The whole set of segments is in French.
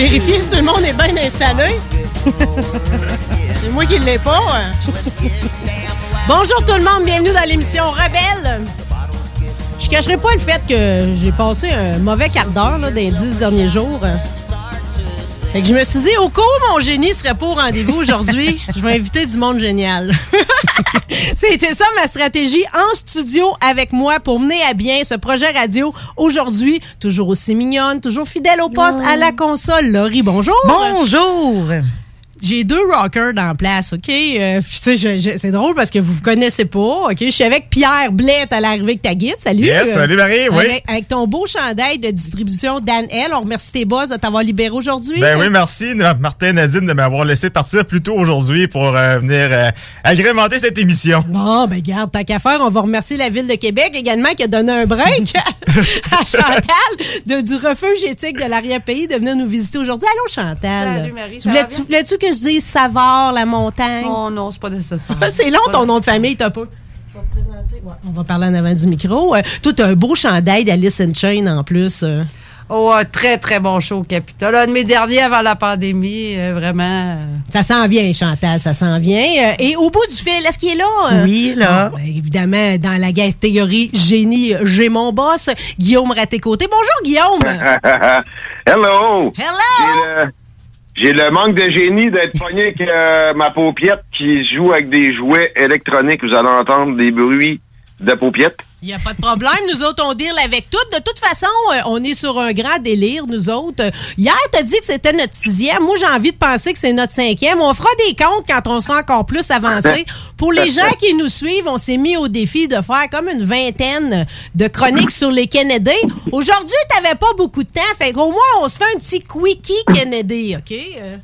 Vérifier si tout le monde est bien installé. C'est moi qui ne l'ai pas. Bonjour tout le monde, bienvenue dans l'émission Rebelle. Je cacherai pas le fait que j'ai passé un mauvais quart d'heure là, dans les dix derniers jours. Fait que je me suis dit, au où mon génie serait pas au rendez-vous aujourd'hui, je vais inviter du monde génial. C'était ça ma stratégie en studio avec moi pour mener à bien ce projet radio aujourd'hui. Toujours aussi mignonne, toujours fidèle au poste à la console. Laurie, bonjour. Bonjour! J'ai deux rockers dans la place, OK? Euh, puis tu sais, je- je- c'est drôle parce que vous vous connaissez pas, OK? Je suis avec Pierre Blette à l'arrivée avec ta guide. Salut! Yes, Euh, salut Marie, oui. Avec, avec ton beau chandail de distribution Dan L. On remercie tes boss de t'avoir libéré aujourd'hui. Ben oui, merci Martin Nadine de m'avoir laissé partir plus tôt aujourd'hui pour euh, venir euh, agrémenter cette émission. Bon, ben garde, tant qu'à faire, on va remercier la Ville de Québec également qui a donné un break à Chantal de, du refuge éthique de l'arrière-pays de venir nous visiter aujourd'hui. Allô, Chantal? Salut, Marie, Tu ça voulais- va bien? tu voulais-tu que je dise Savard, la montagne? Oh non, c'est pas nécessaire. C'est long ton nom de famille, t'as pas. Je vais te présenter. Ouais, on va parler en avant du micro. Euh, toi, t'as un beau chandail d'Alice in Chain en plus. euh. Oh, un très, très bon show au Capitole. Un de mes derniers avant la pandémie, euh, vraiment. euh, Ça s'en vient, Chantal, ça s'en vient. Euh, et au bout du fil, est-ce qu'il est là? euh? Oui, là. Ben, évidemment, dans la catégorie génie, j'ai mon boss, Guillaume Raté-Côté. Bonjour, Guillaume! Hello! Hello! J'ai le manque de génie d'être pogné avec euh, ma paupiette qui joue avec des jouets électroniques. Vous allez entendre des bruits de paupiette. Il n'y a pas de problème. Nous autres, on deal avec tout. De toute façon, euh, on est sur un grand délire, nous autres. Hier, t'as dit que c'était notre sixième. Moi, j'ai envie de penser que c'est notre cinquième. On fera des comptes quand on sera encore plus avancé. Pour les gens qui nous suivent, on s'est mis au défi de faire comme une vingtaine de chroniques sur les Kennedy. Aujourd'hui, t'avais pas beaucoup de temps. Fait qu'au moins, on se fait un petit quickie Kennedy, OK? Euh,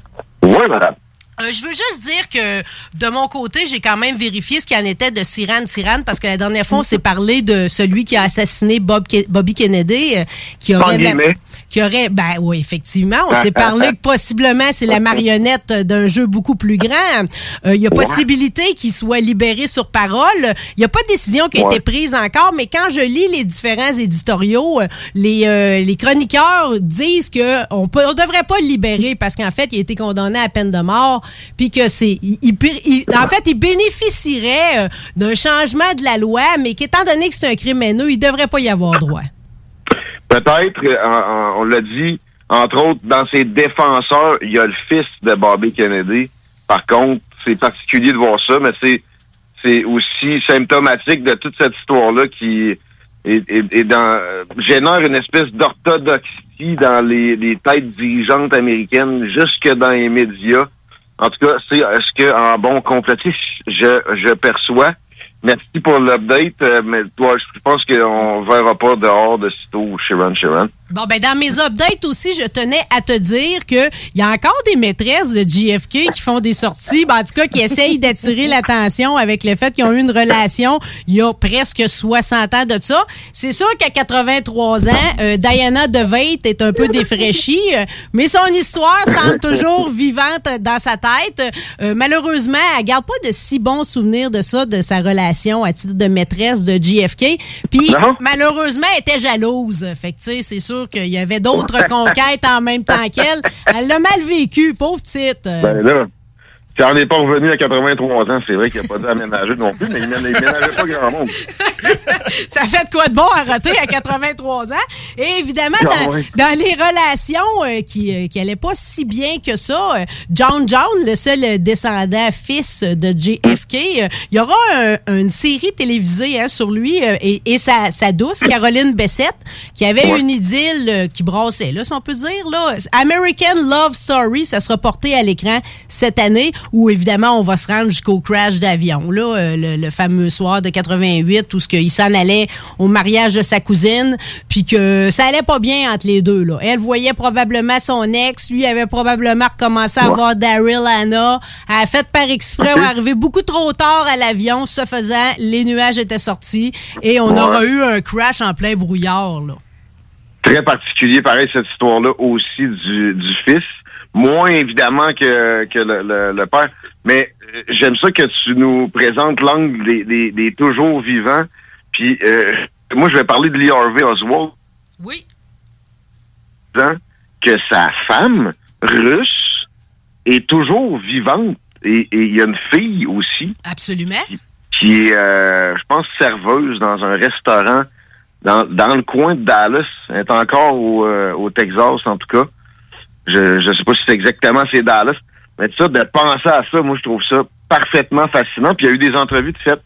Oui, madame. Euh, je veux juste dire que de mon côté, j'ai quand même vérifié ce qu'il en était de Siran Siran parce que la dernière fois, on s'est parlé de celui qui a assassiné Bob Ke- Bobby Kennedy, euh, qui aurait, de la- qui aurait, ben oui, effectivement, on s'est parlé que possiblement c'est la marionnette d'un jeu beaucoup plus grand. Euh, Il y a possibilité qu'il soit libéré sur parole. Il n'y a pas de décision qui a Ouais. été prise encore, mais quand je lis les différents éditoriaux, les, les chroniqueurs disent que on, peut, on devrait pas le libérer parce qu'en fait, il a été condamné à peine de mort, puis que c'est, en fait, il bénéficierait euh, d'un changement de la loi, mais qu'étant donné que c'est un crime haineux, il devrait pas y avoir droit. Peut-être, euh, on l'a dit, entre autres, dans ses défenseurs, il y a le fils de Bobby Kennedy. Par contre, c'est particulier de voir ça, mais c'est c'est aussi symptomatique de toute cette histoire-là qui génère une espèce d'orthodoxie dans les têtes dirigeantes américaines, jusque dans les médias. En tout cas, c'est ce que en bon complotiste, je, je perçois. Merci pour l'update, euh, mais toi, je pense qu'on verra pas dehors de sitôt Sharon Sharon. Bon, ben dans mes updates aussi, je tenais à te dire que il y a encore des maîtresses de JFK qui font des sorties, ben, en tout cas qui essayent d'attirer l'attention avec le fait qu'ils ont eu une relation il y a presque 60 ans de ça. C'est sûr qu'à 83 ans, euh, Diana DeVate est un peu défraîchie, euh, mais son histoire semble toujours vivante dans sa tête. Euh, malheureusement, elle garde pas de si bons souvenirs de ça, de sa relation à titre de maîtresse de JFK. Puis malheureusement, elle était jalouse. Fait que tu sais, c'est sûr qu'il y avait d'autres conquêtes en même temps qu'elle. Elle l'a mal vécu, pauvre petite. Ben là, si on n'est pas revenu à 83 ans, c'est vrai qu'il n'a pas dû aménager non plus, mais il ménageait pas grand monde. ça fait de quoi de bon à rater à 83 ans. Et évidemment, Ah dans, les relations euh, qui euh, qui allaient pas si bien que ça, euh, John John, le seul descendant fils de JFK, euh, il y aura un- une série télévisée hein, sur lui euh, et, et sa, sa douce, Caroline Bessette, qui avait Ouais. une idylle euh, qui brassait, là, si on peut dire. Là. American Love Story, ça sera porté à l'écran cette année, où évidemment, on va se rendre jusqu'au crash d'avion, là, euh, le, le fameux soir de 88, où ce qu'il s'en allait au mariage de sa cousine, puis que ça allait pas bien entre les deux. Là. Elle voyait probablement son ex, lui avait probablement recommencé à voir Daryl Anna. Elle a fait par exprès, on est arrivé beaucoup trop tard à l'avion. Ce faisant, les nuages étaient sortis et on Ouais. aura eu un crash en plein brouillard. Là. Très particulier, pareil, cette histoire-là aussi du, du fils. Moins évidemment que, que le, le- le père. Mais euh, j'aime ça que tu nous présentes l'angle des, des, des toujours vivants. Puis euh, moi, je vais parler de Lee Harvey Oswald. Oui. disant que sa femme russe est toujours vivante. Et et il y a une fille aussi Absolument. qui est, euh, je pense, serveuse dans un restaurant dans, dans le coin de Dallas. Elle est encore au, euh, au Texas, en tout cas. Je je sais pas si c'est exactement c'est Dallas. Mais ça, de penser à ça, moi, je trouve ça parfaitement fascinant. Puis il y a eu des entrevues de fait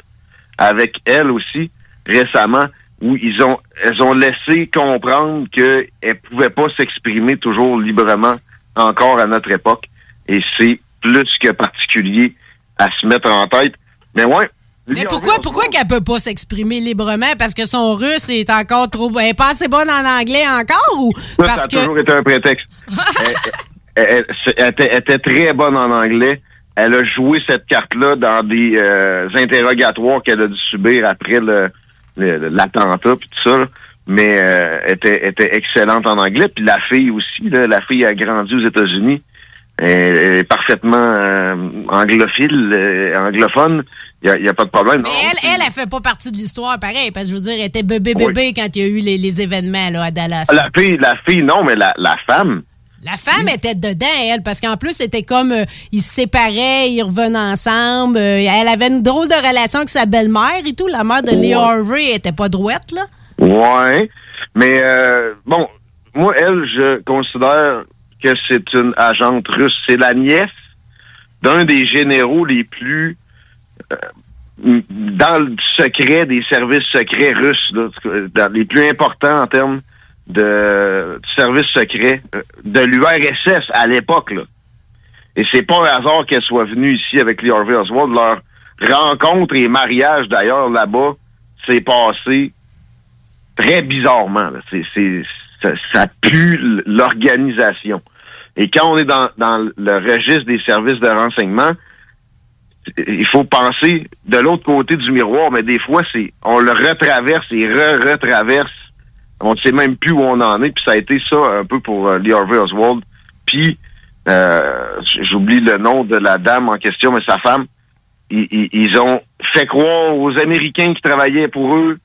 avec elle aussi récemment où ils ont elles ont laissé comprendre qu'elle pouvait pas s'exprimer toujours librement encore à notre époque. Et c'est plus que particulier à se mettre en tête. Mais ouais. Mais pourquoi, pourquoi qu'elle peut pas s'exprimer librement? Parce que son russe est encore trop... Elle est pas assez bonne en anglais encore ou Ça, parce ça a que... toujours été un prétexte. elle, elle- elle- elle était, très bonne en anglais. Elle a joué cette carte-là dans des euh, interrogatoires qu'elle a dû subir après le l'attentat puis tout ça. là. Mais euh, elle était, elle était excellente en anglais. Puis la fille aussi, là, la fille a grandi aux États-Unis. Elle, elle est parfaitement euh, anglophile, euh, anglophone. Il n'y a, pas de problème. Mais Non, elle, elle, elle fait pas partie de l'histoire, pareil, parce que je veux dire, elle était bébé bébé quand il y a eu les, les événements là, à Dallas. La fille, la fille, non, mais la, la femme, La femme était dedans, elle, parce qu'en plus, c'était comme euh, ils se séparaient, ils revenaient ensemble. euh, elle avait une drôle de relation avec sa belle-mère et tout. La mère de Lee Ouais. Harvey était pas droite, là. Ouais. Mais euh, bon, moi, elle, je considère que c'est une agente russe. C'est la nièce d'un des généraux les plus dans le secret des services secrets russes, les plus importants en termes de, services secrets euh, de l'URSS à l'époque. Et c'est pas un hasard qu'elle soit venue ici avec Lee Harvey Oswald. Leur rencontre et mariage, d'ailleurs, là-bas, s'est passé très bizarrement. ça, pue l'organisation. Et quand on est dans le registre des services de renseignement, il faut penser de l'autre côté du miroir, mais des fois, c'est on le retraverse et re-retraverse. On ne sait même plus où on en est. Puis ça a été ça un peu pour euh, Lee Harvey Oswald. Puis, euh, j'oublie le nom de la dame en question, mais sa femme, ils, ont fait croire aux Américains qui travaillaient pour eux,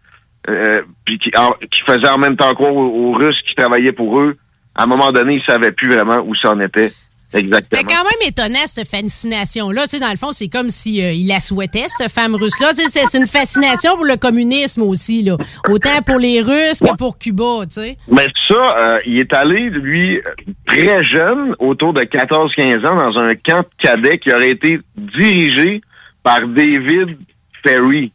euh, puis qui, en- qui faisaient en même temps croire aux, aux Russes qui travaillaient pour eux. À un moment donné, ils savaient plus vraiment où ça en était exactement. C'était quand même étonnant, cette fascination-là. Tu sais, dans le fond, c'est comme si euh, il la souhaitait, cette femme russe-là. Tu sais, C'est c'est une fascination pour le communisme aussi, là. Autant pour les Russes que pour Cuba, tu sais. Mais ça, euh, il est allé, lui, très jeune, autour de 14-15 ans, dans un camp de cadets qui aurait été dirigé par David Ferry,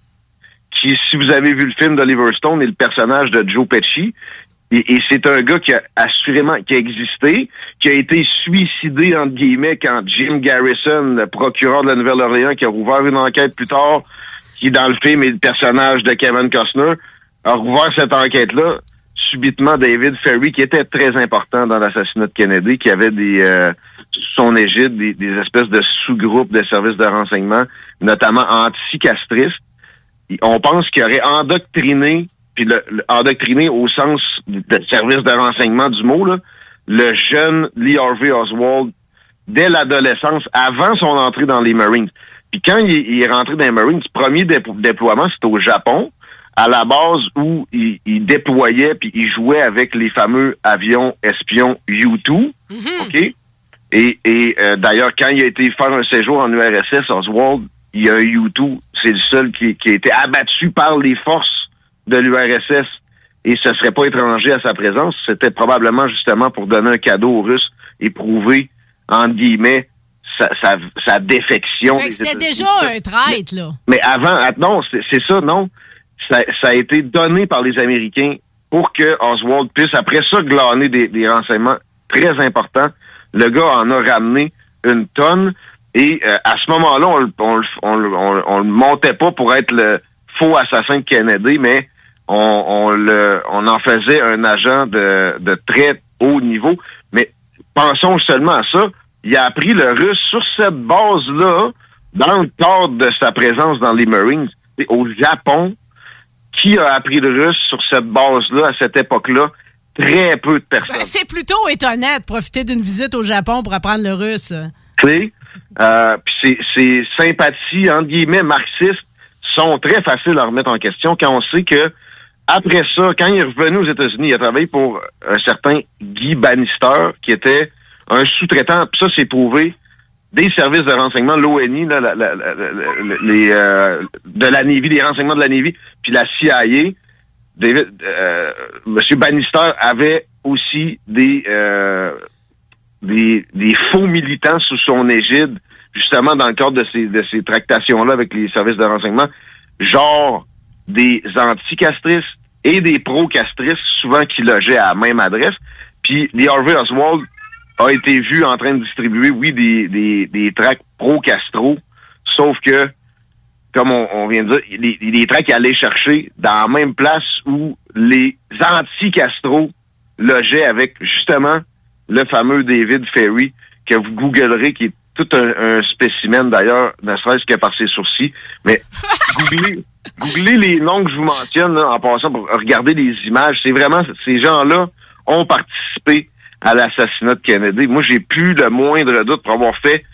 qui, si vous avez vu le film d'Oliver Stone, est le personnage de Joe Pesci. Et, et c'est un gars qui a assurément qui a existé, qui a été suicidé entre guillemets quand Jim Garrison, le procureur de la Nouvelle-Orléans, qui a rouvert une enquête plus tard, qui dans le film est le personnage de Kevin Costner, a rouvert cette enquête-là subitement David Ferry, qui était très important dans l'assassinat de Kennedy, qui avait des euh, son égide des, des espèces de sous-groupes de services de renseignement, notamment anticastristes. On pense qu'il aurait endoctriné, puis le, le- endoctriné au sens de service de renseignement du mot, là, le jeune Lee Harvey Oswald dès l'adolescence, avant son entrée dans les Marines. Puis quand il, il est rentré dans les Marines, le premier déplo- déploiement, c'était au Japon, à la base où il, il déployait puis il jouait avec les fameux avions espions U-2. OK? Et, et euh, d'ailleurs, quand il a été faire un séjour en URSS, Oswald, il y a un U-2. C'est le seul qui, qui a été abattu par les forces de l'URSS et ce serait pas étranger à sa présence. C'était probablement justement pour donner un cadeau aux Russes et prouver, entre guillemets, sa, sa, sa défection. Fait que des c'était déjà un traître, là. Mais avant, ah, non, c'est ça, non. Ça, ça a été donné par les Américains pour que Oswald puisse, après ça, glaner des, des renseignements très importants. Le gars en a ramené une tonne et euh, à ce moment-là, on, on, on le montait pas pour être le faux assassin de Kennedy, mais on, on, le, on en faisait un agent de, de très haut niveau. Mais pensons seulement à ça. Il a appris le russe sur cette base-là, dans le cadre de sa présence dans les Marines, au Japon. Qui a appris le russe sur cette base-là, à cette époque-là? Très peu de Ben, personnes. c'est plutôt étonnant de profiter d'une visite au Japon pour apprendre le russe. Tu sais, euh, puis ces, ces sympathies, entre guillemets, marxistes, sont très faciles à remettre en question quand on sait que après ça, quand il est revenu aux États-Unis, il a travaillé pour un certain Guy Bannister, qui était un sous-traitant, puis ça, c'est prouvé, des services de renseignement, l'ONI, euh, de la Navy, des renseignements de la Navy, puis la CIA. David, euh, Monsieur Bannister avait aussi des, euh, des, des faux militants sous son égide, justement dans le cadre de ces, tractations-là avec les services de renseignement, genre des anticastristes et des pro-castristes, souvent qui logeaient à la même adresse. Puis Lee Harvey Oswald a été vu en train de distribuer, oui, des, des, des tracts pro-Castro, sauf que, comme on, vient de dire, les, les tracts allait chercher dans la même place où les anti-Castro logeaient avec, justement, le fameux David Ferry, que vous googlerez, qui est tout un, un spécimen, d'ailleurs, ne serait-ce que par ses sourcils. Mais googlez, googlez les noms que je vous mentionne, là, en passant pour regarder les images. C'est vraiment, ces gens-là ont participé à l'assassinat de Kennedy. Moi, j'ai plus le moindre doute pour avoir fait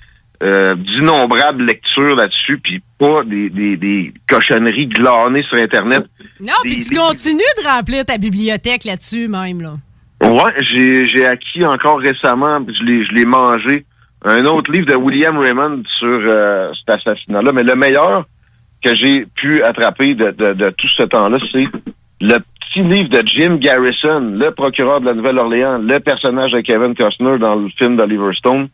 euh, d'innombrables lectures là-dessus, puis pas des, des, des cochonneries glanées sur Internet. Non, puis tu des- continues de remplir ta bibliothèque là-dessus même, là. Ouais, j'ai, acquis encore récemment, je l'ai mangé, un autre livre de William Raymond sur euh, cet assassinat-là. Mais le meilleur que j'ai pu attraper de, de, de tout ce temps-là, c'est le petit livre de Jim Garrison, le procureur de la Nouvelle-Orléans, le personnage de Kevin Costner dans le film d'Oliver Stone,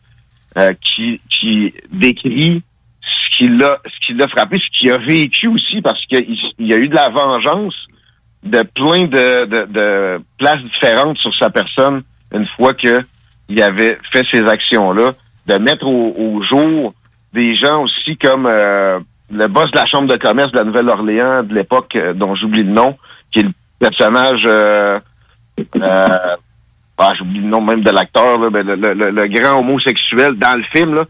euh, qui, qui décrit ce qui l'a, ce frappé, ce qu'il a vécu aussi, parce qu'il il a eu de la vengeance de plein de, de, de places différentes sur sa personne une fois que il avait fait ces actions-là, de mettre au, au jour des gens aussi comme euh, le boss de la chambre de commerce de la Nouvelle-Orléans de l'époque, euh, dont j'oublie le nom, qui est le personnage euh, euh, ah, j'oublie le nom même de l'acteur, le, le- le- grand homosexuel dans le film, là,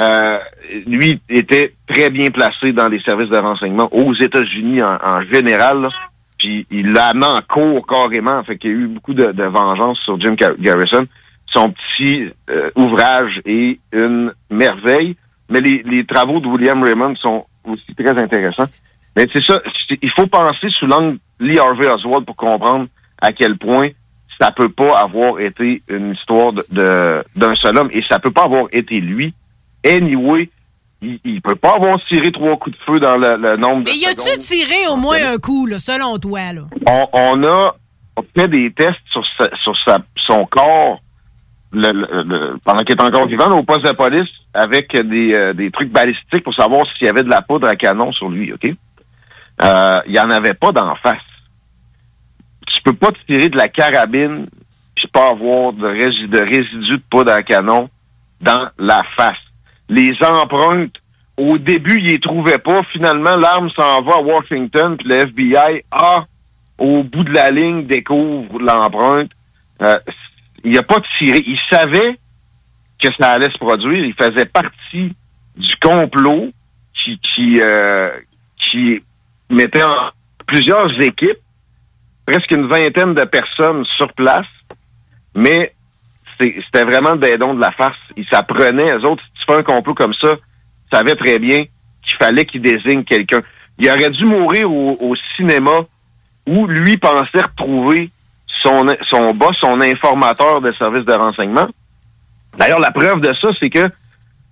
euh, lui était très bien placé dans les services de renseignement aux États-Unis en, en général. là. Puis il l'a amené en cours carrément. Fait qu'il y a eu beaucoup de, de vengeance sur Jim Gar- Garrison. Son petit euh, ouvrage est une merveille. Mais les, les travaux de William Raymond sont aussi très intéressants. Mais c'est ça, il faut penser sous l'angle Lee Harvey Oswald pour comprendre à quel point ça peut pas avoir été une histoire de- de- d'un seul homme et ça peut pas avoir été lui. Anyway, il, il peut pas avoir tiré trois coups de feu dans le, le nombre de Mais y a-tu tiré au moins un coup, là, selon toi, là? On, on a fait des tests sur, sa- sur sa- son corps le- le- pendant qu'il est encore vivant au poste de police avec des, euh, des trucs balistiques pour savoir s'il y avait de la poudre à canon sur lui, OK? Euh, il n'y en avait pas d'en face. Tu peux pas tirer de la carabine puis pas avoir de, rési- de résidus de poudre à canon dans la face. Les empreintes, au début, ils les trouvaient pas. Finalement, l'arme s'en va à Washington, puis le FBI a au bout de la ligne, découvre l'empreinte. Euh, il n'a pas tiré. Il savait que ça allait se produire. Il faisait partie du complot qui, qui, euh, qui mettait en plusieurs équipes, presque une vingtaine de personnes sur place, mais c'était vraiment des dons de la farce. Ils s'apprenaient, eux autres, si tu fais un complot comme ça, ils savaient très bien qu'il fallait qu'il désigne quelqu'un. Il aurait dû mourir au, cinéma où lui pensait retrouver son, son boss, son informateur de service de renseignement. D'ailleurs, la preuve de ça, c'est que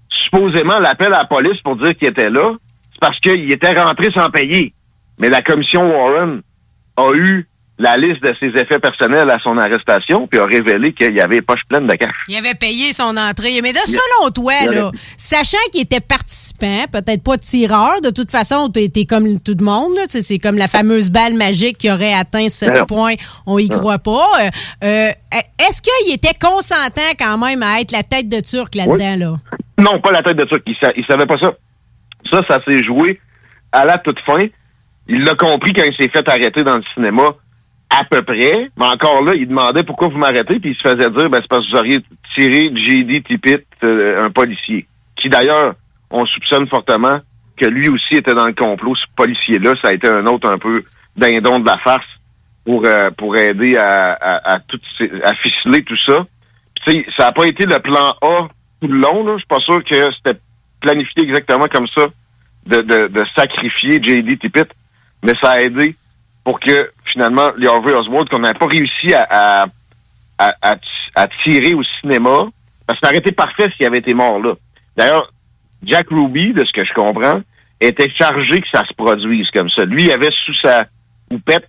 supposément l'appel à la police pour dire qu'il était là, c'est parce qu'il était rentré sans payer. Mais la commission Warren a eu la liste de ses effets personnels à son arrestation, puis a révélé qu'il y avait poche pleine de cash. Il avait payé son entrée. Mais de, selon toi, là, sachant qu'il était participant, peut-être pas tireur, de toute façon, tu es, comme tout le monde, c'est comme la fameuse balle magique qui aurait atteint ce point, on y croit pas. Euh, euh, est-ce qu'il était consentant quand même à être la tête de Turc là-dedans? Là? Non, pas la tête de Turc. Il, il savait pas ça. Ça, ça s'est joué à la toute fin. Il l'a compris quand il s'est fait arrêter dans le cinéma à peu près, mais encore là, il demandait pourquoi vous m'arrêtez, puis il se faisait dire, ben, c'est parce que vous auriez tiré J.D. Tippett, euh, un policier, qui d'ailleurs, on soupçonne fortement que lui aussi était dans le complot, ce policier-là, ça a été un autre un peu dindon de la farce pour euh, pour aider à, à, à, tout, à ficeler tout ça. Puis, ça n'a pas été le plan A tout le long. Je suis pas sûr que c'était planifié exactement comme ça de, de, de sacrifier J.D. Tippett, mais ça a aidé pour que finalement, les Harvey Oswald, qu'on n'avait pas réussi à, à, à, tirer au cinéma, parce que ça aurait été parfait s'il avait été mort là. D'ailleurs, Jack Ruby, de ce que je comprends, était chargé que ça se produise comme ça. Lui, il avait sous sa houppette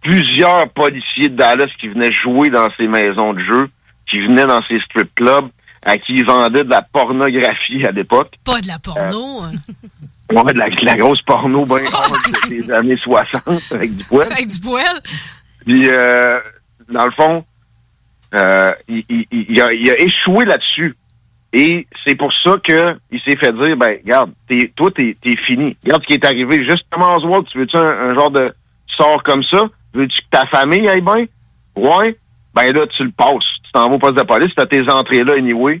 plusieurs policiers de Dallas qui venaient jouer dans ses maisons de jeu, qui venaient dans ses strip clubs, à qui il vendait de la pornographie à l'époque. Pas de la porno. hein? Ouais, de la, la grosse porno bien des années 60 avec du poil. Avec du poil? Puis, euh, dans le fond, euh, il, il, il, a, il, a, échoué là-dessus. Et c'est pour ça que il s'est fait dire, ben, regarde, es, toi, t'es es fini. Regarde ce qui est arrivé. Justement, Oswald, tu veux-tu un, genre de sort comme ça? Veux-tu que ta famille aille bien? Ouais. Ben là, tu le passes. Tu t'en vas au poste de police, tu as tes entrées là, anyway.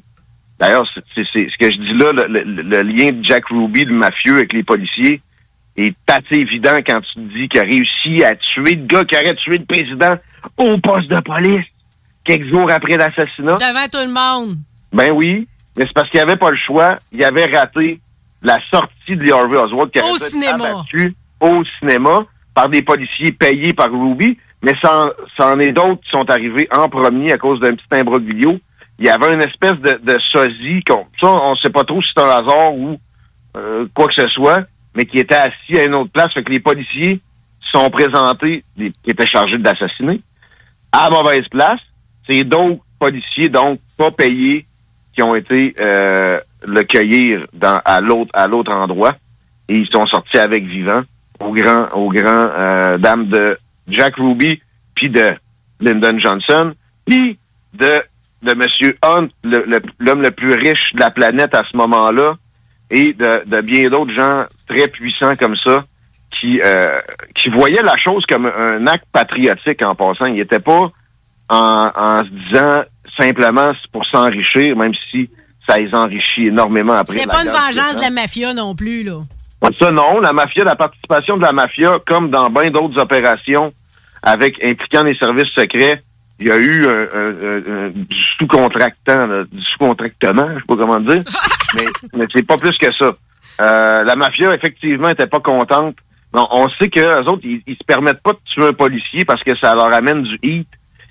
D'ailleurs, c'est ce que je dis là, le, lien de Jack Ruby, le mafieux avec les policiers, est assez évident quand tu te dis qu'il a réussi à tuer le gars qui aurait tué le président au poste de police quelques jours après l'assassinat. Devant tout le monde. Ben oui, mais c'est parce qu'il avait pas le choix. Il avait raté la sortie de Lee Harvey Oswald qui avait au cinéma. abattu au cinéma par des policiers payés par Ruby. Mais ça, ça en est d'autres qui sont arrivés en premier à cause d'un petit imbroglio il y avait une espèce de, de sosie, ça, on sait pas trop si c'est un hasard ou euh, quoi que ce soit, mais qui était assis à une autre place. Fait que les policiers sont présentés, qui étaient chargés de l'assassiner, à mauvaise place. C'est d'autres policiers, donc pas payés, qui ont été euh, le cueillir à l'autre à l'autre endroit. Et ils sont sortis avec vivant au grand au grand euh, dame de Jack Ruby, puis de Lyndon Johnson, puis de de M. Hunt, l'homme le, plus riche de la planète à ce moment-là, et de, bien d'autres gens très puissants comme ça, qui, euh, qui voyaient la chose comme un acte patriotique en passant. Il n'était pas en, en se disant simplement pour s'enrichir, même si ça les enrichit énormément après. C'était pas une vengeance de la mafia non plus, là. Ça, non. La mafia, la participation de la mafia, comme dans bien d'autres opérations avec impliquant les services secrets, il y a eu un, du sous-contractant, du sous-contractement, je sais pas comment dire, mais, mais c'est pas plus que ça. Euh, la mafia, effectivement, était pas contente. Non, on sait que les autres, ils, se permettent pas de tuer un policier parce que ça leur amène du heat.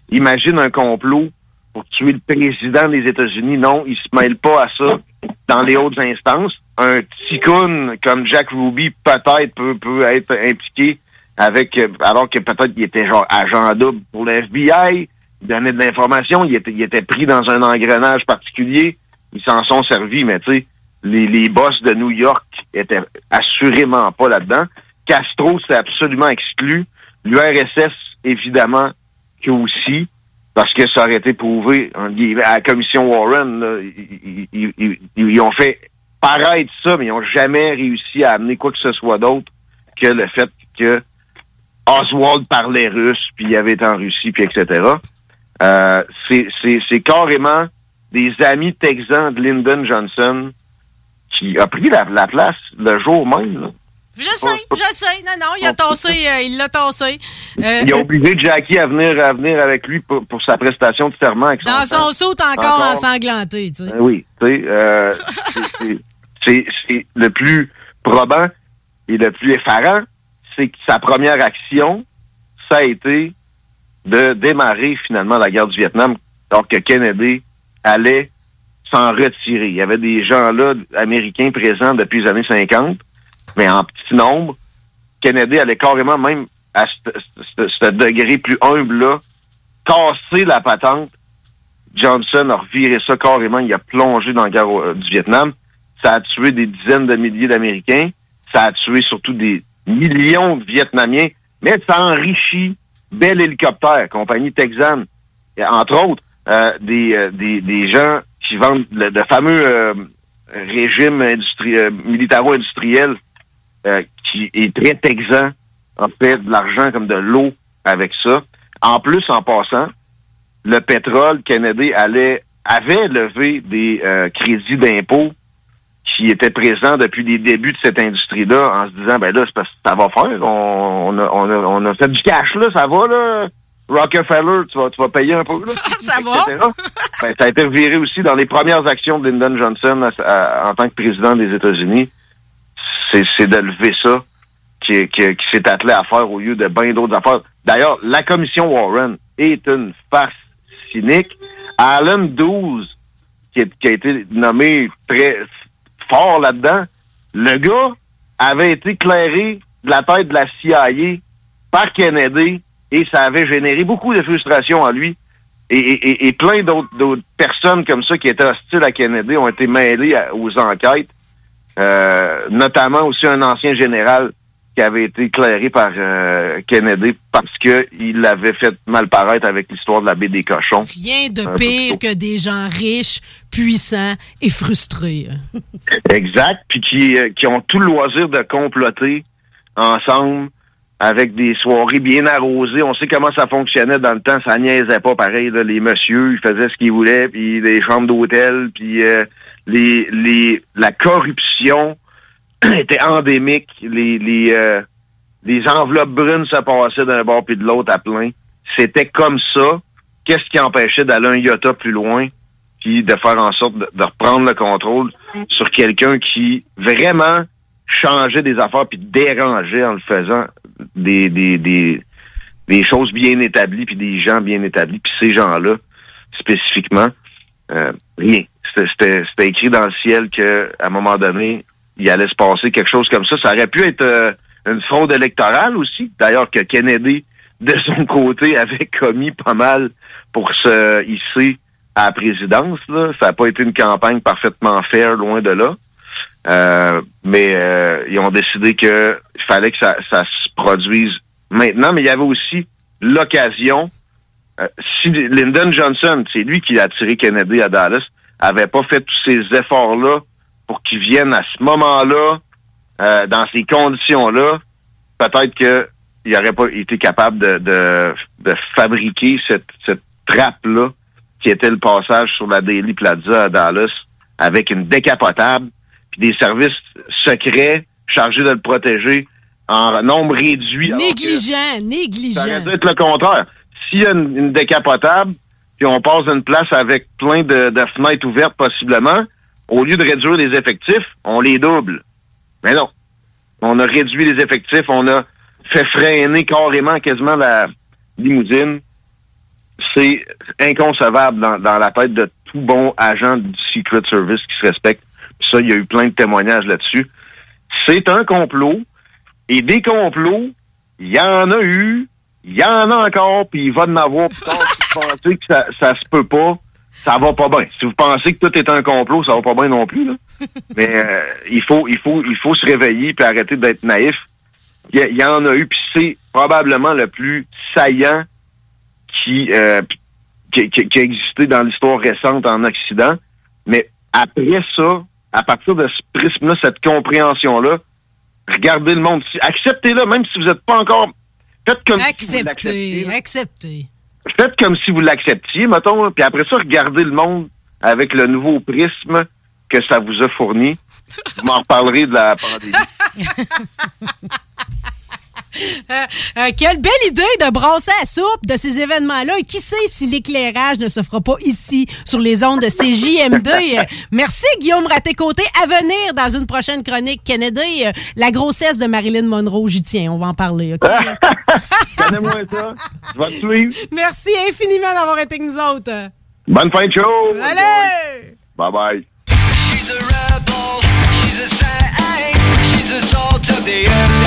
Imagine un complot pour tuer le président des États-Unis. Non, ils se mêlent pas à ça dans les hautes instances. Un ticoun comme Jack Ruby, peut-être, peut, peut être impliqué avec, alors que peut-être il était genre agent double pour le FBI donnait de l'information, il était, pris dans un engrenage particulier, ils s'en sont servis, mais tu sais, les, les boss de New York étaient assurément pas là-dedans. Castro, c'est absolument exclu. L'URSS, évidemment, que aussi, parce que ça aurait été prouvé à la commission Warren, ils, ont fait paraître ça, mais ils n'ont jamais réussi à amener quoi que ce soit d'autre que le fait que Oswald parlait russe, puis il avait été en Russie, puis etc. Euh, c'est- carrément des amis texans de Lyndon Johnson qui a pris la, la place le jour même. là. Je sais, je sais. Non, non, il a tassé, euh, il l'a tassé. Euh, Il a obligé Jackie à venir, à venir avec lui pour, pour sa prestation de serment. Avec dans son saut encore, Encore. ensanglanté, tu sais. Euh, Oui, tu sais, euh, c'est le plus probant et le plus effarant, c'est que sa première action, ça a été de démarrer finalement la guerre du Vietnam, alors que Kennedy allait s'en retirer. Il y avait des gens là, américains présents depuis les années 50, mais en petit nombre. Kennedy allait carrément même à ce- degré plus humble-là, casser la patente Johnson a reviré ça carrément. Il a plongé dans la guerre euh, du Vietnam. Ça a tué des dizaines de milliers d'Américains. Ça a tué surtout des millions de Vietnamiens. Mais ça enrichit Bell Hélicoptère, compagnie texane. Entre autres, euh, des, euh, des, des gens qui vendent le, le fameux euh, régime euh, militaro-industriel euh, qui est très texan, en fait, de l'argent comme de l'eau avec ça. En plus, en passant, le pétrole, Kennedy allait, avait levé des crédits d'impôt qui étaient présents depuis les débuts de cette industrie-là en se disant, ben là, c'est parce que ça va faire. On, on, a, on, a, on a fait du cash, là, ça va, là. Rockefeller, tu vas, tu vas payer un peu, là. Ça va? Ben, ça a été reviré aussi dans les premières actions de Lyndon Johnson à- à- en tant que président des États-Unis. C'est c'est de lever ça qui, qui, qui s'est attelé à faire au lieu de bien d'autres affaires. D'ailleurs, la commission Warren est une farce cynique. Alan 12, qui, est- qui a été nommé très fort là-dedans, le gars avait été clairé de la tête de la CIA par Kennedy et ça avait généré beaucoup de frustration en lui. Et, plein d'autres personnes comme ça qui étaient hostiles à Kennedy ont été mêlées aux enquêtes, Euh, notamment aussi un ancien général qui avait été éclairé par euh, Kennedy parce que il l'avait fait mal paraître avec l'histoire de la baie des cochons. Rien de peu pire que des gens riches, puissants et frustrés. Exact. Puis qui, euh, qui ont tout le loisir de comploter ensemble avec des soirées bien arrosées. On sait comment ça fonctionnait dans le temps. Ça niaisait pas pareil. là. Les messieurs, ils faisaient ce qu'ils voulaient. Puis les chambres d'hôtel, puis euh, les, les, la corruption était endémique. Les, les, euh, les enveloppes brunes se passaient d'un bord puis de l'autre à plein. C'était comme ça. Qu'est-ce qui empêchait d'aller un iota plus loin puis de faire en sorte de, reprendre le contrôle sur quelqu'un qui vraiment changeait des affaires puis dérangeait en le faisant des, des, des, des choses bien établies puis des gens bien établis puis ces gens-là spécifiquement euh, rien c'était écrit dans le ciel que à un moment donné il allait se passer quelque chose comme ça ça aurait pu être euh, une fraude électorale aussi d'ailleurs que Kennedy de son côté avait commis pas mal pour se hisser à la présidence. Là. Ça n'a pas été une campagne parfaitement fair, loin de là. Euh, mais euh, ils ont décidé que il fallait que ça, ça se produise maintenant. Mais il y avait aussi l'occasion. euh, si Lyndon Johnson, c'est lui qui a attiré Kennedy à Dallas, avait pas fait tous ces efforts-là pour qu'il vienne à ce moment-là, euh, dans ces conditions-là, peut-être que il n'aurait pas été capable de, de, de fabriquer cette, cette trappe-là qui était le passage sur la Daily Plaza à Dallas avec une décapotable puis des services secrets chargés de le protéger en nombre réduit. que Négligent, Ça aurait négligent. dû être le contraire. S'il y a une, une décapotable, puis on passe d'une place avec plein de, de fenêtres ouvertes possiblement, au lieu de réduire les effectifs, on les double. Mais non. On a réduit les effectifs, on a fait freiner carrément quasiment la limousine. C'est inconcevable dans, la tête de tout bon agent du Secret Service qui se respecte. Puis ça, il y a eu plein de témoignages là-dessus. C'est un complot. Et des complots, il y en a eu, il y en a encore, puis il va en avoir plus tard. que ça, ça se peut pas, ça va pas bien. Si vous pensez que tout est un complot, ça va pas bien non plus. Là. Mais euh, il faut, il faut, il faut se réveiller puis arrêter d'être naïf. Il y, en a eu, puis c'est probablement le plus saillant qui, euh, qui, qui- qui a existé dans l'histoire récente en Occident. Mais après ça, à partir de ce prisme-là, cette compréhension-là, regardez le monde. Acceptez-le, même si vous n'êtes pas encore Faites comme si vous accepté. Faites comme si vous l'acceptiez, mettons, là, puis après ça, regardez le monde avec le nouveau prisme que ça vous a fourni. Vous m'en reparlerez de la pandémie. Euh, euh, quelle belle idée de brasser la soupe de ces événements-là. Et qui sait si l'éclairage ne se fera pas ici, sur les ondes de CJMD. Euh, merci, Guillaume Raté-Côté. À venir dans une prochaine chronique Kennedy, euh, la grossesse de Marilyn Monroe. J'y tiens, on va en parler. OK? Connais-moi ça. Je vais te suivre. merci infiniment d'avoir été avec nous autres. Bonne fin de show. Allez! Bye bye. She's a rebel, she's a saint, she's a salt of the earth,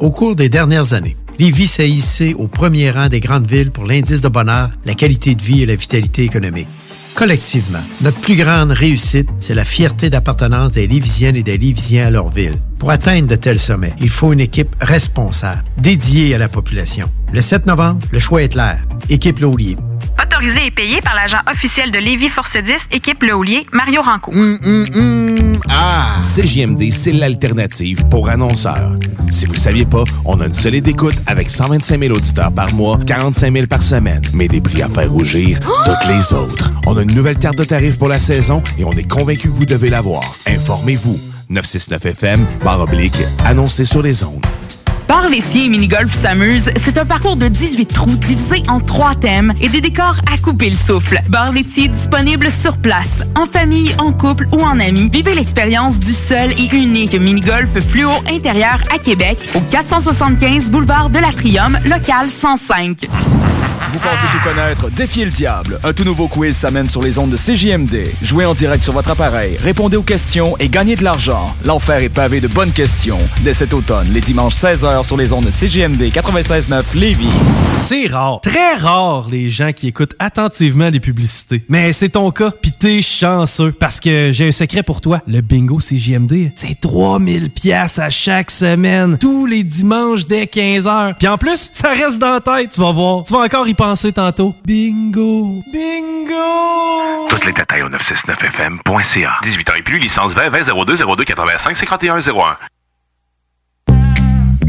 Au cours des dernières années, Lévis s'est hissé au premier rang des grandes villes pour l'indice de bonheur, la qualité de vie et la vitalité économique. Collectivement, notre plus grande réussite, c'est la fierté d'appartenance des Lévisiennes et des Lévisiens à leur ville. Pour atteindre de tels sommets, il faut une équipe responsable, dédiée à la population. Le 7 novembre, le choix est clair. Équipe Laulier. Autorisé et payé par l'agent officiel de Lévis Force 10, équipe Le Houlier, Mario Ranco. Ah! CJMD, c'est l'alternative pour annonceurs. Si vous ne saviez pas, on a une solide écoute avec 125 000 auditeurs par mois, 45 000 par semaine, mais des prix à faire rougir toutes les autres. On a une nouvelle carte de tarifs pour la saison et on est convaincu que vous devez l'avoir. Informez-vous. 969FM, barre oblique, annoncé sur les ondes. Bar laitier et mini-golf s'amuse, c'est un parcours de 18 trous divisé en trois thèmes et des décors à couper le souffle. Bar laitier disponible sur place, en famille, en couple ou en amis. Vivez l'expérience du seul et unique mini-golf fluo intérieur à Québec au 475 boulevard de l'Atrium, local 105. Vous pensez tout connaître? Défiez le diable. Un tout nouveau quiz s'amène sur les ondes de CJMD. Jouez en direct sur votre appareil, répondez aux questions et gagnez de l'argent. L'enfer est pavé de bonnes questions. Dès cet automne, les dimanches 16h sur les ondes de CJMD 96.9 Lévis. C'est rare, très rare, les gens qui écoutent attentivement les publicités. Mais c'est ton cas, pis t'es chanceux. Parce que j'ai un secret pour toi. Le bingo CJMD, c'est 3000 pièces à chaque semaine. Tous les dimanches dès 15h. Puis en plus, ça reste dans la tête, tu vas voir. Tu vas encore y tantôt. Bingo, bingo! Toutes les détails au 969fm.ca. 18 ans et plus, licence 20 20 02 02 85 51 01.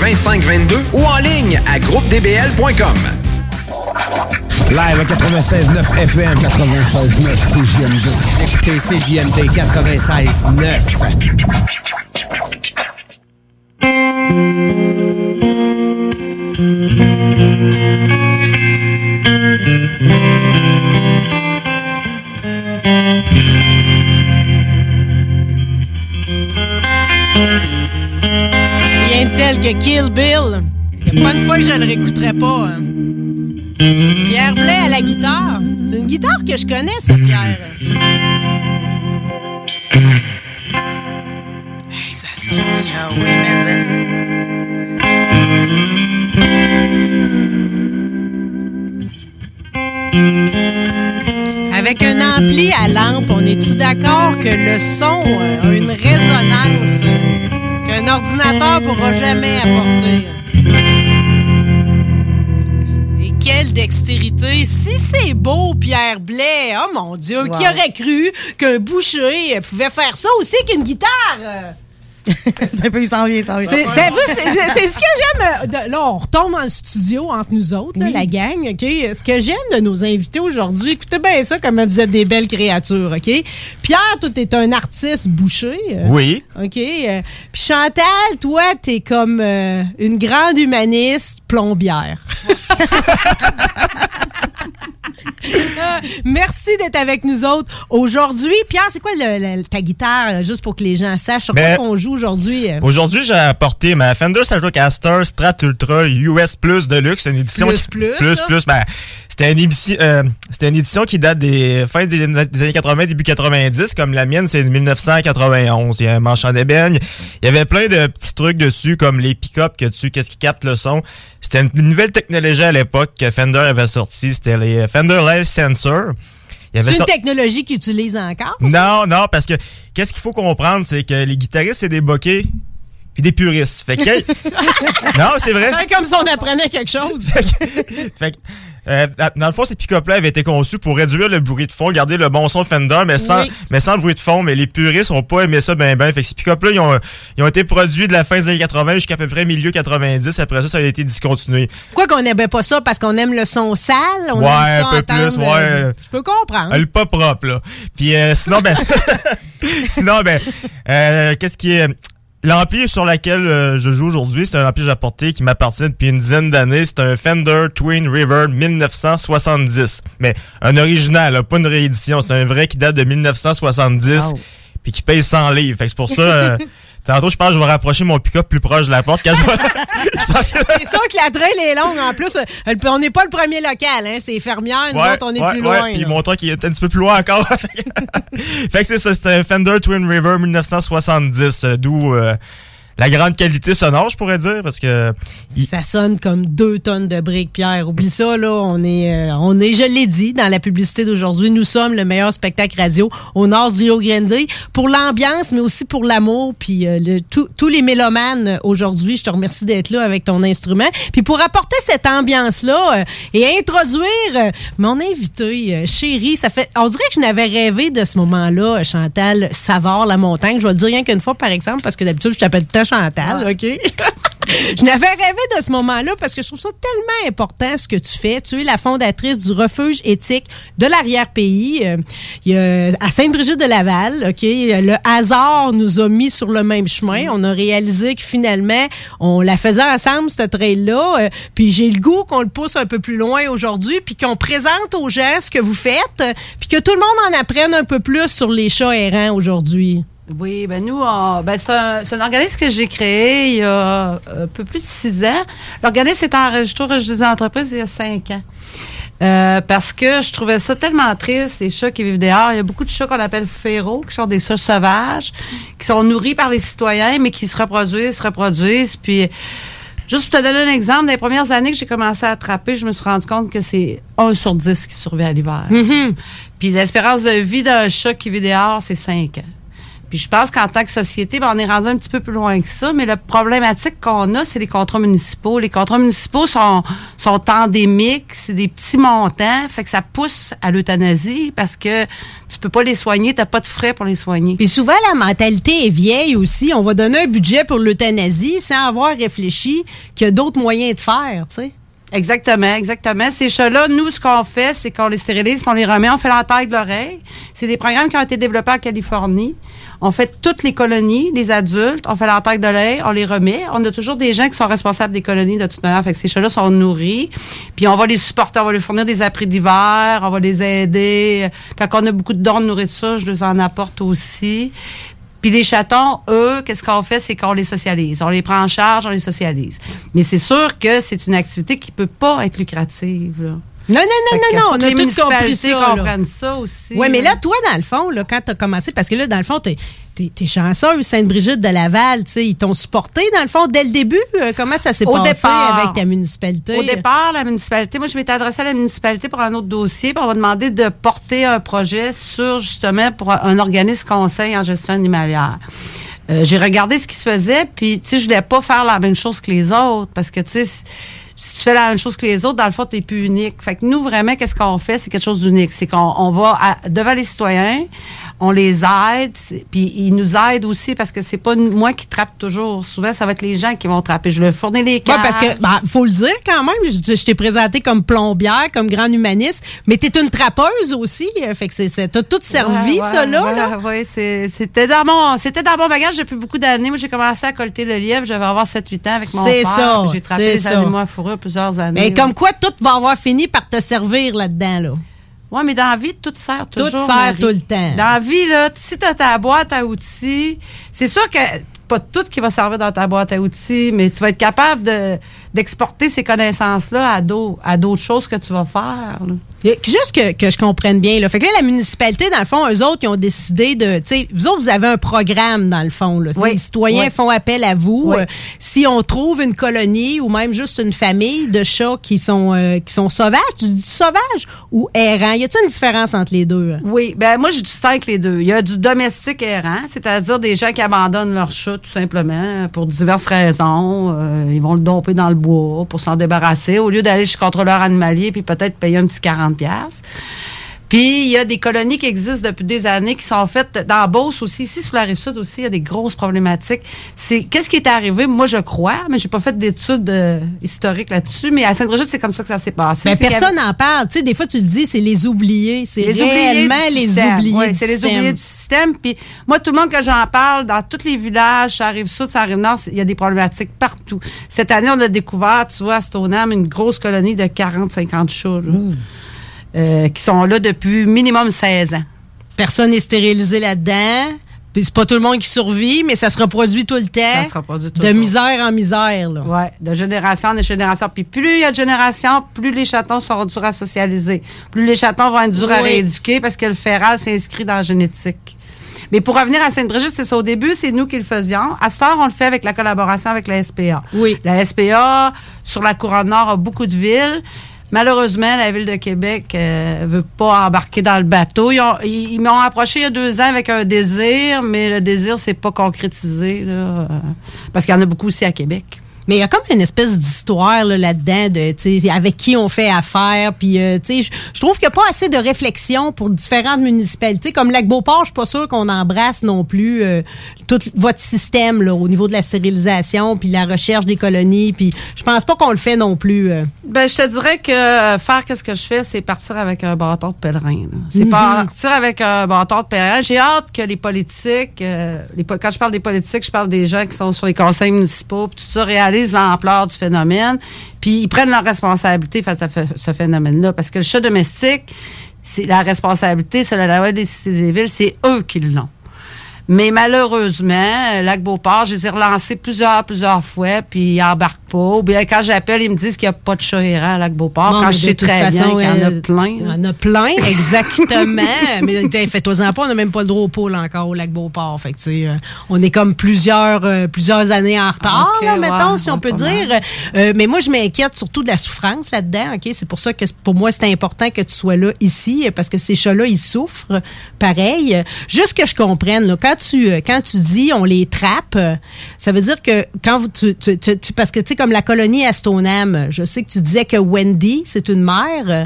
2522 ou en ligne à groupedbl.com. Live à 96.9 FM, 96.9 CJMD. Écoutez CJMD 96.9. Rien de tel que Kill Bill. Il n'y a pas une fois que je le réécouterai pas. hein. Pierre Blais à la guitare. C'est une guitare que je connais, ça, Pierre. Hey, ça sonne. Ah oui, mais Avec un ampli à lampe, on est-tu d'accord que le son a une résonance? Qu'un ordinateur pourra jamais apporter? Et quelle dextérité! Si c'est beau, Pierre Blais! Oh mon Dieu! Qui aurait cru qu'un boucher pouvait faire ça aussi qu'une guitare? il s'en vient, il s'en vient. C'est ce que j'aime. euh, de- Là, on retombe dans le studio entre nous autres, là, Oui. la gang. OK? Ce que j'aime de nos invités aujourd'hui, écoutez bien ça, comme vous êtes des belles créatures. OK? Pierre, toi, t'es un artiste boucher. euh, Oui. OK? euh, Puis Chantal, toi, t'es comme euh, une grande humaniste plombière. Euh, Merci d'être avec nous autres aujourd'hui. Pierre, c'est quoi le- le- ta guitare, euh, juste pour que les gens sachent sur Ben, quoi qu'on joue aujourd'hui? euh? Aujourd'hui, j'ai apporté ma Fender Stratocaster Strat Ultra US Plus Deluxe, une édition Plus, qui- plus, plus. Ben, c'était une édition, euh, c'était une édition qui date des fins des, des années 80, début 90, comme la mienne, c'est de 1991. Il y a un manchant d'ébène. Il y avait plein de petits trucs dessus, comme les pick-up que dessus, qu'est-ce qui capte le son. C'était une, une nouvelle technologie à l'époque que Fender avait sorti. C'était les Fender Sensor. C'est une technologie qu'ils utilisent encore? non, non, parce que qu'est-ce qu'il faut comprendre, c'est que les guitaristes, c'est des bokeh puis des puristes. Fait que, non, c'est vrai. C'est comme si on apprenait quelque chose. Fait que, euh, dans le fond, ces pick-up-là avaient été conçus pour réduire le bruit de fond, garder le bon son Fender, mais sans, Oui. mais sans le bruit de fond. Mais les puristes ont pas aimé ça ben ben. Fait que ces pick-up-là, ils ont, ils ont été produits de la fin des années 80 jusqu'à peu près milieu 90. Après ça, ça a été discontinué. Quoi qu'on n'aimait pas ça parce qu'on aime le son sale. On Ouais, aime ça un peu entendre, plus, euh, ouais. Je peux comprendre. Le pas propre, là. Puis euh, sinon, ben... sinon, ben... euh, Qu'est-ce qui est... L'ampli sur laquelle euh, je joue aujourd'hui, c'est un ampli que j'ai apporté qui m'appartient depuis une dizaine d'années. C'est un Fender Twin River 1970. Mais un original, là, pas une réédition. C'est un vrai qui date de 1970 puis qui paye 100 livres. Fait que c'est pour ça... euh, Tantôt, je pense que je vais rapprocher mon pick-up plus proche de la porte quand je vais... C'est sûr que la trail est longue. En plus, euh, on n'est pas le premier local. Hein. C'est fermière. Nous Ouais, autres, on est ouais, plus loin. Puis mon truck il est un petit peu plus loin encore. fait que c'est ça, c'était un Fender Twin River 1970, euh, d'où euh, la grande qualité sonore, je pourrais dire, parce que Ça sonne comme deux tonnes de briques, Pierre. Oublie ça, là. On est, euh, on est, je l'ai dit dans la publicité d'aujourd'hui, nous sommes le meilleur spectacle radio au nord du Rio Grande pour l'ambiance, mais aussi pour l'amour. Puis euh, le- tous les mélomanes aujourd'hui, je te remercie d'être là avec ton instrument. Puis pour apporter cette ambiance-là euh, et introduire mon invité, chérie, ça fait, on dirait que je n'avais rêvé de ce moment-là, Chantal Savard, la montagne. Je vais le dire rien qu'une fois, par exemple, parce que d'habitude, je t'appelle tout Chantal, OK? Je n'avais rêvé de ce moment-là parce que je trouve ça tellement important ce que tu fais. Tu es la fondatrice du refuge éthique de l'arrière-pays euh, à Sainte-Brigitte-de-Laval. Ok, Le hasard nous a mis sur le même chemin. On a réalisé que finalement, on la faisait ensemble, cette trail-là. Euh, puis j'ai le goût qu'on le pousse un peu plus loin aujourd'hui puis qu'on présente aux gens ce que vous faites euh, puis que tout le monde en apprenne un peu plus sur les chats errants aujourd'hui. Oui, ben nous, ben c'est un, organisme que j'ai créé il y a un peu plus de six ans. L'organisme est enregistré au registre des entreprises il y a cinq ans. Euh, parce que je trouvais ça tellement triste, les chats qui vivent dehors. Il y a beaucoup de chats qu'on appelle férots, qui sont des chats sauvages, qui sont nourris par les citoyens, mais qui se reproduisent, se reproduisent. Puis, juste pour te donner un exemple, dans les premières années que j'ai commencé à attraper, je me suis rendu compte que c'est un sur dix qui survit à l'hiver. Puis l'espérance de vie d'un chat qui vit dehors, c'est cinq ans. Puis je pense qu'en tant que société, ben, on est rendu un petit peu plus loin que ça, mais la problématique qu'on a, c'est les contrats municipaux. Les contrats municipaux sont, sont endémiques, c'est des petits montants, fait que ça pousse à l'euthanasie parce que tu peux pas les soigner, t'as pas de frais pour les soigner. Puis souvent, la mentalité est vieille aussi. On va donner un budget pour l'euthanasie sans avoir réfléchi qu'il y a d'autres moyens de faire, tu sais. Exactement, exactement. Ces chats-là, nous, ce qu'on fait, c'est qu'on les stérilise, puis on les remet, on fait l'entaille de l'oreille. C'est des programmes qui ont été développés en Californie. On fait toutes les colonies, les adultes, on fait l'entaille de l'oreille, on les remet. On a toujours des gens qui sont responsables des colonies de toute manière. Fait que ces chats-là sont nourris. Puis on va les supporter, on va leur fournir des abris d'hiver, on va les aider. Quand on a beaucoup de dons de nourriture, je les en apporte aussi. Puis les chatons, eux, qu'est-ce qu'on fait, c'est qu'on les socialise. On les prend en charge, on les socialise. Mais c'est sûr que c'est une activité qui peut pas être lucrative. Non, non, non, non, non, on a tout compris ça. comprennent ça aussi. Oui, mais là, toi, dans le fond, là, quand tu as commencé, parce que là, dans le fond, t'es es, chanceuse, Sainte-Brigitte de Laval, tu sais, ils t'ont supporté, dans le fond, dès le début? Euh, comment ça s'est Au passé départ. avec ta municipalité? Au départ, la municipalité, moi, je m'étais adressée à la municipalité pour un autre dossier, puis on m'a demandé de porter un projet sur, justement, pour un, un organisme conseil en gestion animalière. Euh, j'ai regardé ce qui se faisait, puis, tu sais, je voulais pas faire la même chose que les autres, parce que, tu sais, si- tu fais la même chose que les autres, dans le fond, t'es plus unique. Fait que nous, vraiment, qu'est-ce qu'on fait? C'est quelque chose d'unique. C'est qu'on on va à- devant les citoyens, on les aide, c'est- puis ils nous aident aussi parce que c'est pas moi qui trappe toujours. Souvent, ça va être les gens qui vont trapper. Je leur fournis les Ouais, câbles. parce que, ben, faut le dire quand même, je, je t'ai présenté comme plombière, comme grande humaniste, mais t'es une trappeuse aussi, euh, fait que c'est, c'est- t'as tout servi, Ouais, ça, ouais, là. ouais, là. ouais, c'est- c'était dans mon c'était dans mon bagage depuis beaucoup d'années. Moi, j'ai commencé à colter le lièvre, j'avais avoir 7-8 ans avec mon C'est père. ça, J'ai trappé c'est les ça. animaux à fourrure plusieurs années. Mais comme quoi, tout va avoir fini par te servir là-dedans, là. Ouais, mais dans la vie, tout sert Tout toujours. sert Marie. tout le temps. Dans la vie, là, si tu as ta boîte à outils, c'est sûr que pas tout qui va servir dans ta boîte à outils, mais tu vas être capable de d'exporter ces connaissances-là à d'autres à d'autres choses que tu vas faire. là. Juste que, que je comprenne bien. Là. Fait que là, la municipalité, dans le fond, eux autres, ils ont décidé de. Vous autres, vous avez un programme, dans le fond. Là. Oui. Les citoyens Oui. font appel à vous. Oui. Euh, si on trouve une colonie ou même juste une famille de chats qui sont, euh, qui sont sauvages, tu dis sauvages ou errants, y a-t-il une différence entre les deux? Oui, ben moi je distingue les deux. Il y a du domestique errant, c'est-à-dire des gens qui abandonnent leur chat tout simplement pour diverses raisons. Euh, ils vont le domper dans le pour s'en débarrasser au lieu d'aller chez le contrôleur animalier puis peut-être payer un petit 40 pièces. Puis il y a des colonies qui existent depuis des années qui sont faites dans Beauce aussi, ici sur la rive sud aussi, il y a des grosses problématiques. C'est qu'est-ce qui est arrivé? Moi je crois, mais j'ai pas fait d'études euh, historiques là-dessus, mais à Sainte-Brigitte c'est comme ça que ça s'est passé. Mais personne avait- n'en parle. Tu sais, des fois, tu le dis, c'est les oubliés. C'est les oubliés réellement du les oubliés. Oui, c'est les oubliés du système. Puis moi, tout le monde que j'en parle, dans tous les villages, ça arrive sud, ça arrive nord, il y a des problématiques partout. Cette année, on a découvert, tu vois, à Stoneham, une grosse colonie de 40-50 chats, là, euh, qui sont là depuis minimum 16 ans. Personne n'est stérilisé là-dedans. C'est pas tout le monde qui survit, mais ça se reproduit tout le temps. Ça se reproduit De toujours. misère en misère, là. Oui, de génération en génération. Puis plus il y a de générations, plus les chatons seront durs à socialiser. Plus les chatons vont être durs à rééduquer parce que le féral s'inscrit dans la génétique. Mais pour revenir à Sainte-Brigitte, c'est ça. Au début, c'est nous qui le faisions. À cette heure, on le fait avec la collaboration avec la SPA. Oui. La SPA, sur la couronne nord, a beaucoup de villes. Malheureusement, la ville de Québec euh, veut pas embarquer dans le bateau. Ils m'ont approché il y a deux ans avec un désir, mais le désir s'est pas concrétisé, là, euh, parce qu'il y en a beaucoup aussi à Québec. Mais il y a comme une espèce d'histoire là, là-dedans de avec qui on fait affaire. Puis, euh, tu sais, je- trouve qu'il n'y a pas assez de réflexion pour différentes municipalités. Comme Lac-Beauport, je suis pas sûre qu'on embrasse non plus euh, tout votre système là, au niveau de la stérilisation puis la recherche des colonies. Puis, je pense pas qu'on le fait non plus. euh. Ben, je te dirais que euh, faire qu'est-ce que je fais, c'est partir avec un bâton de pèlerin. C'est Mhm. partir avec un bâton de pèlerin. J'ai hâte que les politiques, euh, les po- quand je parle des politiques, je parle des gens qui sont sur les conseils municipaux, puis tout ça réalisent l'ampleur du phénomène, puis ils prennent leur responsabilité face à ce phénomène-là. Parce que le chat domestique, c'est la responsabilité, c'est la loi des cités et villes, c'est eux qui l'ont. Mais malheureusement, euh, Lac Beauport, je les ai relancés plusieurs, plusieurs fois, puis ils embarquent pas. Ou bien quand j'appelle, ils me disent qu'il n'y a pas de chat errant à Lac Beauport, Bon, quand je sais très façon, bien qu'il y en a euh, plein. Il y en a plein, exactement. mais fais-toi-en pas, on n'a même pas le droit au pôle encore au lac Beauport. Fait que, tu sais, euh, on est comme plusieurs, euh, plusieurs années en retard, là, mettons, si on peut dire. Euh, mais moi, je m'inquiète surtout de la souffrance là-dedans. ok? C'est pour ça que pour moi, c'est important que tu sois là ici, parce que ces chats-là, ils souffrent pareil. Juste que je comprenne, là, quand tu euh, quand tu dis on les trappe, euh, ça veut dire que quand vous, tu, tu- tu- tu- parce que tu sais comme la colonie à Stoneham, je sais que tu disais que Wendy, c'est une mère. euh,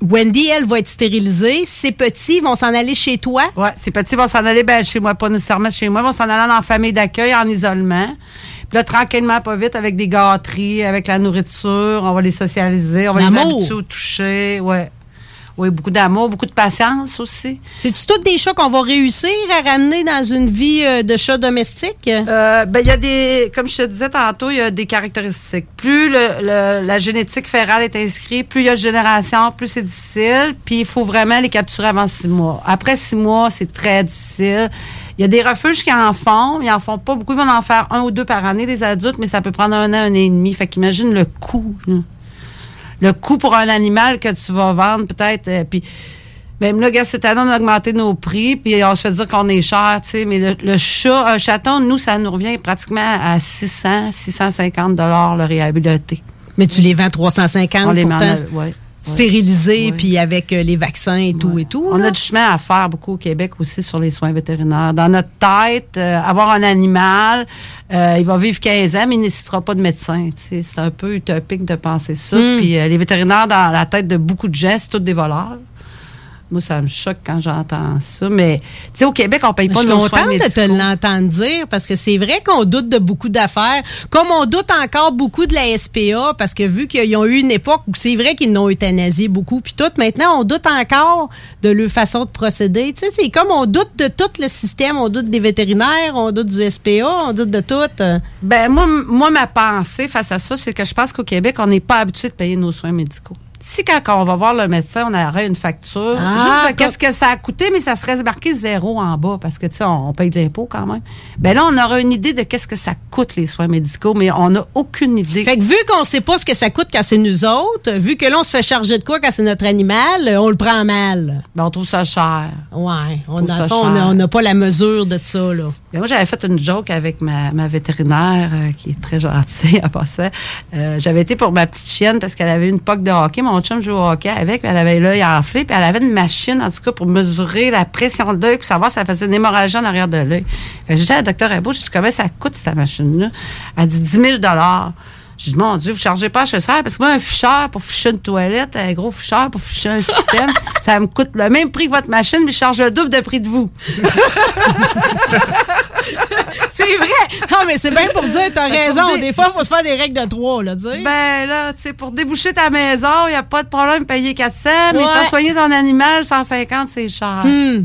Wendy, elle, va être stérilisée. Ses petits vont s'en aller chez toi? Ouais, ces petits vont s'en aller ben, chez moi, pas nécessairement chez moi, vont s'en aller dans la famille d'accueil en isolement. Puis là, tranquillement, pas vite, avec des gâteries, avec la nourriture, on va les socialiser, on va les habituer au toucher, ouais. Oui, beaucoup d'amour, beaucoup de patience aussi. C'est-tu toutes des chats qu'on va réussir à ramener dans une vie euh, de chat domestique? Euh, ben, il y a des, comme je te disais tantôt, il y a des caractéristiques. Plus le, le- la génétique férale est inscrite, plus il y a de générations, plus c'est difficile. Puis il faut vraiment les capturer avant six mois. Après six mois, c'est très difficile. Il y a des refuges qui en font, ils en font pas beaucoup. Ils vont en faire un ou deux par année, des adultes, mais ça peut prendre un an, un an et demi. Fait qu'imagine le coût. là. Le coût pour un animal que tu vas vendre, peut-être. euh, puis même là, gars, cette année, on a augmenté nos prix, puis on se fait dire qu'on est cher, tu sais. Mais le, le chat, un chaton, nous, ça nous revient pratiquement à 600, 650 dollars le réhabilité. Mais tu les vends 350 On les met ouais. Stérilisés, puis avec euh, les vaccins et tout et tout. On là. a du chemin à faire beaucoup au Québec aussi sur les soins vétérinaires. Dans notre tête, euh, avoir un animal, euh, il va vivre 15 ans, mais il ne nécessitera pas de médecin. C'est un peu utopique de penser ça. Mm. Puis euh, les vétérinaires, dans la tête de beaucoup de gens, c'est tous des voleurs. Moi, ça me choque quand j'entends ça. Mais, tu sais, au Québec, on paye Je pas suis nos soins contente de te médicaux. l'entendre dire parce que c'est vrai qu'on doute de beaucoup d'affaires. Comme on doute encore beaucoup de la SPA parce que vu qu'ils ont eu une époque où c'est vrai qu'ils n'ont euthanasié beaucoup puis tout, maintenant on doute encore de leur façon de procéder. Tu sais, c'est comme on doute de tout le système. On doute des vétérinaires, on doute du SPA, on doute de tout. Ben, moi, moi, ma pensée face à ça, c'est que je pense qu'au Québec, on n'est pas habitué de payer nos soins médicaux. Si quand on va voir le médecin, on aurait une facture, Ah, juste qu'est-ce que ça a coûté, mais ça serait marqué zéro en bas parce que, tu sais, on, on paye de l'impôt quand même. Ben là, on aurait une idée de qu'est-ce que ça coûte les soins médicaux, mais on n'a aucune idée. Fait que vu qu'on sait pas ce que ça coûte quand c'est nous autres, vu que là on se fait charger de quoi quand c'est notre animal, euh, on le prend mal. Ben, on trouve ça cher. Ouais, on fond, on on n'a pas la mesure de ça là. Ben, moi, j'avais fait une joke avec ma, ma vétérinaire, euh, qui est très gentille à passer. Euh, j'avais été pour ma petite chienne parce qu'elle avait une poque de hockey. Mon chum joue au hockey avec, puis elle avait l'œil enflé, puis elle avait une machine, en tout cas, pour mesurer la pression de l'œil, pour savoir si elle faisait une hémorragie en arrière de l'œil. J'ai dit à la docteur Ebo, j'ai dit, combien ça coûte, cette machine-là? Elle dit 10 000 j'ai dit, mon Dieu, vous chargez pas cher parce que moi, un ficheur pour ficher une toilette, un gros ficheur pour ficher un système, ça me coûte le même prix que votre machine, mais je charge le double de prix de vous. C'est vrai. Non mais c'est bien pour dire t'as raison. Des fois, il faut se faire des règles de trois là, tu sais. Ben là, tu sais, pour déboucher ta maison, il n'y a pas de problème de payer 400, mais Ouais. faire soigner ton animal, 150, c'est cher. Hmm.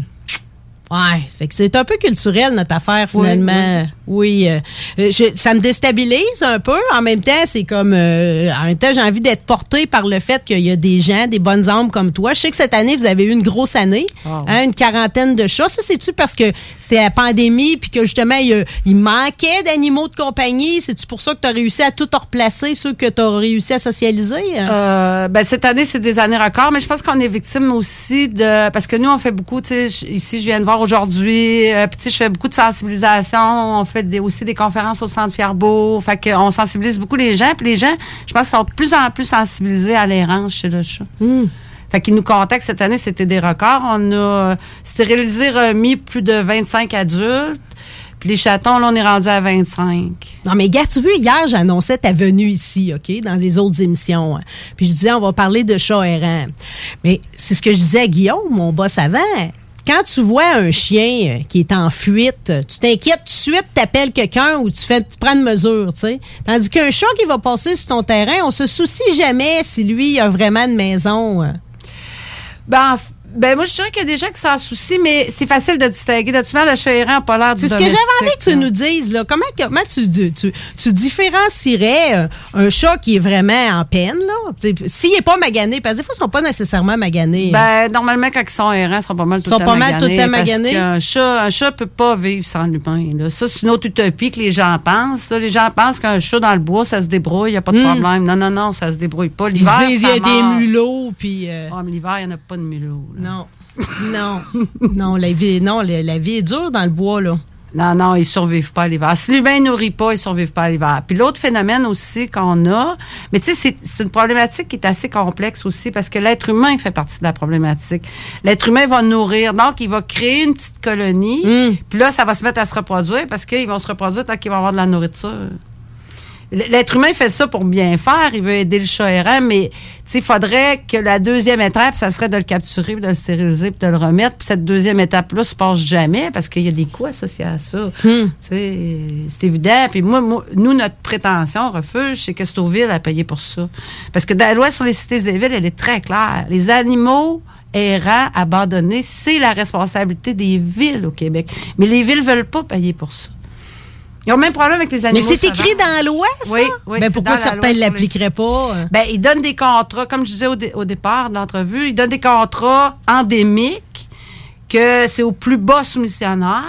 Ouais, fait que c'est un peu culturel notre affaire finalement. Oui, euh, je- ça me déstabilise un peu. En même temps, c'est comme euh, en même temps, j'ai envie d'être portée par le fait qu'il y a des gens, des bonnes âmes comme toi. Je sais que cette année vous avez eu une grosse année, Ah hein, une quarantaine de chats. Ça c'est-tu parce que c'est la pandémie puis que justement il, manquait d'animaux de compagnie, c'est-tu pour ça que tu as réussi à tout replacer ceux que tu as réussi à socialiser? Euh, ben, cette année, c'est des années records, mais je pense qu'on est victime aussi de. Parce que nous, on fait beaucoup, tu sais, ici, je viens de voir aujourd'hui, euh, puis tu sais, je fais beaucoup de sensibilisation. On fait des- aussi des conférences au centre Fierbourg. Fait qu'on sensibilise beaucoup les gens, puis les gens, je pense, sont de plus en plus sensibilisés à l'errance chez le chat. Fait qu'ils nous contactent cette année, c'était des records. On a euh, stérilisé, remis plus de 25 adultes. Puis les chatons, là, on est rendu à 25. Non, mais gars, tu veux, hier, j'annonçais ta venue ici, OK, dans les autres émissions. hein. Puis je disais, on va parler de chats errants. Mais c'est ce que je disais à Guillaume, mon boss avant. Quand tu vois un chien euh, qui est en fuite, tu t'inquiètes tout de suite, t'appelles quelqu'un ou tu fais, tu prends une mesure, tu sais. Tandis qu'un chat qui va passer sur ton terrain, on se soucie jamais si lui a vraiment une maison. euh. Ben, ben moi, je dirais qu'il y a des gens qui s'en soucient, mais c'est facile de distinguer. De façon, le chat errant l'air du C'est ce que j'avais envie que tu nous dises. Là. Comment, comment tu, tu, tu, différencierais euh, un chat qui est vraiment en peine? là? S'il n'est pas magané, parce que des fois, ils ne sont pas nécessairement maganés. hein. Ben, normalement, quand ils sont errants, ils sont pas mal tout Ils sont pas mal tout le temps maganés. qu'un chat, un chat peut pas vivre sans l'humain. Ça, c'est une autre utopie que les gens pensent. là. Les gens pensent qu'un chat dans le bois, ça se débrouille, il n'y a pas de Hmm. problème. Non, non, non, ça se débrouille pas. L'hiver, il y a des mulots, puis... euh, Ah, mais l'hiver, il n'y en a pas de mulots. là. Non. Non. non, la vie, non, la, la vie est dure dans le bois, là. Non, non, ils survivent pas à l'hiver. Si l'humain ne nourrit pas, ils survivent pas à l'hiver. Puis l'autre phénomène aussi qu'on a, mais tu sais, c'est- une problématique qui est assez complexe aussi parce que l'être humain fait partie de la problématique. L'être humain va nourrir, donc il va créer une petite colonie. Hmm. Puis là, ça va se mettre à se reproduire parce qu'ils vont se reproduire tant qu'ils vont avoir de la nourriture. L'être humain fait ça pour bien faire. Il veut aider le chat errant, mais il faudrait que la deuxième étape, ça serait de le capturer, de le stériliser, puis de le remettre. Puis cette deuxième étape-là se passe jamais parce qu'il y a des coûts associés à ça. Sais, C'est évident. Puis moi, moi, nous, notre prétention, refuge, c'est que Stouffville a payé pour ça. Parce que dans la loi sur les cités et villes, elle est très claire. Les animaux errants, abandonnés, c'est la responsabilité des villes au Québec. Mais les villes veulent pas payer pour ça. Ils ont le même problème avec les Mais animaux. c'est écrit dans la loi, ça? Oui, oui. Ben c'est pourquoi dans la loi certains ne l'appliqueraient pas? euh? Ben, ils donnent des contrats, comme je disais au, dé- au départ de l'entrevue, ils donnent des contrats endémiques que c'est au plus bas soumissionnaire.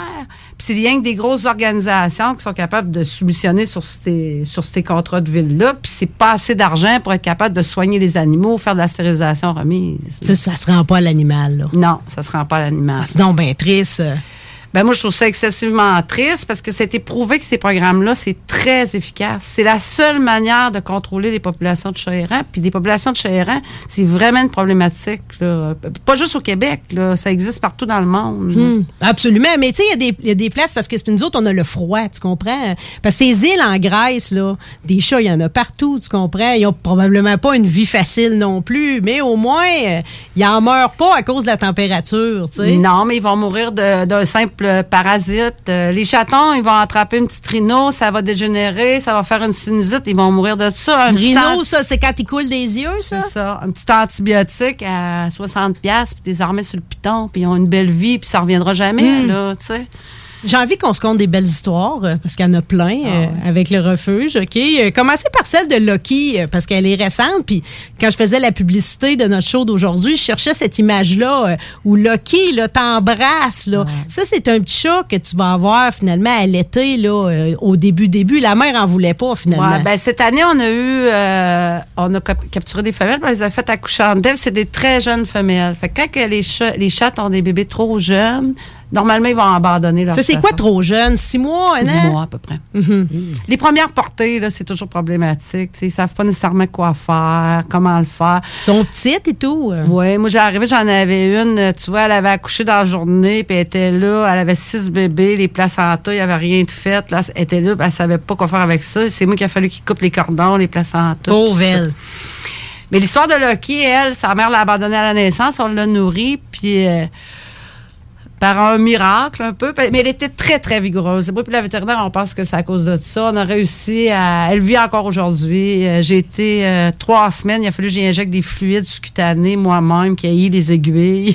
Puis c'est rien que des grosses organisations qui sont capables de soumissionner sur ces, sur ces contrats de ville-là. Puis c'est pas assez d'argent pour être capable de soigner les animaux, faire de la stérilisation remise. Ça, ça se rend pas à l'animal, là. Non, ça se rend pas à l'animal. Ah, c'est donc bien triste. Ben moi, je trouve ça excessivement triste parce que c'est prouvé que ces programmes-là, c'est très efficace. C'est la seule manière de contrôler les populations de chats errants. Puis des populations de chats errants, c'est vraiment une problématique. là. Pas juste au Québec, là, ça existe partout dans le monde. Hmm, absolument. Mais tu sais, il y a des- il y, a des places parce que nous autres, on a le froid, tu comprends? Parce que ces îles en Grèce, là, des chats, il y en a partout, tu comprends? Ils ont probablement pas une vie facile non plus, mais au moins, euh, ils en meurent pas à cause de la température, tu sais. Non, mais ils vont mourir d'un simple parasite. Euh, les chatons, ils vont attraper une petite rhino, ça va dégénérer, ça va faire une sinusite, ils vont mourir de ça. Un Rhino, ça, c'est quand ils coulent des yeux, ça? C'est ça. Un petit antibiotique à 60$, piastres, puis des armées sur le piton, puis ils ont une belle vie, puis ça reviendra jamais, Hmm. là, tu sais. J'ai envie qu'on se conte des belles histoires, euh, parce qu'il y en a plein Ah euh, avec le refuge, OK? Euh, commencer par celle de euh, parce qu'elle est récente, puis quand je faisais la publicité de notre show d'aujourd'hui, je cherchais cette image-là où Lucky, là, t'embrasse, là. Ça, c'est un petit chat que tu vas avoir, finalement, à l'été, là, au début, début. La mère en voulait pas, finalement. Ouais, ben, cette année, on a eu, euh, on a cap- capturé des femelles, on les a faites accoucher en Dèvres. C'est des très jeunes femelles. Fait que quand les chats, les chats ont des bébés trop jeunes, normalement, ils vont abandonner leur ça, c'est quoi trop jeune? Six mois, un Dix mois, à peu près. Mhm. Les premières portées, là, c'est toujours problématique. Tu sais, Ils savent pas nécessairement quoi faire, comment le faire. Ils sont petites et tout. euh. Oui, moi, j'ai arrivé, j'en avais une, euh, tu vois, elle avait accouché dans la journée, puis elle était là, elle avait six bébés, les placentas, il n'y avait rien de fait. Là, elle était là, puis elle savait pas quoi faire avec ça. C'est moi qui a fallu qu'il coupe les cordons, les placentas. Pauvre elle. Mais l'histoire de Lucky, elle, sa mère l'a abandonnée à la naissance, on l'a nourrie, puis euh, par un miracle un peu. Mais elle était très, très vigoureuse. Moi, puis la vétérinaire, on pense que c'est à cause de ça. On a réussi à... Elle vit encore aujourd'hui. Euh, J'ai été euh, trois semaines. Il a fallu que j'injecte des fluides cutanés moi-même, qui les aiguilles.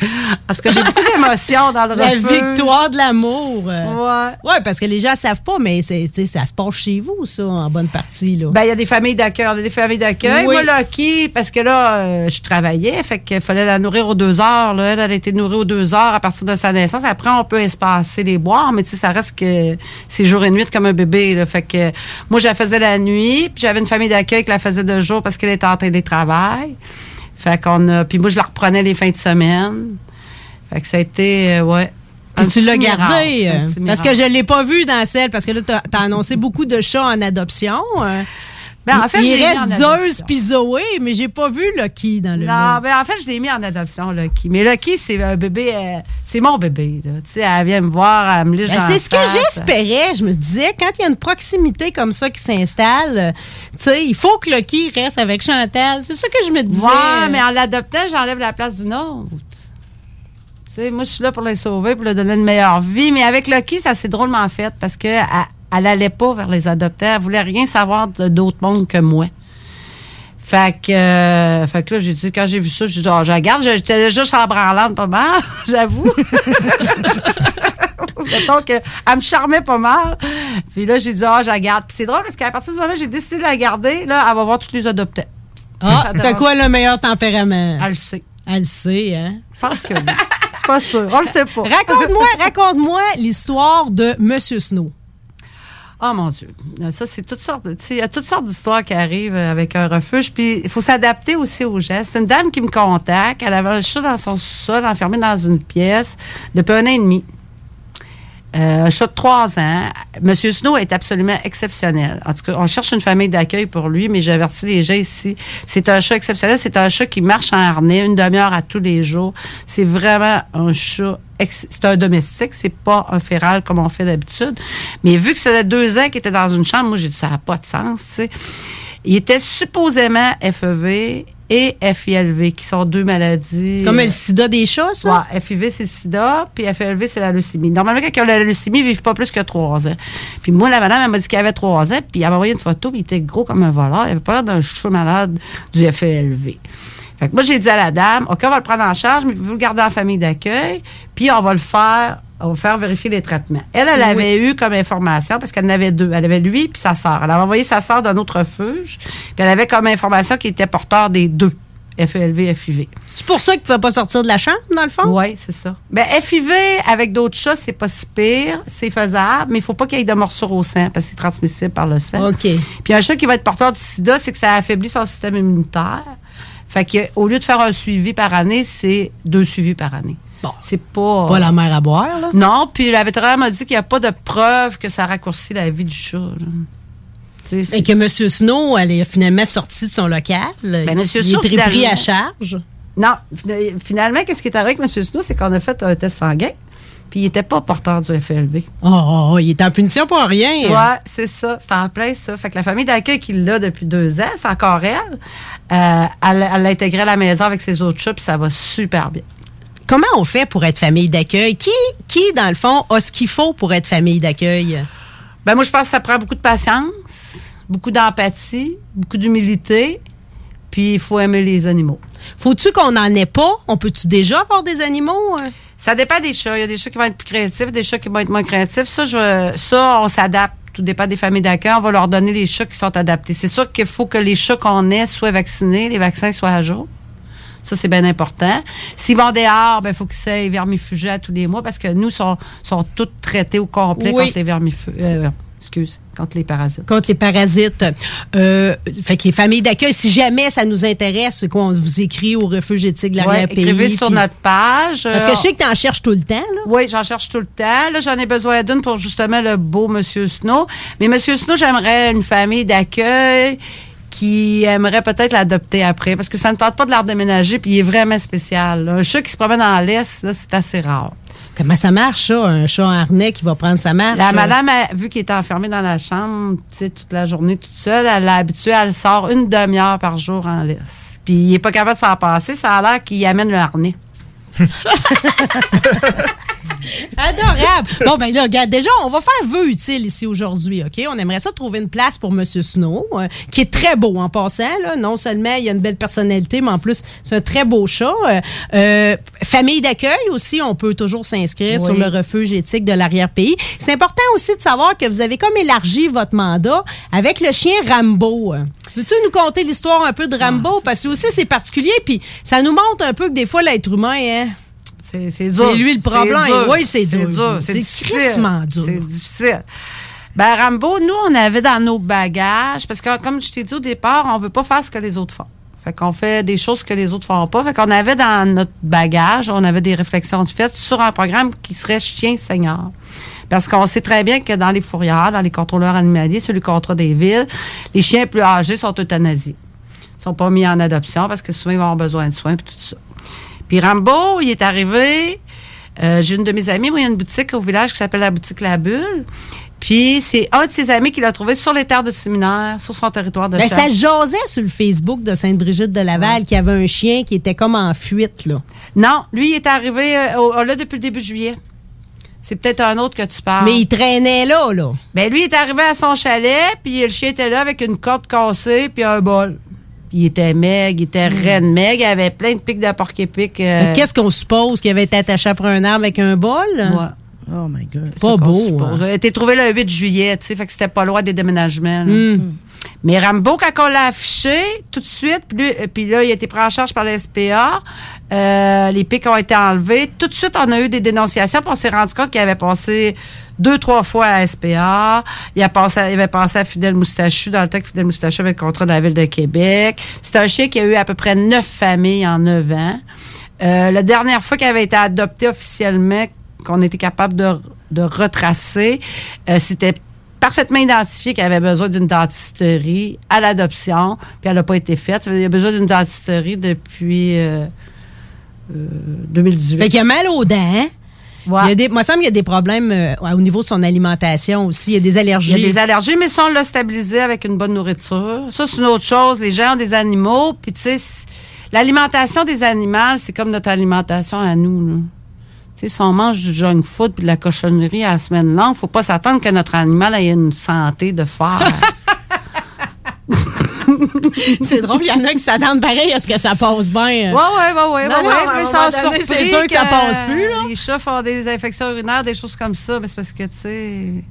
en tout cas, j'ai beaucoup d'émotions dans le La refuge. victoire de l'amour. euh. Ouais. Ouais, parce que les gens ne savent pas, mais c'est, ça se passe chez vous, ça, en bonne partie. Là. Ben, il y a des familles d'accueil. On a des familles d'accueil. Oui. Moi, Lucky, parce que là, euh, je travaillais, fait qu'il fallait la nourrir aux deux heures. Là. Elle, elle a été nourrie aux deux heures à partir de sa naissance. Après, on peut espacer les boire, mais ça reste que c'est jour et nuit comme un bébé. Là. Fait que moi, je la faisais la nuit, puis j'avais une famille d'accueil qui la faisait de jour parce qu'elle était en télétravail. Fait qu'on a. Puis moi, je la reprenais les fins de semaine. Fait que ça a été, euh, ouais. Puis tu l'as gardé. euh, parce que je ne l'ai pas vu dans celle, parce que là, tu as, annoncé beaucoup de chats en adoption. Ben, en fait, il reste Zeus puis Zoé, mais j'ai pas vu Lucky dans le Non, ben en fait, je l'ai mis en adoption, Lucky. Mais Lucky, c'est un bébé, euh, c'est mon bébé. Là. Elle vient me voir, elle me liche Ben, c'est ce que j'espérais. Je me disais, quand il y a une proximité comme ça qui s'installe, euh, tu sais, il faut que Lucky reste avec Chantal. C'est ça que je me disais. Ouais, mais en l'adoptant, j'enlève la place d'une autre. Tu sais, moi, je suis là pour les sauver, pour leur donner une meilleure vie. Mais avec Lucky, ça s'est drôlement fait parce que elle, elle allait pas vers les adoptants. Elle voulait rien savoir d'autre monde que moi. Fait que, euh, fait que là, j'ai dit, quand j'ai vu ça, j'ai dit, oh, je la garde. J'étais déjà chambranlante pas mal, j'avoue. Mettons que, elle me charmait pas mal. Puis là, j'ai dit, ah, je la garde. Puis c'est drôle parce qu'à partir du moment où j'ai décidé de la garder, là, elle va voir tous les adoptants. Ah, Ça t'as quoi le meilleur tempérament? Elle le sait. Elle le sait, hein? Je pense que oui. Je suis pas sûre. On le sait pas. Raconte-moi, raconte-moi l'histoire de Monsieur Snow. Oh mon Dieu. Ça, c'est toutes sortes. Il y a toutes sortes d'histoires qui arrivent euh, avec un refuge. Puis il faut s'adapter aussi aux gestes. C'est une dame qui me contacte. Elle avait un chat dans son sol, enfermé dans une pièce, depuis un an et demi. Euh, un chat de trois ans. Monsieur Snow est absolument exceptionnel. En tout cas, on cherche une famille d'accueil pour lui, mais j'avertis les gens ici. C'est un chat exceptionnel. C'est un chat qui marche en harnais une demi-heure à tous les jours. C'est vraiment un chat. C'est un domestique, c'est pas un féral comme on fait d'habitude. Mais vu que ça faisait deux ans qu'il était dans une chambre, moi j'ai dit ça n'a pas de sens, tu sais. Il était supposément FEV et FILV, qui sont deux maladies. C'est comme le sida des chats, ça? Ouais, FIV, c'est le sida, puis FLV, c'est la leucémie. Normalement, quand ils ont la leucémie, ils vivent pas plus que trois ans. Puis moi, la madame, elle m'a dit qu'il avait trois ans, puis elle m'a envoyé une photo, puis il était gros comme un voleur. Il avait pas l'air d'un chat malade du FLV. Fait que moi, j'ai dit à la dame, OK, on va le prendre en charge, mais vous le garder en famille d'accueil, puis on va le faire, on va faire vérifier les traitements. Elle, elle Oui. avait eu comme information, parce qu'elle en avait deux. Elle avait lui puis sa sœur. Elle avait envoyé sa sœur d'un autre refuge, puis elle avait comme information qu'il était porteur des deux, FLV, FIV. C'est pour ça qu'il ne pouvait pas sortir de la chambre, dans le fond? Oui, c'est ça. Ben, FIV avec d'autres chats, c'est pas si pire, c'est faisable, mais il faut pas qu'il y ait de morsures au sang parce que c'est transmissible par le sang. OK. Puis un chat qui va être porteur du sida, c'est que ça affaiblit son système immunitaire. Fait que au lieu de faire un suivi par année, c'est deux suivis par année. c'est pas... Pas la mer à boire, là? Non, puis la vétérinaire m'a dit qu'il n'y a pas de preuve que ça raccourcit la vie du chat. là. Et que M. Snow, elle est finalement sortie de son local. Ben, Monsieur il Snow, est pris à charge. Non, fina- finalement, qu'est-ce qui est arrivé avec M. Snow, c'est qu'on a fait un test sanguin, puis il n'était pas porteur du FLV. Oh, oh, oh, il est en punition pour rien. Ouais, c'est ça. C'est en plein ça. Fait que la famille d'accueil qui l'a depuis deux ans, c'est encore elle. Euh, elle elle l'a intégré à la maison avec ses autres chats, puis ça va super bien. Comment on fait pour être famille d'accueil? Qui, qui, dans le fond, a ce qu'il faut pour être famille d'accueil? Ben moi, je pense que ça prend beaucoup de patience, beaucoup d'empathie, beaucoup d'humilité, puis il faut aimer les animaux. Faut-tu qu'on n'en ait pas? On peut-tu déjà avoir des animaux? Ça dépend des chats. Il y a des chats qui vont être plus créatifs, des chats qui vont être moins créatifs. Ça, je, ça on s'adapte. Tout dépend des familles d'accueil. On va leur donner les chats qui sont adaptés. C'est sûr qu'il faut que les chats qu'on ait soient vaccinés, les vaccins soient à jour. Ça, c'est bien important. S'ils vont dehors, il faut qu'ils s'aient vermifugés à tous les mois parce que nous, sont, sont tous traités au complet Oui. contre les vermifugés. Euh, excuse, contre les parasites. Contre les parasites. Euh, fait que les familles d'accueil, si jamais ça nous intéresse, c'est quoi, on vous écrit au refuge éthique de Ouais, l'arrière-pays. écrivez sur puis- notre page. Parce que Euh, je sais que tu en cherches tout le temps, là. Oui, j'en cherche tout le temps. Là, j'en ai besoin d'une pour justement le beau Monsieur Snow. Mais Monsieur Snow, j'aimerais une famille d'accueil qui aimerait peut-être l'adopter après. Parce que ça ne tente pas de leur déménager, puis il est vraiment spécial. là. Un chat qui se promène dans l'Est, c'est assez rare. Comment ça marche, ça, un chat en harnais qui va prendre sa marche? La madame, a- vu qu'il était enfermé dans la chambre, tu sais, toute la journée toute seule, elle l'a habitué, elle sort une demi-heure par jour en laisse. Puis il est pas capable de s'en passer, ça a l'air qu'il amène le harnais. Adorable. Bon, ben là, regarde, déjà, on va faire vœu utile ici aujourd'hui, OK? On aimerait ça trouver une place pour M. Snow, euh, qui est très beau en passant. Là. Non seulement il a une belle personnalité, mais en plus, c'est un très beau chat. Euh, euh, famille d'accueil aussi, on peut toujours s'inscrire Oui. sur le refuge éthique de l'arrière-pays. C'est important aussi de savoir que vous avez comme élargi votre mandat avec le chien Rambo. Veux-tu nous conter l'histoire un peu de Rambo? Parce que aussi, c'est particulier, puis ça nous montre un peu que des fois, l'être humain, hein, C'est dur. C'est lui le problème. Oui, c'est dur. C'est difficile. dur. C'est difficile. Ben, Rambo, nous, on avait dans nos bagages, parce que comme je t'ai dit au départ, on veut pas faire ce que les autres font. Fait qu'on fait des choses que les autres font pas. Fait qu'on avait dans notre bagage, on avait des réflexions faites sur un programme qui serait Chien Seigneur. Parce qu'on sait très bien que dans les fourrières, dans les contrôleurs animaliers, sur le contrat des villes, les chiens plus âgés sont euthanasiés. Ils sont pas mis en adoption parce que souvent, ils vont avoir besoin de soins et tout ça. Puis Rambo, il est arrivé. euh, J'ai une de mes amies, moi, il y a une boutique au village qui s'appelle la boutique La Bulle. Puis c'est un de ses amis qui l'a trouvé sur les terres de séminaire, sur son territoire de Ben, chasse. ça jasait sur le Facebook de Sainte-Brigitte de Laval qui avait un chien qui était comme en fuite, là. Non, lui, il est arrivé euh, au- là depuis le début juillet. C'est peut-être un autre que tu parles. Mais il traînait là, là. Ben lui, il est arrivé à son chalet, puis le chien était là avec une corde cassée, puis un bol. Puis il était maigre, il était raide maigre, il avait plein de pics de porc-épic. euh, Qu'est-ce qu'on suppose qu'il avait été attaché après un arbre avec un bol? Ouais. Oh my God. Pas beau. suppose. hein. Il a été trouvé le 8 juillet, tu sais, fait que c'était pas loin des déménagements. là. Hmm. Mais Rambo, quand on l'a affiché, tout de suite, puis, puis là, il a été pris en charge par la SPA. Euh, les pics ont été enlevés. Tout de suite, on a eu des dénonciations, puis on s'est rendu compte qu'il avait passé deux, trois fois à SPA. Il, a passé, avait passé à Fidèle Moustachu dans le temps que Fidèle Moustachu avait le contrat de la Ville de Québec. C'est un chien qui a eu à peu près neuf familles en neuf ans. Euh, la dernière fois qu'il avait été adopté officiellement, qu'on était capable de, retracer, euh, c'était parfaitement identifié qu'il avait besoin d'une dentisterie à l'adoption, puis elle n'a pas été faite. Il a besoin d'une dentisterie depuis 2018. Fait qu'il a mal aux dents. hein? Il y a des, moi, il me semble qu'il y a des problèmes euh, au niveau de son alimentation aussi. Il y a des allergies. Il y a des allergies, mais ça, on l'a stabilisé avec une bonne nourriture. Ça, c'est une autre chose. Les gens ont des animaux, puis tu sais, l'alimentation des animaux, c'est comme notre alimentation à nous. Tu sais, si on mange du junk food puis de la cochonnerie à la semaine longue, faut pas s'attendre que notre animal ait une santé de fer. c'est drôle, il y en a qui s'attendent pareil à ce que ça passe bien. Ouais, ouais, ouais, ouais. Mais sans donné, surpris c'est sûr que ça passe plus, là. Les chats font des infections urinaires, des choses comme ça, mais c'est parce que, tu sais...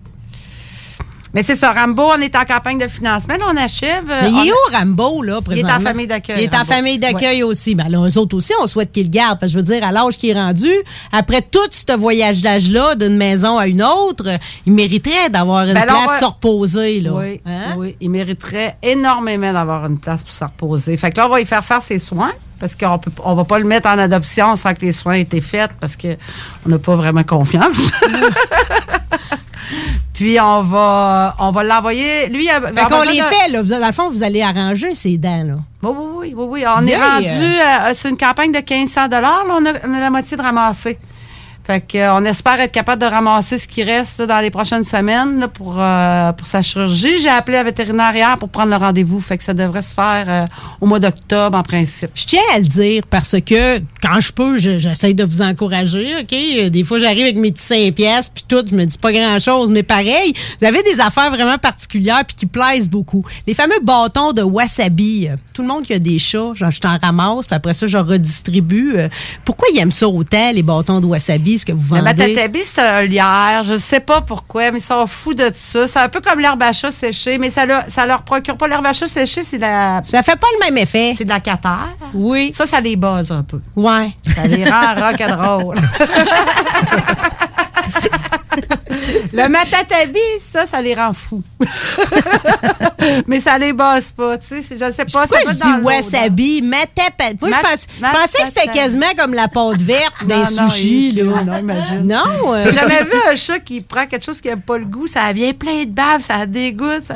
Mais c'est ça, Rambo, on est en campagne de financement, là, on achève. euh, Mais il est où, Rambo, là, Il est en présentement? famille d'accueil, Il est en famille d'accueil aussi. Ben là, eux autres aussi, on souhaite qu'ils le gardent. Parce que je veux dire, à l'âge qu'il est rendu, après tout ce voyage-là d'une maison à une autre, il mériterait d'avoir une Ben place va- se reposer, là. Oui, Hein? oui, il mériterait énormément d'avoir une place pour se reposer. Fait que là, on va y faire faire ses soins. parce qu'on peut, on va pas le mettre en adoption sans que les soins aient été faits parce que on n'a pas vraiment confiance. Puis on va, on va l'envoyer. Lui, a- va Fait qu'on les de- fait, là. Vous- Dans le fond, vous allez arranger ces dents, là. Oui, oui, oui, oui, oui. On est rendu, euh, c'est une campagne de 1500 dollars. On, a- on a la moitié de ramasser. Fait que, euh, on espère être capable de ramasser ce qui reste là, dans les prochaines semaines là, pour, euh, pour sa chirurgie. J'ai appelé la vétérinaire hier pour prendre le rendez-vous. Fait que ça devrait se faire euh, au mois d'octobre en principe. Je tiens à le dire parce que quand je peux, je- j'essaie de vous encourager, OK? Des fois, j'arrive avec mes petits 5 pièces puis tout, je me dis pas grand-chose, mais pareil, vous avez des affaires vraiment particulières puis qui plaisent beaucoup. Les fameux bâtons de wasabi. Tout le monde a des chats, genre, je t'en ramasse, puis après ça, je redistribue. Euh, Pourquoi ils aiment ça autant, les bâtons de wasabi, ce que vous Le vendez? matatabi, c'est un lierre. Je sais pas pourquoi, mais ils sont fous de ça. C'est un peu comme l'herbe à chat séchée, mais ça, leur- ça leur procure pas. L'herbe à chat séchée, c'est de la. Ça fait pas le même effet. C'est de la catère. Oui. Ça, ça les base un peu. Ouais. Ça les rend rock'n'roll. Le matatabi, ça, ça les rend fous. Mais ça les bosse pas, tu sais. Je sais pas. Pourquoi je dis wasabi? Matapa- Moi, je, pense- je pensais que c'était matatabi. quasiment comme la pâte verte des Non, non, sushis. est là. Non, imagine. Non, euh, J'ai jamais vu un chat qui prend quelque chose qui n'aime pas le goût. Ça vient plein de bave, ça dégoûte. ça-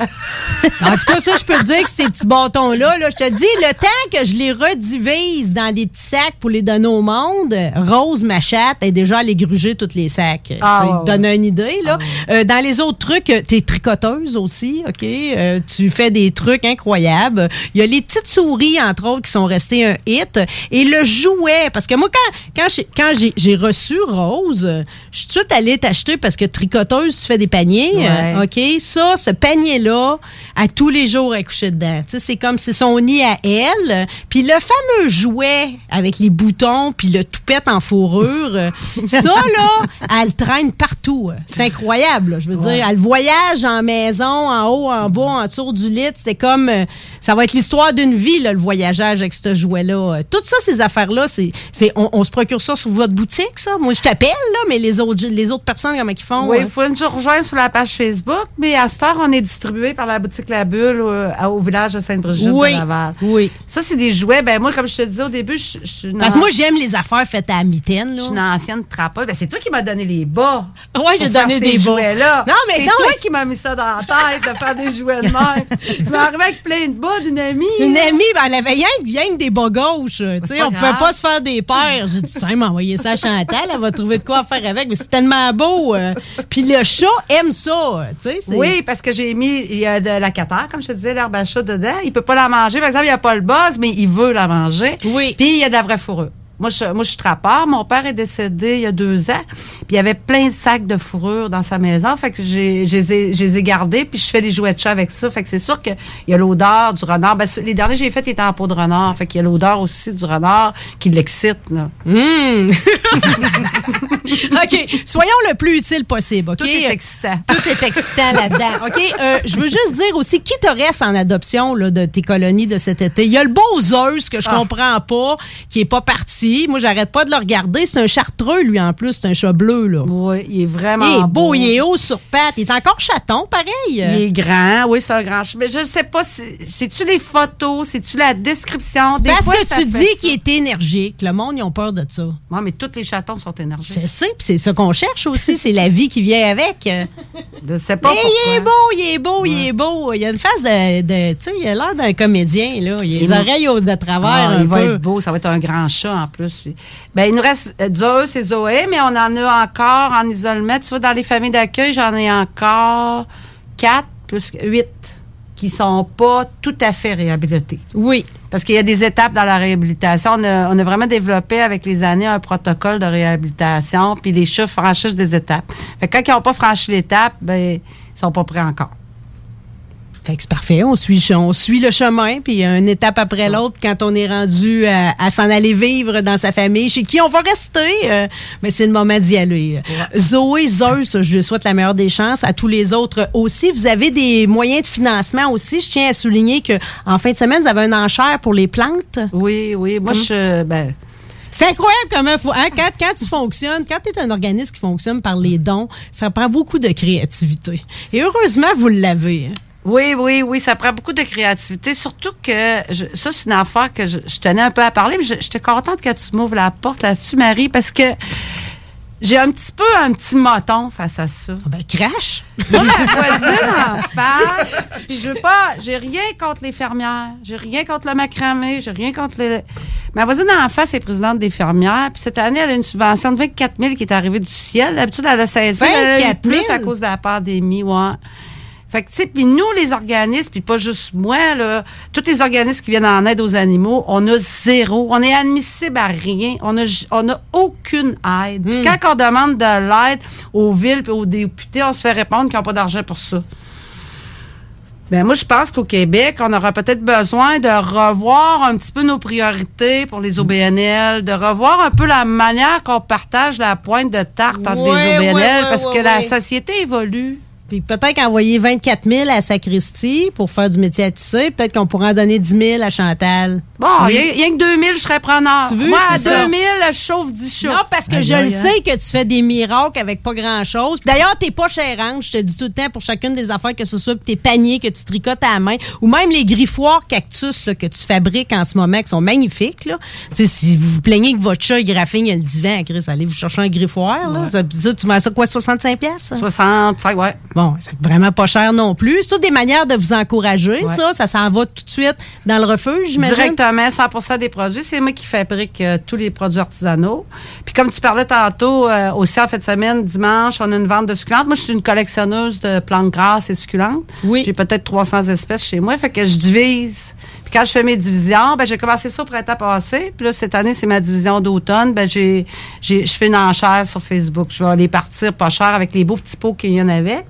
En tout cas, ça, je peux te dire que ces petits bâtons-là, là, je te dis, le temps que je les redivise dans des petits sacs pour les donner au monde, Rose, ma chatte, est déjà allée gruger tous les sacs. Ah, tu sais, une idée, là. Euh, dans les autres trucs, euh, t'es tricoteuse aussi, OK? Euh, tu fais des trucs incroyables. Il y a les petites souris, entre autres, qui sont restées un hit. Et le jouet, parce que moi, quand, quand j'ai, quand j'ai, j'ai reçu Rose, je suis tout de suite allée t'acheter parce que tricoteuse, tu fais des paniers. Ouais. OK? Ça, ce panier-là, à tous les jours, elle couchait dedans. Tu c'est comme c'est son nid à elle. Puis le fameux jouet avec les boutons puis le toupette en fourrure, ça, là, elle traîne partout. C'est incroyable, là, je veux Ouais. dire. Elle voyage en maison, en haut, en bas, en dessous du lit. C'était comme... euh, ça va être l'histoire d'une vie, là, le voyageage avec ce jouet-là. Euh, Tout ça, ces affaires-là, c'est, c'est, on, on se procure ça sur votre boutique, ça? Moi, je t'appelle, là, mais les autres, les autres personnes, comment ils font? Oui, euh? il faut nous rejoindre sur la page Facebook, mais à cette heure, on est distribué par la boutique La Bulle au, à- au village de Sainte-Brigitte Oui, de Laval. Oui. Ça, c'est des jouets. Ben moi, comme je te disais au début, je, je suis Parce que moi, j'aime les affaires faites à la mitaine. Là. Je suis une ancienne trappeuse. Ben, c'est toi qui m'as donné les bas. Ouais, j'ai pour faire donné des jouets-là. Non, mais c'est toi qui m'as mis ça dans la tête de faire des jouets de même. tu m'es arrivé avec plein de bas d'une amie. Une amie, ben, elle avait rien, rien que des bas gauches. Tu sais, on pouvait pas se faire des paires. J'ai dit, tiens, m'envoyer ça à Chantal, elle va trouver de quoi faire avec. Mais c'est tellement beau. euh. Puis le chat aime ça. euh, Tu sais, Oui, parce que j'ai mis il y a de la catère, comme je te disais, l'herbe à chat dedans. Il peut pas la manger. Par exemple, il n'y a pas le buzz, mais il veut la manger. Oui. Puis il y a de la vraie fourrure. Moi je, moi, je suis trappeur. Mon père est décédé il y a deux ans. Puis il y avait plein de sacs de fourrure dans sa maison. Fait que j'ai, je les ai- gardés. Puis je fais les jouets de chat avec ça. Fait que c'est sûr qu'il y a l'odeur du renard. Ben, les derniers que j'ai fait étaient en peau de renard. Fait qu'il y a l'odeur aussi du renard qui l'excite. Là. Hum. Soyons le plus utile possible, OK? Tout est excitant. Tout est excitant là-dedans, OK? Euh, je veux juste dire aussi, qui te reste en adoption là, de tes colonies de cet été? Il y a le beau Zeus que je Ah. comprends pas, qui est pas parti. Moi, j'arrête pas de le regarder. C'est un chartreux, lui, en plus. C'est un chat bleu, là. Oui, il est vraiment Il est beau, beau. il est haut sur pattes. Il est encore chaton, pareil. Il est grand, oui, c'est un grand chat. Mais je ne sais pas, si- c'est-tu les photos, c'est-tu la description? Des Parce fois, que tu dis qu'il est énergique. Le monde, ils ont peur de ça. Oui, mais tous les chatons sont énergiques. Je sais, puis c'est ça qu'on cherche aussi. c'est la vie qui vient avec. Je sais pas Mais il est beau, il est beau, il est beau. Il a une face de. de- tu sais, il a l'air d'un comédien, là. Il a les Il- oreilles au- de travers. Ah, un il va être beau, ça va être un grand chat en plus. Ben, il nous reste euh, Zeus et Zoé, mais on en a encore en isolement. Tu vois, dans les familles d'accueil, j'en ai encore quatre plus huit qui sont pas tout à fait réhabilités. Oui. Parce qu'il y a des étapes dans la réhabilitation. On a, on a vraiment développé avec les années un protocole de réhabilitation, puis les chats franchissent des étapes. Fait que quand ils n'ont pas franchi l'étape, ben, ils sont pas prêts encore. Fait que c'est parfait. On suit, on suit le chemin, puis une étape après l'autre, quand on est rendu à, à s'en aller vivre dans sa famille, chez qui on va rester. euh, mais c'est le moment d'y aller. Zoé, Zeus, je lui souhaite la meilleure des chances. À tous les autres aussi. Vous avez des moyens de financement aussi. Je tiens à souligner que en fin de semaine, vous avez une enchère pour les plantes. Oui, oui. Moi, Hum. je. Ben, C'est incroyable comment faut, hein, quand, quand tu fonctionnes, quand tu es un organisme qui fonctionne par les dons, ça prend beaucoup de créativité. Et heureusement, vous l'avez. hein. Oui, oui, oui, ça prend beaucoup de créativité. Surtout que je- ça, c'est une affaire que je, je tenais un peu à parler, mais je- j'étais contente que tu m'ouvres la porte là-dessus, Marie, parce que j'ai un petit peu un petit moton face à ça. ben, crash! Moi, ma voisine en face, je veux pas, j'ai rien contre les fermières, j'ai rien contre le macramé, j'ai rien contre les... Ma voisine en face est présidente des fermières, puis cette année, elle a une subvention de 24 000 qui est arrivée du ciel. D'habitude, elle a 16 000, elle a eu 24 000? plus à cause de la pandémie, ouais. Fait que, tu sais, puis nous, les organismes, puis pas juste moi, là, tous les organismes qui viennent en aide aux animaux, on a zéro. On est admissible à rien. On a, j- on a aucune aide. Puis quand on demande de l'aide aux villes et aux députés, on se fait répondre qu'ils n'ont pas d'argent pour ça. Ben moi, je pense qu'au Québec, on aura peut-être besoin de revoir un petit peu nos priorités pour les OBNL, de revoir un peu la manière qu'on partage la pointe de tarte entre les OBNL, parce que la société évolue. Puis peut-être envoyer 24 000 à Sacristie pour faire du métier à tisser. Peut-être qu'on pourrait en donner 10 000 à Chantal. Bon, y, a que 2000, je serais preneur. Tu veux, Moi, à c'est ça. 2000, je chauffe 10 chats. Non, parce que je le sais que tu fais des miracles avec pas grand-chose. D'ailleurs, t'es pas chérante, je te dis tout le temps, pour chacune des affaires, que ce soit tes paniers que tu tricotes à la main, ou même les griffoirs cactus là, que tu fabriques en ce moment, qui sont magnifiques. Là. Tu sais, si vous vous plaignez que votre chat il graffigne le divan, Chris, allez vous chercher un griffoir. Là. Ça, ça, tu vends ça quoi, 65 pièces 65, ouais. Bon, c'est vraiment pas cher non plus. C'est des manières de vous encourager, Ouais. ça. Ça s'en va tout de suite dans le refuge, j'imagine. Directement, 100% des produits. C'est moi qui fabrique euh, tous les produits artisanaux. Puis comme tu parlais tantôt, euh, aussi en fin de semaine, dimanche, on a une vente de succulentes. Moi, je suis une collectionneuse de plantes grasses et succulentes. Oui. J'ai peut-être 300 espèces chez moi. Fait que je divise. Puis quand je fais mes divisions, ben j'ai commencé ça au printemps passé. Puis là, cette année, c'est ma division d'automne. Ben j'ai, j'ai, je fais une enchère sur Facebook. Je vais les partir pas cher avec les beaux petits pots qu'il y en avait.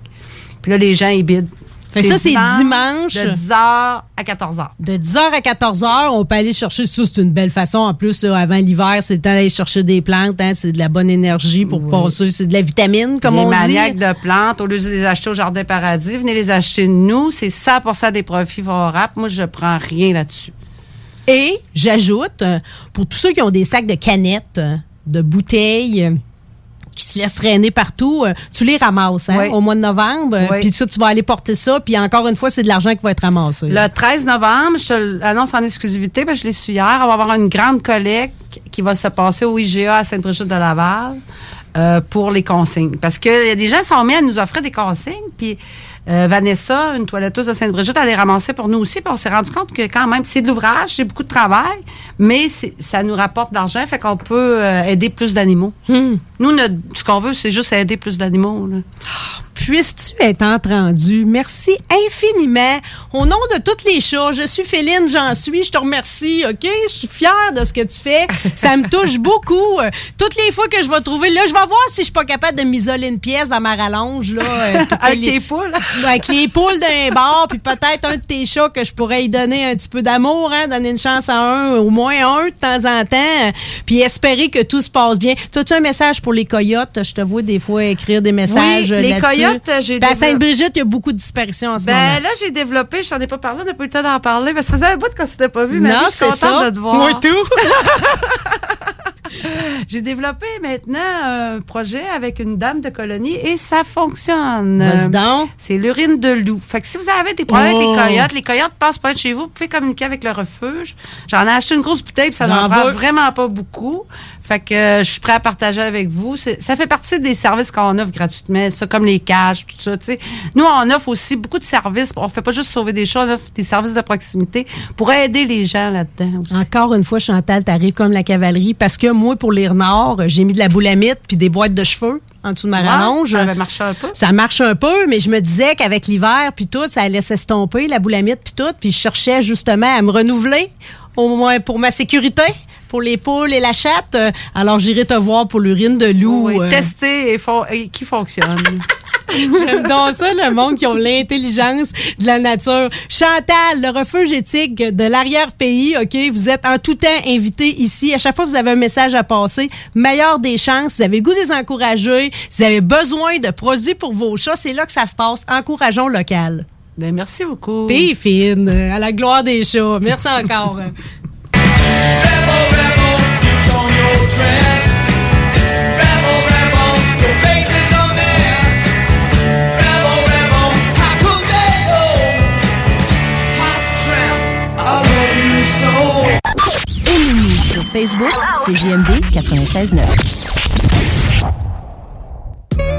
Puis là, les gens, ils bident. Fait ça, c'est dimanche. De 10h à 14h. De 10h à 14h, on peut aller chercher ça. C'est une belle façon. En plus, là, avant l'hiver, c'est le temps d'aller chercher des plantes. hein, c'est de la bonne énergie pour passer. C'est de la vitamine, comme les on maniaques dit. de plantes, au lieu de les acheter au Jardin Paradis, venez les acheter de nous. C'est 100% des profits favorables. Moi, je prends rien là-dessus. Et j'ajoute, euh, pour tous ceux qui ont des sacs de canettes, euh, de bouteilles, qui se laissent traîner partout, euh, tu les ramasses hein, Oui. au mois de novembre. euh, Oui. Puis ça, tu vas aller porter ça. Puis encore une fois, c'est de l'argent qui va être ramassé. Le 13 novembre, je te l'annonce en exclusivité, parce que je l'ai su hier, on va avoir une grande collecte qui va se passer au IGA à Sainte-Brigitte de Laval euh, pour les consignes. Parce que y a des gens sont mis à nous offrir des consignes, puis euh, Vanessa, une toiletteuse de Sainte-Brigitte, elle les ramassait pour nous aussi, puis on s'est rendu compte que quand même, c'est de l'ouvrage, c'est beaucoup de travail, mais ça nous rapporte de l'argent, fait qu'on peut euh, aider plus d'animaux. Nous, notre- ce qu'on veut, c'est juste aider plus d'animaux. Puisses-tu être entendu? Merci infiniment. Au nom de toutes les chats, je suis Féline, j'en suis. Je te remercie, OK? Je suis fière de ce que tu fais. Ça me touche beaucoup. Euh, Toutes les fois que je vais trouver... Là, je vais voir si je suis pas capable de m'isoler une pièce dans ma rallonge. Là, Avec les- tes poules. Avec les poules d'un bar, puis peut-être un de tes chats que je pourrais y donner un petit peu d'amour, hein, donner une chance à un, au moins un de temps en temps, puis espérer que tout se passe bien. Tu as-tu un message pour les coyotes? Je te vois des fois écrire des messages Oui, les coyotes, j'ai Ben, à Sainte-Brigitte, il y a beaucoup de disparitions en ce moment. Ben là, j'ai développé, je t'en ai pas parlé, on n'a pas eu le temps d'en parler, parce que ça faisait un bout qu'on s'était pas vu, mais Non, je suis contente ça. de te voir. Moi tout. J'ai développé maintenant un projet avec une dame de colonie et ça fonctionne. C'est l'urine de loup. Fait que si vous avez des problèmes Oh. avec les coyotes, les coyotes passent pas de chez vous, vous pouvez communiquer avec le refuge. J'en ai acheté une grosse bouteille, puis ça n'en prend vraiment pas beaucoup. Fait que euh, je suis prêt à partager avec vous. Ça fait partie des services qu'on offre gratuitement, ça comme les cages, tout ça. tu sais. Nous, on offre aussi beaucoup de services. On fait pas juste sauver des chats, on offre des services de proximité pour aider les gens là-dedans. Encore une fois, Chantal, t'arrives comme la cavalerie parce que moi, pour les renards, j'ai mis de la boulamite puis des boîtes de cheveux en dessous de ma rallonge. ça avait marché un peu. Ça marche un peu, mais je me disais qu'avec l'hiver puis tout, ça allait s'estomper, la boulamite puis tout, puis je cherchais justement à me renouveler, au moins pour ma sécurité, pour les poules et la chatte. Euh, Alors j'irai te voir pour l'urine de loup. Oui, euh. tester et, fon- et qui fonctionne. J'aime donc ça, le monde qui ont l'intelligence de la nature. Chantal, le refuge éthique de l'arrière-pays, OK? Vous êtes en tout temps invité ici. À chaque fois que vous avez un message à passer, meilleure des chances. Si vous avez le goût de les encourager, si vous avez besoin de produits pour vos chats, c'est là que ça se passe. Encourageons local. Ben, merci beaucoup. T'es fine, à la gloire des chats. Merci encore. Sur Facebook, c'est JMD 96.9.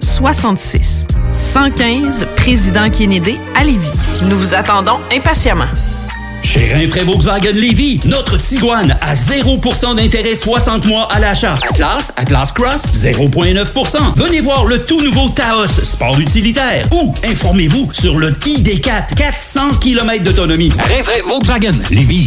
581-305-2366. 115 Président Kennedy à Lévis. Nous vous attendons impatiemment. Chez Rinfraie Volkswagen Lévy, notre Tiguan à 0% d'intérêt 60 mois à l'achat. Atlas, Atlas Cross, 0,9%. Venez voir le tout nouveau Taos, sport utilitaire. Ou informez-vous sur le ID4, 400 km d'autonomie. Rinfraie Volkswagen Lévy.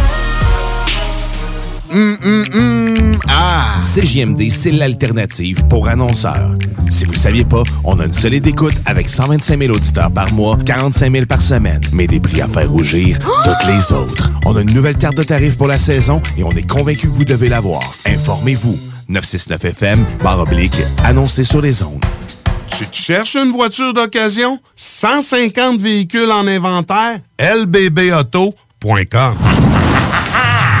Hum, hum, hum. Ah! CJMD, c'est l'alternative pour annonceurs. Si vous ne saviez pas, on a une solide écoute avec 125 000 auditeurs par mois, 45 000 par semaine, mais des prix à faire rougir toutes les autres. On a une nouvelle carte de tarifs pour la saison et on est convaincu que vous devez l'avoir. Informez-vous. 969FM, barre oblique, annoncez sur les ondes. Tu te cherches une voiture d'occasion? 150 véhicules en inventaire? lbbauto.com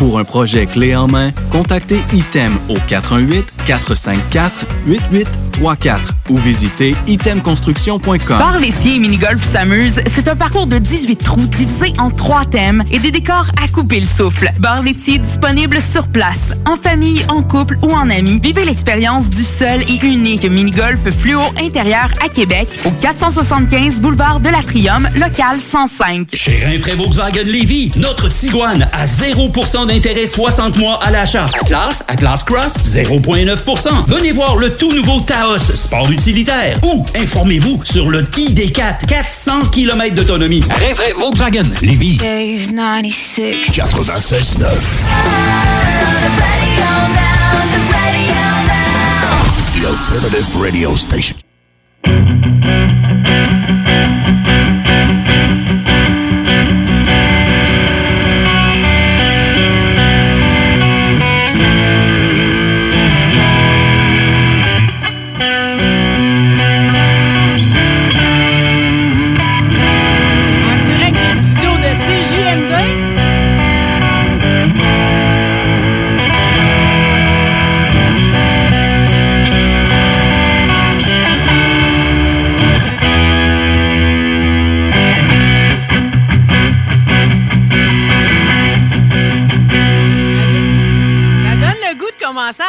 Pour un projet clé en main, contactez ITEM au 418-454-8834 ou visitez itemconstruction.com. Bar laitier et mini-golf s'amuse, c'est un parcours de 18 trous divisé en trois thèmes et des décors à couper le souffle. Bar laitier disponible sur place, en famille, en couple ou en amis. Vivez l'expérience du seul et unique mini-golf fluo intérieur à Québec au 475 boulevard de l'Atrium, local 105. Chez Rinfraie Volkswagen Lévy, notre Tiguan à 0% d'intérêt 60 mois à l'achat. Atlas, Atlas Cross, 0,9%. Venez voir le tout nouveau Taos, sport utilitaire. Ou informez-vous sur le ID4, 400 km d'autonomie. Rinfraie Volkswagen Lévy. 96.9. The Alternative Radio Station.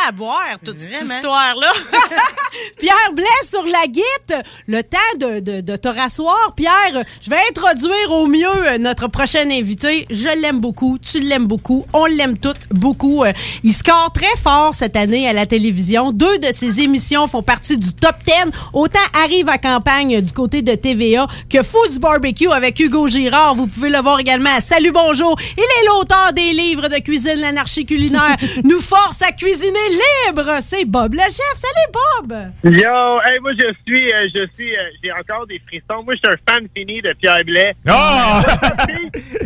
À boire toute cette histoire-là. Pierre Blais sur la guite. Le temps de, de, de te rasseoir. Pierre, je vais introduire au mieux euh, notre prochain invité. Je l'aime beaucoup. Tu l'aimes beaucoup. On l'aime toutes beaucoup. Euh, Il score très fort cette année à la télévision. Deux de ses émissions font partie du top 10. Autant arrive à campagne du côté de TVA que Foods Barbecue avec Hugo Girard. Vous pouvez le voir également Salut Bonjour. Il est l'auteur des livres de cuisine L'anarchie culinaire. Nous force à cuisiner libre. C'est Bob le chef. Salut Bob. Yo, hey, moi je suis, euh, je suis, euh, j'ai encore des frissons. Moi, je suis un fan fini de Pierre Blais. moi,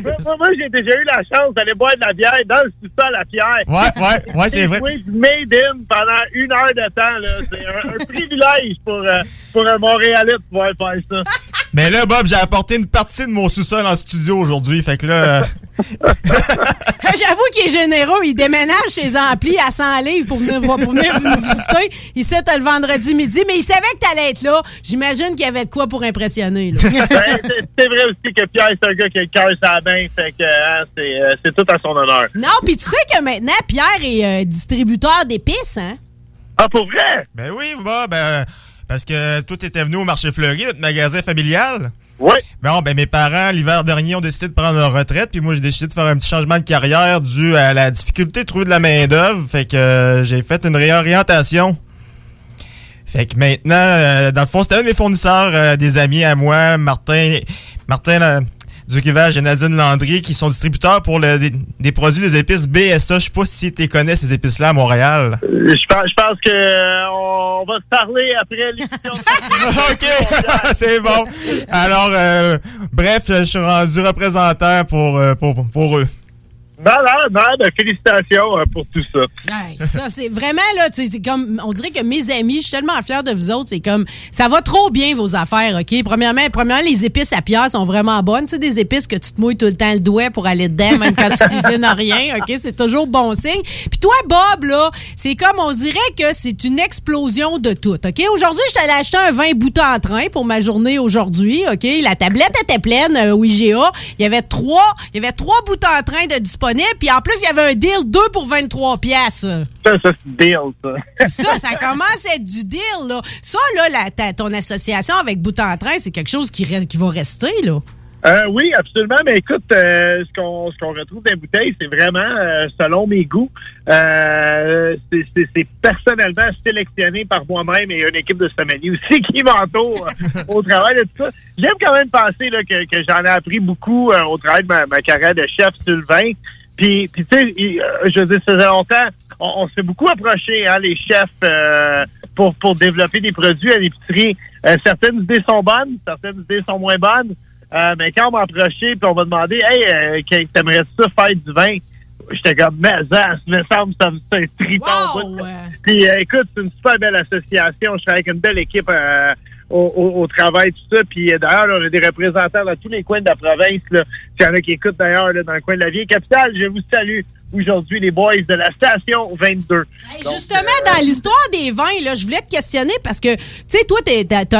moi, moi, j'ai déjà eu la chance d'aller boire de la bière dans le sous-sol à Pierre. Ouais, ouais, ouais, c'est vrai. du Made in pendant une heure de temps. là. C'est un, un privilège pour, euh, pour un Montréalais de pouvoir faire ça. Mais là, Bob, j'ai apporté une partie de mon sous-sol en studio aujourd'hui. Fait que là. euh, J'avoue qu'il est généreux. Il déménage ses amplis à 100 livres pour venir, voir- pour venir nous visiter. Il sait le vendredi midi, mais il savait que t'allais être là. J'imagine qu'il y avait de quoi pour impressionner. là. Ben, c'est- vrai aussi que Pierre, c'est un gars qui a le cœur sur la main, fait que hein, c'est euh, c'est tout à son honneur. non, puis tu sais que maintenant, Pierre est euh, distributeur d'épices, hein? Ah, pour vrai? Ben oui, Bob. euh, parce que tout était venu au marché fleuri, notre magasin familial. Oui. Bon, ben mes parents, l'hiver dernier, ont décidé de prendre leur retraite, puis moi, j'ai décidé de faire un petit changement de carrière dû à la difficulté de trouver de la main-d'œuvre. Fait que euh, j'ai fait une réorientation. Fait que maintenant, euh, dans le fond, c'était un de mes fournisseurs, euh, des amis à moi, Martin, Martin Duquivage et Nadine Landry, qui sont distributeurs pour le- des, des produits des épices BSA. Je sais pas si tu connais ces épices-là à Montréal. Euh, Je pense, je pense que euh, on va se parler après l'émission. OK, c'est bon. Alors, euh, bref, je suis rendu représentant pour, euh, pour, pour eux. Malade, malade. Félicitations euh, pour tout ça. Ça, c'est vraiment, là, c'est comme, on dirait que mes amis, je suis tellement fière de vous autres, c'est comme, ça va trop bien, vos affaires, OK? Premièrement, premièrement les épices à Pierre sont vraiment bonnes. Tu sais, des épices que tu te mouilles tout le temps le doigt pour aller dedans, même quand tu cuisines rien, OK? C'est toujours bon signe. Puis toi, Bob, là, c'est comme, on dirait que c'est une explosion de tout, OK? Aujourd'hui, je t'allais acheter un vin bout en train pour ma journée aujourd'hui, OK? La tablette était pleine euh, au IGA. Il y avait trois, il y avait trois bouts en train de disponibles, puis en plus, il y avait un deal 2 pour 23 pièces. Ça, ça c'est deal, ça. Ça, ça commence à être du deal, là. Ça, là, la- ta- ton association avec Bout en Train, c'est quelque chose qui, qui va rester, là. Euh, oui, absolument. Mais écoute, euh, ce qu'on ce qu'on retrouve dans les bouteilles, c'est vraiment euh, selon mes goûts. Euh, c'est- personnellement sélectionné par moi-même et une équipe de sommeliers aussi qui m'entoure euh, au travail de tout ça. J'aime quand même penser là, que, que j'en ai appris beaucoup euh, au travail de ma, ma carrière de chef sur le vin. Puis, tu sais, je veux dire, ça faisait longtemps, on, on s'est beaucoup approché, hein, les chefs, pour, pour développer des produits à l'épicerie. Certaines idées sont bonnes, certaines idées sont moins bonnes. Euh, mais quand on m'a approché puis on m'a demandé Hey, euh, t'aimerais ça faire du vin? J'étais comme mais ça me semble ça me c'est trippant au bout. Puis euh, écoute, c'est une super belle association. Je travaille avec une belle équipe euh, au, au- au travail, tout ça. Puis euh, d'ailleurs, on a des représentants dans tous les coins de la province. Là. S'il y en a qui écoutent d'ailleurs là, dans le coin de la vieille capitale, je vous salue aujourd'hui les boys de la station 22. Donc, Justement, dans l'histoire des vins, là, je voulais te questionner parce que, tu sais, toi,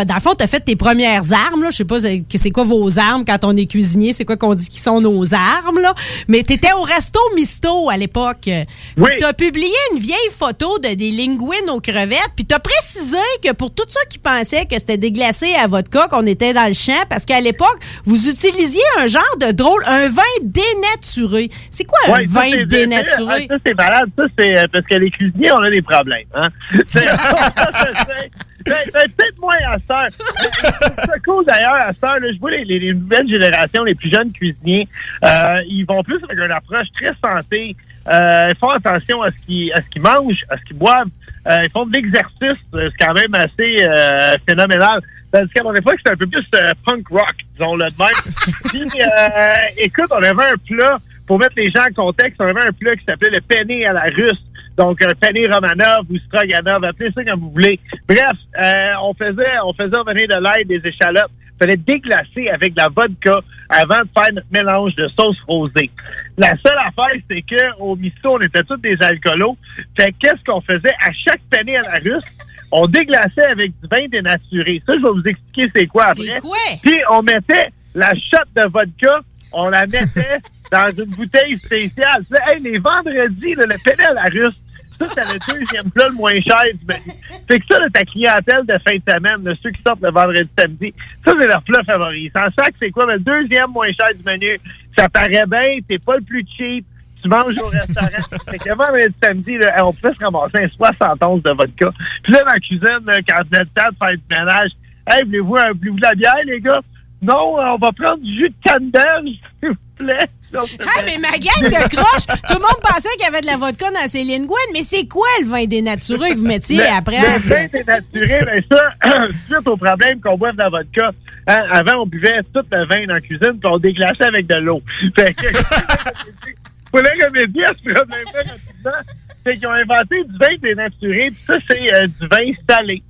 dans le fond, t'as fait tes premières armes, là. Je sais pas c'est c'est quoi vos armes quand on est cuisinier, c'est quoi qu'on dit qui sont nos armes, là. Mais t'étais au resto Misto à l'époque. Oui. T'as publié une vieille photo de des linguines aux crevettes, puis t'as précisé que pour tous ceux qui pensaient que c'était déglacé à vodka, qu'on était dans le champ, parce qu'à l'époque, vous utilisiez un genre de drôle, un vin dénaturé. C'est quoi un vin c'est- dénaturé? Ça, c'est malade. Ça, c'est euh, parce que les cuisiniers, on a des problèmes. Hein? C'est- c'est- c'est- c'est Peut-être moins à heure. C'est cool d'ailleurs à là, Je vois les, les- les nouvelles générations, les plus jeunes cuisiniers, euh, ils vont plus avec une approche très santé. Euh, ils font attention à ce qu'ils à ce qu'ils mangent, à ce qu'ils boivent. Euh, ils font de l'exercice. euh, C'est quand même assez euh, phénoménal. Tandis qu'à mon époque, c'était un peu plus euh, punk rock, disons-le de même. Puis, euh, écoute, on avait un plat, pour mettre les gens en contexte, on avait un plat qui s'appelait le penne à la russe. Donc, un penne romanov ou stroganov, appelez ça comme vous voulez. Bref, euh, on faisait on faisait venir de l'ail des échalotes. Il fallait déglacer avec de la vodka avant de faire notre mélange de sauce rosée. La seule affaire, c'est que au misto, on était tous des alcoolos. Fait que qu'est-ce qu'on faisait? À chaque penne à la russe, on déglaçait avec du vin dénaturé. Ça, je vais vous expliquer c'est quoi après. C'est quoi? Puis on mettait la shot de vodka, on la mettait dans une bouteille spéciale. Tu sais, hey, les vendredis, là, le penne à la russe, ça, c'est le deuxième plat le moins cher du menu. Fait que ça, là, ta clientèle de fin de semaine, là, ceux qui sortent le vendredi samedi, ça, c'est leur plat favori. Sans sac, c'est quoi? Mais le deuxième moins cher du menu, ça paraît bien, t'es pas le plus cheap, tu manges au restaurant. fait que le vendredi samedi, là, on pouvait se ramasser un 71 de vodka. Puis là, dans la cuisine, là, quand venait le temps de faire du ménage, hey, voulez-vous, un- voulez-vous de la bière, les gars? Non, on va prendre du jus de canneberge, s'il vous plaît. Ah, mais ma gang de croche, tout le monde pensait qu'il y avait de la vodka dans ses linguines, mais c'est quoi le vin dénaturé que vous mettiez Le- après? Le vin dénaturé, ben ça, suite au problème qu'on boive de la vodka, hein, avant, on buvait tout le vin dans la cuisine, puis on déglaçait avec de l'eau. Fait que, pour le remédier à ce problème-là rapidement, c'est qu'ils ont inventé du vin dénaturé, puis ça, c'est euh, du vin salé.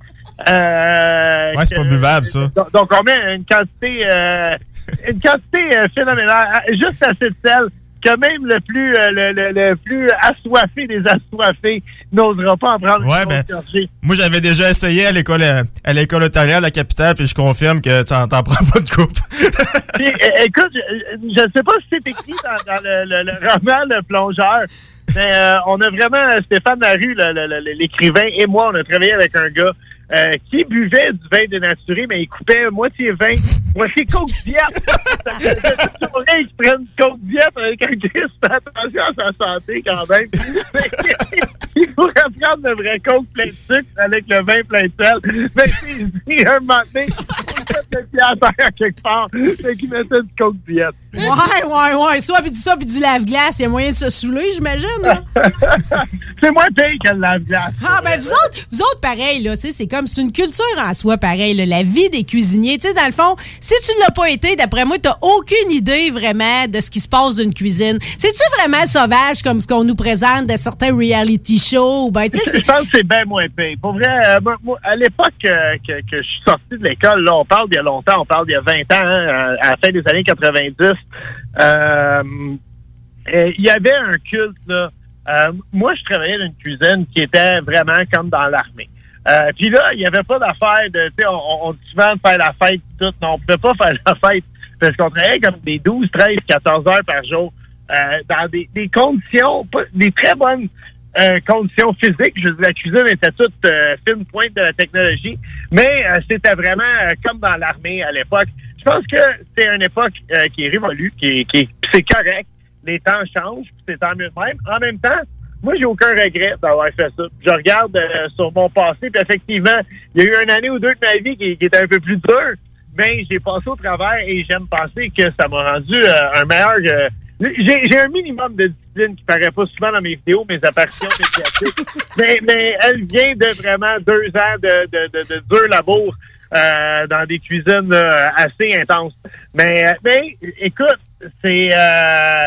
Euh, Ouais, c'est pas buvable, ça. Donc, donc, on met une quantité, euh, une quantité euh, phénoménale, juste assez de sel que même le plus, euh, le, le- le plus assoiffé des assoiffés n'osera pas en prendre Ouais, une ben. Moi, j'avais déjà essayé à l'école à l'école de la capitale, puis je confirme que t'en t'en prends pas de coupe. Puis, écoute, je ne sais pas si c'est écrit dans, dans le, roman Le Plongeur, mais euh, on a vraiment, Stéphane Larue, l'écrivain, et moi, on a travaillé avec un gars euh, qui buvait du vin dénaturé, mais il coupait moitié vin, moitié coke diète. Ça me faisait toujours rire qu'il prenne une coke diète avec un Christ, attention à sa santé quand même. il pourrait prendre le vrai coke plein de sucre avec le vin plein de sel. Mais c'est dit, un moment donné, pied à quelque part, c'est qu'il mettait du coke diète. Ouais, ouais, ouais. Soit puis du ça, puis du lave-glace. Il y a moyen de se saouler, j'imagine. c'est moins pire que le lave-glace. Ah, ben, vous autres, vous autres, pareil, là, tu c'est comme, c'est une culture en soi, pareil, là, la vie des cuisiniers. Tu sais, dans le fond, si tu ne l'as pas été, d'après moi, t'as aucune idée vraiment de ce qui se passe d'une cuisine. C'est-tu vraiment sauvage comme ce qu'on nous présente de certains reality shows? Ben, tu sais, Je pense que c'est bien moins pire. Pour vrai, euh, moi, à l'époque euh, que, que je suis sorti de l'école, là, on parle d'il y a longtemps, on parle d'il y a 20 ans, hein, à, la fin des années 90, euh, euh, il y avait un culte, là. Euh, moi, je travaillais dans une cuisine qui était vraiment comme dans l'armée. Puis là, il n'y avait pas d'affaire de, tu sais, on, dit souvent de faire la fête, tout. Non, on pouvait pas faire la fête parce qu'on travaillait comme des 12, 13, 14 heures par jour dans des, conditions, des très bonnes euh, conditions physiques. Je la cuisine était toute euh, fine pointe de la technologie, mais euh, c'était vraiment euh, comme dans l'armée à l'époque. Je pense que c'est une époque euh, qui est révolue, qui qui est- c'est correct. Les temps changent, c'est tant mieux même. En même temps, moi, j'ai aucun regret d'avoir fait ça. Je regarde euh, sur mon passé, puis effectivement, il y a eu une année ou deux de ma vie qui, qui était un peu plus dure, mais j'ai passé au travers et j'aime penser que ça m'a rendu un meilleur... j'ai un minimum de discipline qui paraît pas souvent dans mes vidéos, mes apparitions médiatiques, mais, mais elle vient de vraiment deux ans de, de, de, de dur labour euh, dans des cuisines euh, assez intenses. Mais, euh, mais écoute, c'est... Euh,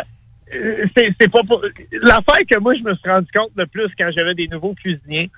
c'est pas pour... L'affaire que moi, je me suis rendu compte le plus quand j'avais des nouveaux cuisiniers,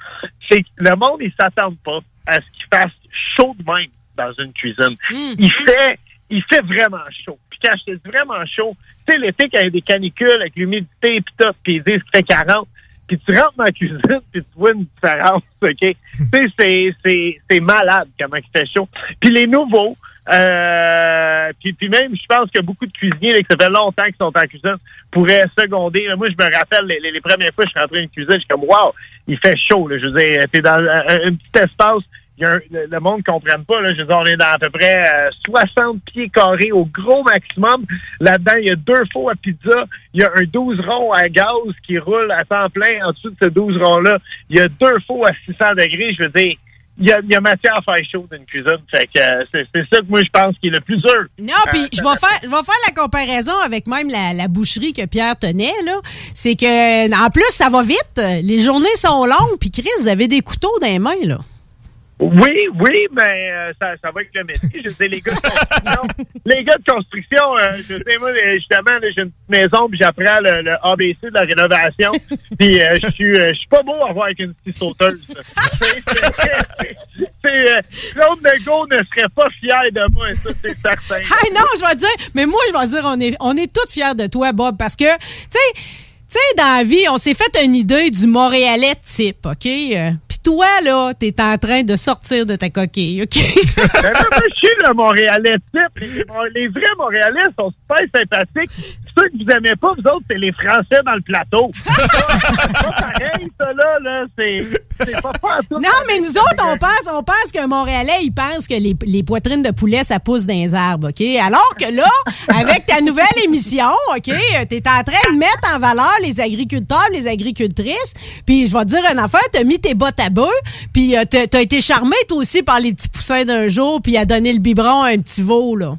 c'est que le monde, il s'attend pas à ce qu'il fasse chaud de même dans une cuisine. Il fait il fait vraiment chaud. Puis te dis vraiment chaud, tu sais, l'été, quand il y a des canicules avec l'humidité et tout, puis ils disent qu'il fait 40, puis tu rentres dans la cuisine, puis tu vois une différence, OK? tu sais, c'est- c'est c'est malade comment il fait chaud. Puis les nouveaux, euh, puis, puis même, je pense que beaucoup de cuisiniers, là, que ça fait longtemps qu'ils sont en cuisine, pourraient seconder. Moi, je me rappelle, les, les- premières fois que je suis rentré dans une cuisine, je suis comme, wow, il fait chaud. Je veux dire, t'es dans un, petit espace, un- le, le monde ne comprenne pas. Là. Je veux dire, on est dans à peu près euh, 60 pieds carrés au gros maximum. Là-dedans, il y a deux fours à pizza. Il y a un 12 ronds à gaz qui roule à temps plein. En dessous de ce 12 ronds-là, il y a deux fours à 600 degrés. Je veux dire, il y a, il y a matière à faire chaud dans une cuisine. Fait que euh, c'est c'est ça que moi, je pense qui est le plus dur. Non, puis je vais faire, je vais faire la comparaison avec même la, la boucherie que Pierre tenait là. C'est que en plus ça va vite, les journées sont longues, puis Chris, vous avez des couteaux dans les mains là. Oui, oui, mais euh, ça, ça va avec le métier. Je dire, les gars de construction, les gars de construction, euh, je sais, moi, les- justement, j'ai une petite maison, puis j'apprends le, le ABC de la rénovation, puis euh, je suis euh, je suis pas beau à voir avec une petite sauteuse. C'est- euh, Claude Legault ne serait pas fier de moi, ça, c'est certain. Ah non, je vais dire, mais moi, je vais dire, on est, on est tous fiers de toi, Bob, parce que, tu sais, tu sais, dans la vie, on s'est fait une idée du Montréalais type, OK? Euh, toi, là, t'es en train de sortir de ta coquille, OK? Ben, suis le Montréalais type. Les, les vrais Montréalais sont super sympathiques. Ceux que vous aimez pas, vous autres, c'est les Français dans le plateau. c'est pas pareil, ça, là. là c'est, c'est pas pas tout. Non, mais nous autres, on pense, on pense qu'un Montréalais, il pense que les, les poitrines de poulet, ça pousse dans les arbres, OK? Alors que là, avec ta nouvelle émission, OK, t'es en train de mettre en valeur les agriculteurs, les agricultrices, puis je vais te dire une affaire, t'as mis tes bottes à bœuf, puis euh, t'as t'as été charmé, toi aussi, par les petits poussins d'un jour, puis à donner le biberon à un petit veau, là.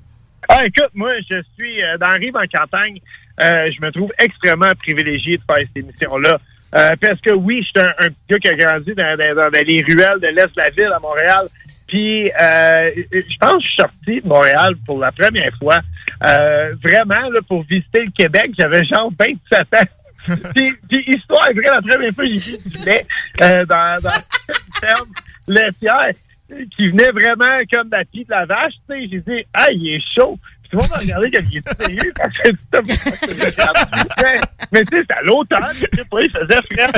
Ah, écoute, moi, je suis euh, dans rive en campagne. Euh, je me trouve extrêmement privilégié de faire cette émission-là. Euh, parce que oui, je suis un, un gars qui a grandi dans, dans- dans les ruelles de l'Est de la ville à Montréal. Puis, euh, je pense que je suis sorti de Montréal pour la première fois. Euh, vraiment, là, pour visiter le Québec, j'avais genre 27 ans. puis, puis, histoire vraie, la première fois j'ai lait euh, dans, dans ferme laitière. Qui venait vraiment comme la pied de la vache, tu sais, j'ai dit, ah, il est chaud. Puis tout le monde m'a comme il est sérieux parce que c'était mais, tu sais, c'est à l'automne, je sais il faisait frais.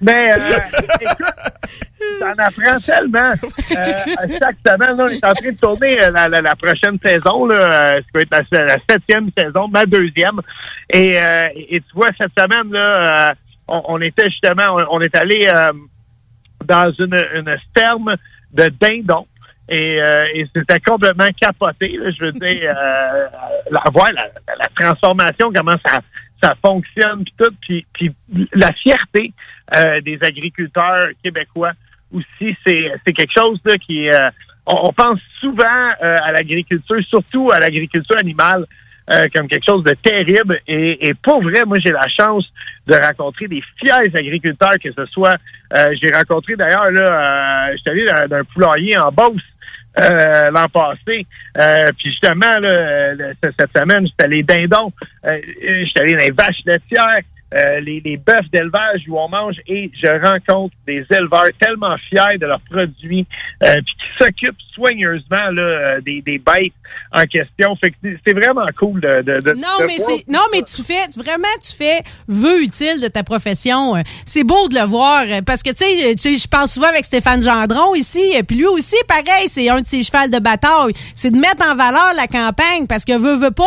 Mais, euh, écoute, t'en apprends tellement. Euh, chaque semaine, là, on est en train de tourner euh, la, la, prochaine saison, là, euh, ce qui va être la, septième saison, ma deuxième. Et, euh, et tu vois, cette semaine, là, on, était justement, on, on est allé dans une, une ferme de dindons. Et, euh, et c'était complètement capoté. là. je veux dire, euh, la, voir la, transformation, comment ça, ça fonctionne, puis tout, puis, puis la fierté euh, des agriculteurs québécois aussi, c'est c'est quelque chose là, qui euh, on, on pense souvent euh, à l'agriculture, surtout à l'agriculture animale, euh, comme quelque chose de terrible. Et, et pour vrai, moi, j'ai la chance de rencontrer des fiers agriculteurs, que ce soit, euh, j'ai rencontré d'ailleurs, là, euh, j'étais allé dans, dans un poulailler en Beauce euh, l'an passé. Euh, puis justement, là, euh, cette- semaine, j'étais allé dindons, euh, euh, j'étais allé dans les vaches laitières, euh, les, les bœufs d'élevage où on mange et je rencontre des éleveurs tellement fiers de leurs produits euh, puis qui s'occupent soigneusement là, euh, des, des bêtes en question. Fait que c'est- vraiment cool de, de, de- Non, de mais c'est non, mais tu fais vraiment tu fais vœu utile de ta profession. Euh, C'est beau de le voir parce que tu sais, je parle souvent avec Stéphane Gendron ici, puis lui aussi pareil, c'est un de ses chevals de bataille, c'est de mettre en valeur la campagne parce que veut veut pas,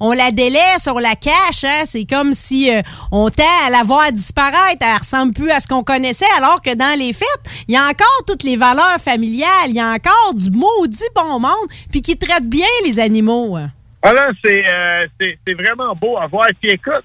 on la délaisse, on la cache, hein, c'est comme si on tend à la voir disparaître, elle ressemble plus à ce qu'on connaissait alors que dans les fêtes, il y a encore toutes les valeurs familiales, il y a encore du maudit bon monde puis qui traite bien les animaux. hein. Ah euh, c'est, c'est vraiment beau à voir. Puis écoute,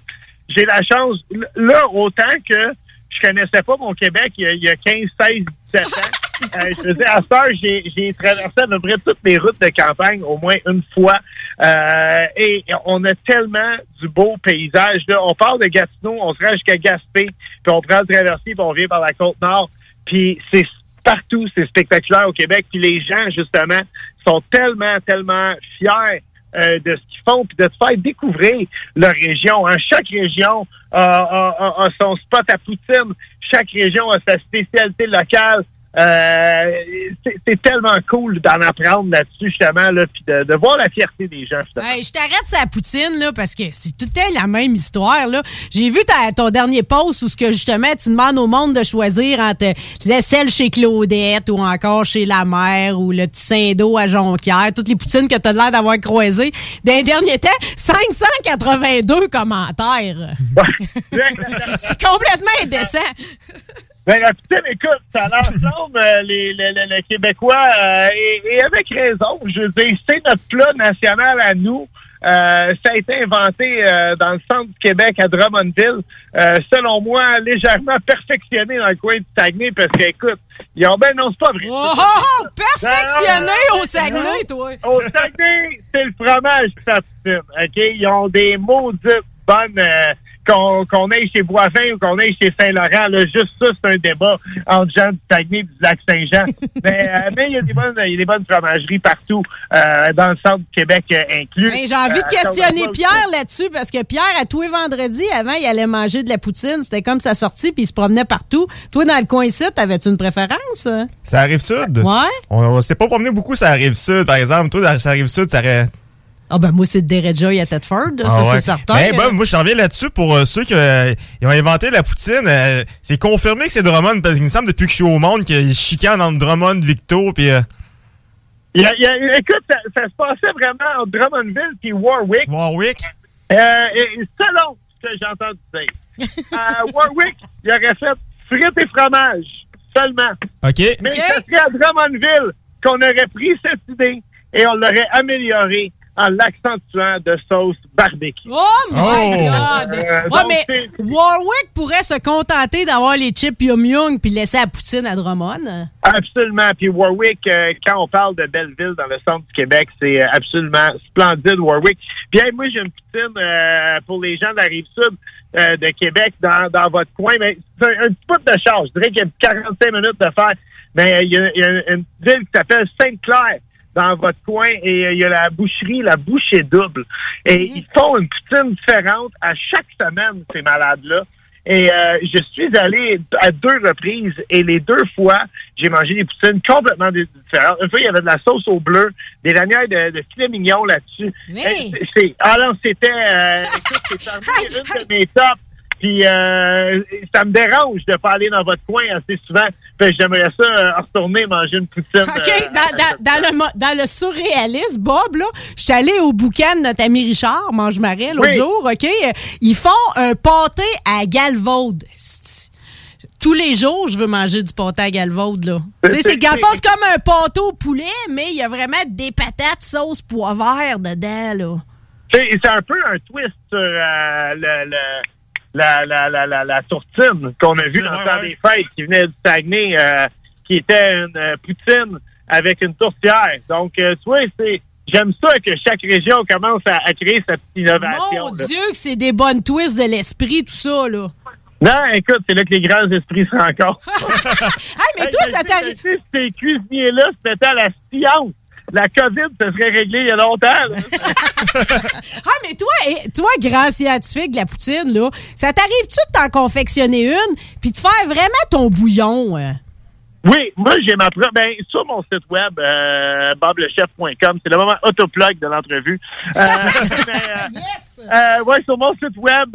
j'ai la chance, là, autant que je connaissais pas mon Québec il y a, il y a 15, 16, 17 ans. Euh, je faisais à cette heure, j'ai, traversé à peu près toutes les routes de campagne au moins une fois. Euh, et on a tellement du beau paysage. Là. On part de Gatineau, on se rend jusqu'à Gaspé, puis on prend le traversier, puis on vient par la côte nord. Puis c'est partout, c'est spectaculaire au Québec. Puis les gens, justement, sont tellement, tellement fiers euh, de ce qu'ils font, puis de te faire découvrir leur région. Hein. Chaque région a, a- a- a son spot à poutine. Chaque région a sa spécialité locale. Euh, c'est tellement cool d'en apprendre là-dessus, justement, là, puis de, de voir la fierté des gens. Hey, je t'arrête sa poutine, là, parce que c'est tout temps la même histoire, là. J'ai vu ta- ton dernier post où ce que, justement, tu demandes au monde de choisir entre l'aisselle chez Claudette ou encore chez la mère ou le petit Saint-Do à Jonquière, toutes les poutines que t'as l'air d'avoir croisées. Dans les derniers temps, 582 commentaires. c'est complètement indécent. Ben, la poutine, écoute, ça l'ensemble, euh, les, les, les, les Québécois, euh, et, et avec raison. Je veux dire, c'est notre plat national à nous. Euh, ça a été inventé euh, dans le centre du Québec, à Drummondville. Euh, selon moi, légèrement perfectionné dans le coin du Saguenay, parce que, écoute, ils ont ben non, c'est pas vrai. Oh, oh, oh, perfectionné au Saguenay, toi. Au Saguenay, c'est le fromage poutine, OK? Ils ont des maudites bonnes... qu'on aille chez Boivin ou qu'on aille chez Saint-Laurent, juste ça, c'est un débat entre gens du Saguenay et du Lac-Saint-Jean. mais euh, mais il y a des bonnes il y a des bonnes fromageries partout, euh, dans le centre du Québec euh, inclus. J'ai envie de questionner Pierre là-dessus parce que Pierre, à tous les vendredis, avant, il allait manger de la poutine. C'était comme sa sortie, puis il se promenait partout. Toi, dans le coin ici, t'avais-tu une préférence? Ça arrive sud. Ouais. On, on s'était pas promené beaucoup, ça arrive sud, par exemple. Toi, ça arrive sud, ça aurait. Ah ben moi, c'est Derejoy à Tedford, ça Ah ouais. c'est certain. Ben, bon, moi, je t'en reviens là-dessus pour euh, ceux qui euh, ils ont inventé la poutine. euh, c'est confirmé que c'est Drummond, parce qu'il me semble depuis que je suis au monde qu'ils chicanent entre Drummond, Victo, puis. euh, Il y a- il y a- écoute, ça, ça se passait vraiment entre Drummondville et Warwick. Warwick? Euh, et, et selon ce que j'ai entendu dire, à Warwick, il aurait fait frites et fromage seulement. OK. Mais ça serait à Drummondville qu'on aurait pris cette idée et on l'aurait améliorée en l'accentuant de sauce barbecue. Oh my God! Euh, ouais, mais Warwick pourrait se contenter d'avoir les chips Yum Yum puis laisser la poutine à Drummond. Absolument. Puis Warwick, euh, quand on parle de Belleville dans le centre du Québec, c'est euh, absolument splendide, Warwick. Puis hey, moi, j'ai une poutine euh, pour les gens de la rive sud euh, de Québec dans, dans votre coin. Mais c'est un, un petit bout de charge. Je dirais qu'il y a 45 minutes de faire. Mais il y, a, il y a une ville qui s'appelle Sainte-Claire dans votre coin et euh, il y a la boucherie, la bouchée double. Et ils font une poutine différente à chaque semaine, ces malades-là. Et euh, je suis allé à deux reprises et les deux fois, j'ai mangé des poutines complètement différentes. Une fois, il y avait de la sauce au bleu, des lanières de, de filet mignon là-dessus. Oui. Euh, c'est- ah non, c'était... Euh, une de mes tops. Puis euh, ça me dérange de pas aller dans votre coin assez souvent. Fait j'aimerais ça euh, retourner manger une poutine. OK, euh, dans, dans- dans le, dans le surréalisme, Bob, là, je suis allé au boucan de notre ami Richard, Mange-Marais, l'autre Oui. jour, OK? Ils font un pâté à Galvaude. Tous les jours, je veux manger du pâté à Galvaude, là. C'est c'est comme un pâté au poulet, mais il y a vraiment des patates sauce pois vert dedans, là. C'est c'est un peu un twist sur euh, le, le- la, la, la, la, la tourtine qu'on a vue dans le temps des fêtes qui venait du Saguenay, euh, qui était une euh, poutine avec une tourtière. Donc, euh, tu vois, c'est j'aime ça que chaque région commence à, à créer sa petite innovation. Mon là. Dieu, que c'est des bonnes twists de l'esprit, tout ça, là. Non, écoute, c'est là que les grands esprits se rencontrent. hey, mais toi, ça t'arrive. ces cuisiniers-là se mettaient à la science, la COVID se serait réglée il y a longtemps. Ah, mais toi, et- toi, grand scientifique de la poutine, là, ça t'arrive-tu de t'en confectionner une puis de faire vraiment ton bouillon? euh? Oui, moi j'ai ma propre. Ben, sur mon site web, euh, boblechef.com, c'est le moment autoplug de l'entrevue. Euh, mais, euh, ouais, sur mon site web,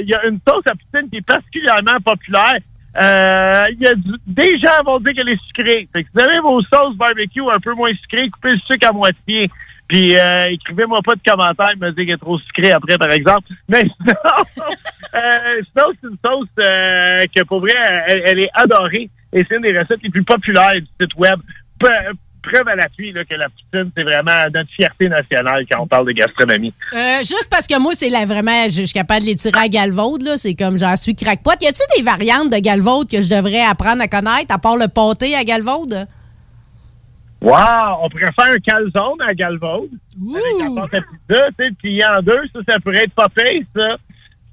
il y a une sauce à poutine qui est particulièrement populaire. Euh, y a du- des gens vont dire qu'elle est sucrée. Fait que si vous avez vos sauces barbecue un peu moins sucrées, coupez le sucre à moitié. Puis euh, écrivez-moi pas de commentaires, me dire qu'elle est trop sucrée après, par exemple. Mais sinon, euh, c'est une sauce euh, que pour vrai, elle, elle est adorée. Et c'est une des recettes les plus populaires du site web. Pe- preuve à l'appui que la poutine, c'est vraiment notre fierté nationale quand on parle de gastronomie. Euh, juste parce que moi, c'est là vraiment, je je suis capable de les tirer à Galvaude, là. C'est comme j'en suis crackpot. Y a-tu des variantes de Galvaude que je devrais apprendre à connaître, à part le pâté à Galvaude? Wow! On pourrait faire un calzone à Galvaude. Avec la à pizza, tu sais, plié en deux. Ça, ça pourrait être pas pire, ça.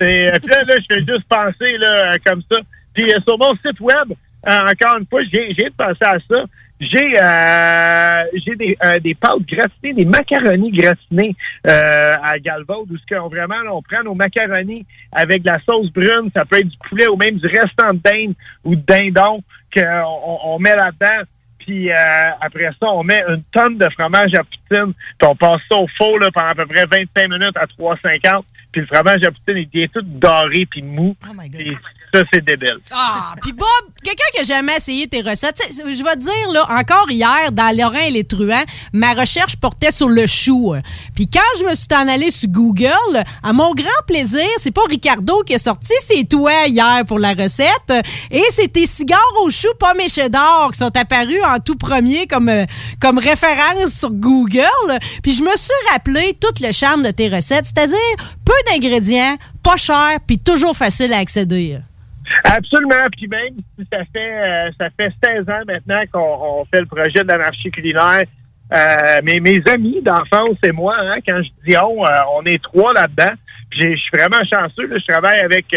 C'est, euh, puis là, là, je fais juste penser, là, euh, comme ça. Puis sur mon site web, euh, encore une fois, j'ai, j'ai pensé à ça. J'ai, euh, j'ai des, euh, des pâtes gratinées, des macaronis gratinés euh, à Galvaude, où ce qu'on vraiment, là, on prend nos macaronis avec de la sauce brune, ça peut être du poulet ou même du restant de dinde ou de dindon qu'on on, met là-dedans. Puis euh, après ça, on met une tonne de fromage à poutine. Puis on passe ça au four là, pendant à peu près 25 minutes à 3,50. Puis le fromage à poutine, il devient tout doré puis mou. Puis ça, c'est débile. Ah, puis Bob, quelqu'un qui a jamais essayé tes recettes, je vais te dire, là, encore hier, dans Laurent et les truands, ma recherche portait sur le chou. Puis quand je me suis en allé sur Google, à mon grand plaisir, c'est pas Ricardo qui est sorti, c'est toi hier pour la recette. Et c'est tes cigares au chou pommes et cheddar qui sont apparus en tout premier comme, euh, comme référence sur Google. Puis je me suis rappelé tout le charme de tes recettes, c'est-à-dire peu d'ingrédients, pas cher, puis toujours facile à accéder. Absolument. Puis même si ça fait euh, ça fait 16 ans maintenant qu'on on fait le projet de l'anarchie culinaire, euh, mais mes amis d'enfance et moi, hein, quand je dis on, euh, on est trois là-dedans. Je suis vraiment chanceux. là. je travaille avec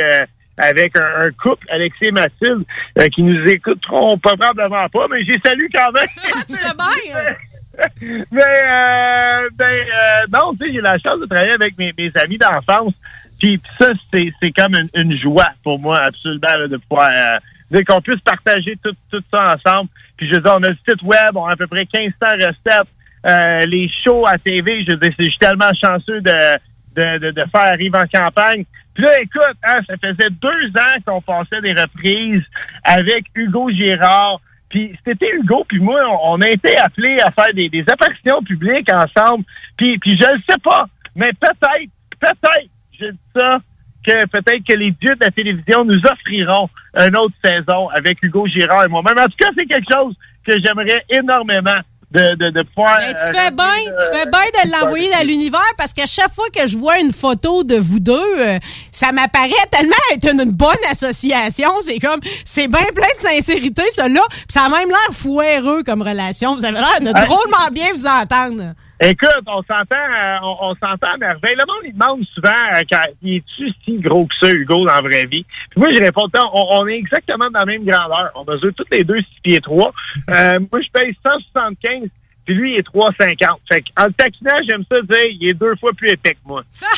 avec un, un couple, Alexis et Mathilde, qui nous écouteront probablement pas, mais j'ai salué quand même. tu fais bien! Mais euh, ben euh, non, tu sais, j'ai la chance de travailler avec mes, mes amis d'enfance. Puis ça, c'est, c'est comme une, une joie pour moi, absolument, là, de pouvoir euh, qu'on puisse partager tout, tout ça ensemble. Puis je veux dire, on a le site web, on a à peu près 1500 recettes, euh, les shows à TV, je veux je suis tellement chanceux de, de, de, de faire Arrive en campagne. Puis là, écoute, hein, ça faisait deux ans qu'on passait des reprises avec Hugo Girard. Puis c'était Hugo, puis moi, on, on a été appelés à faire des, des apparitions publiques ensemble. Puis, puis je ne sais pas, mais peut-être, peut-être, je dis ça, que peut-être que les dieux de la télévision nous offriront une autre saison avec Hugo Girard et moi-même. En tout cas, c'est quelque chose que j'aimerais énormément de, de, de pouvoir... Ben, tu euh, fais bien, tu fais bien de l'envoyer dans l'univers parce qu'à chaque fois que je vois une photo de vous deux, euh, ça m'apparaît tellement être une, une bonne association. C'est comme, c'est bien plein de sincérité, là. Puis ça a même l'air foireux comme relation. Vous avez l'air de drôlement bien vous entendre. Écoute, on s'entend, euh, on, on s'entend à merveille. Le monde, il demande souvent, euh, quand, il est-tu si gros que ça, Hugo, dans la vraie vie? Puis moi, je réponds, on, on est exactement dans la même grandeur. On mesure toutes les deux 6 pieds 3. Euh, moi, je paye 175, Puis lui, il est 3,50. Fait en le taquinant, j'aime ça dire, il est deux fois plus épais que moi.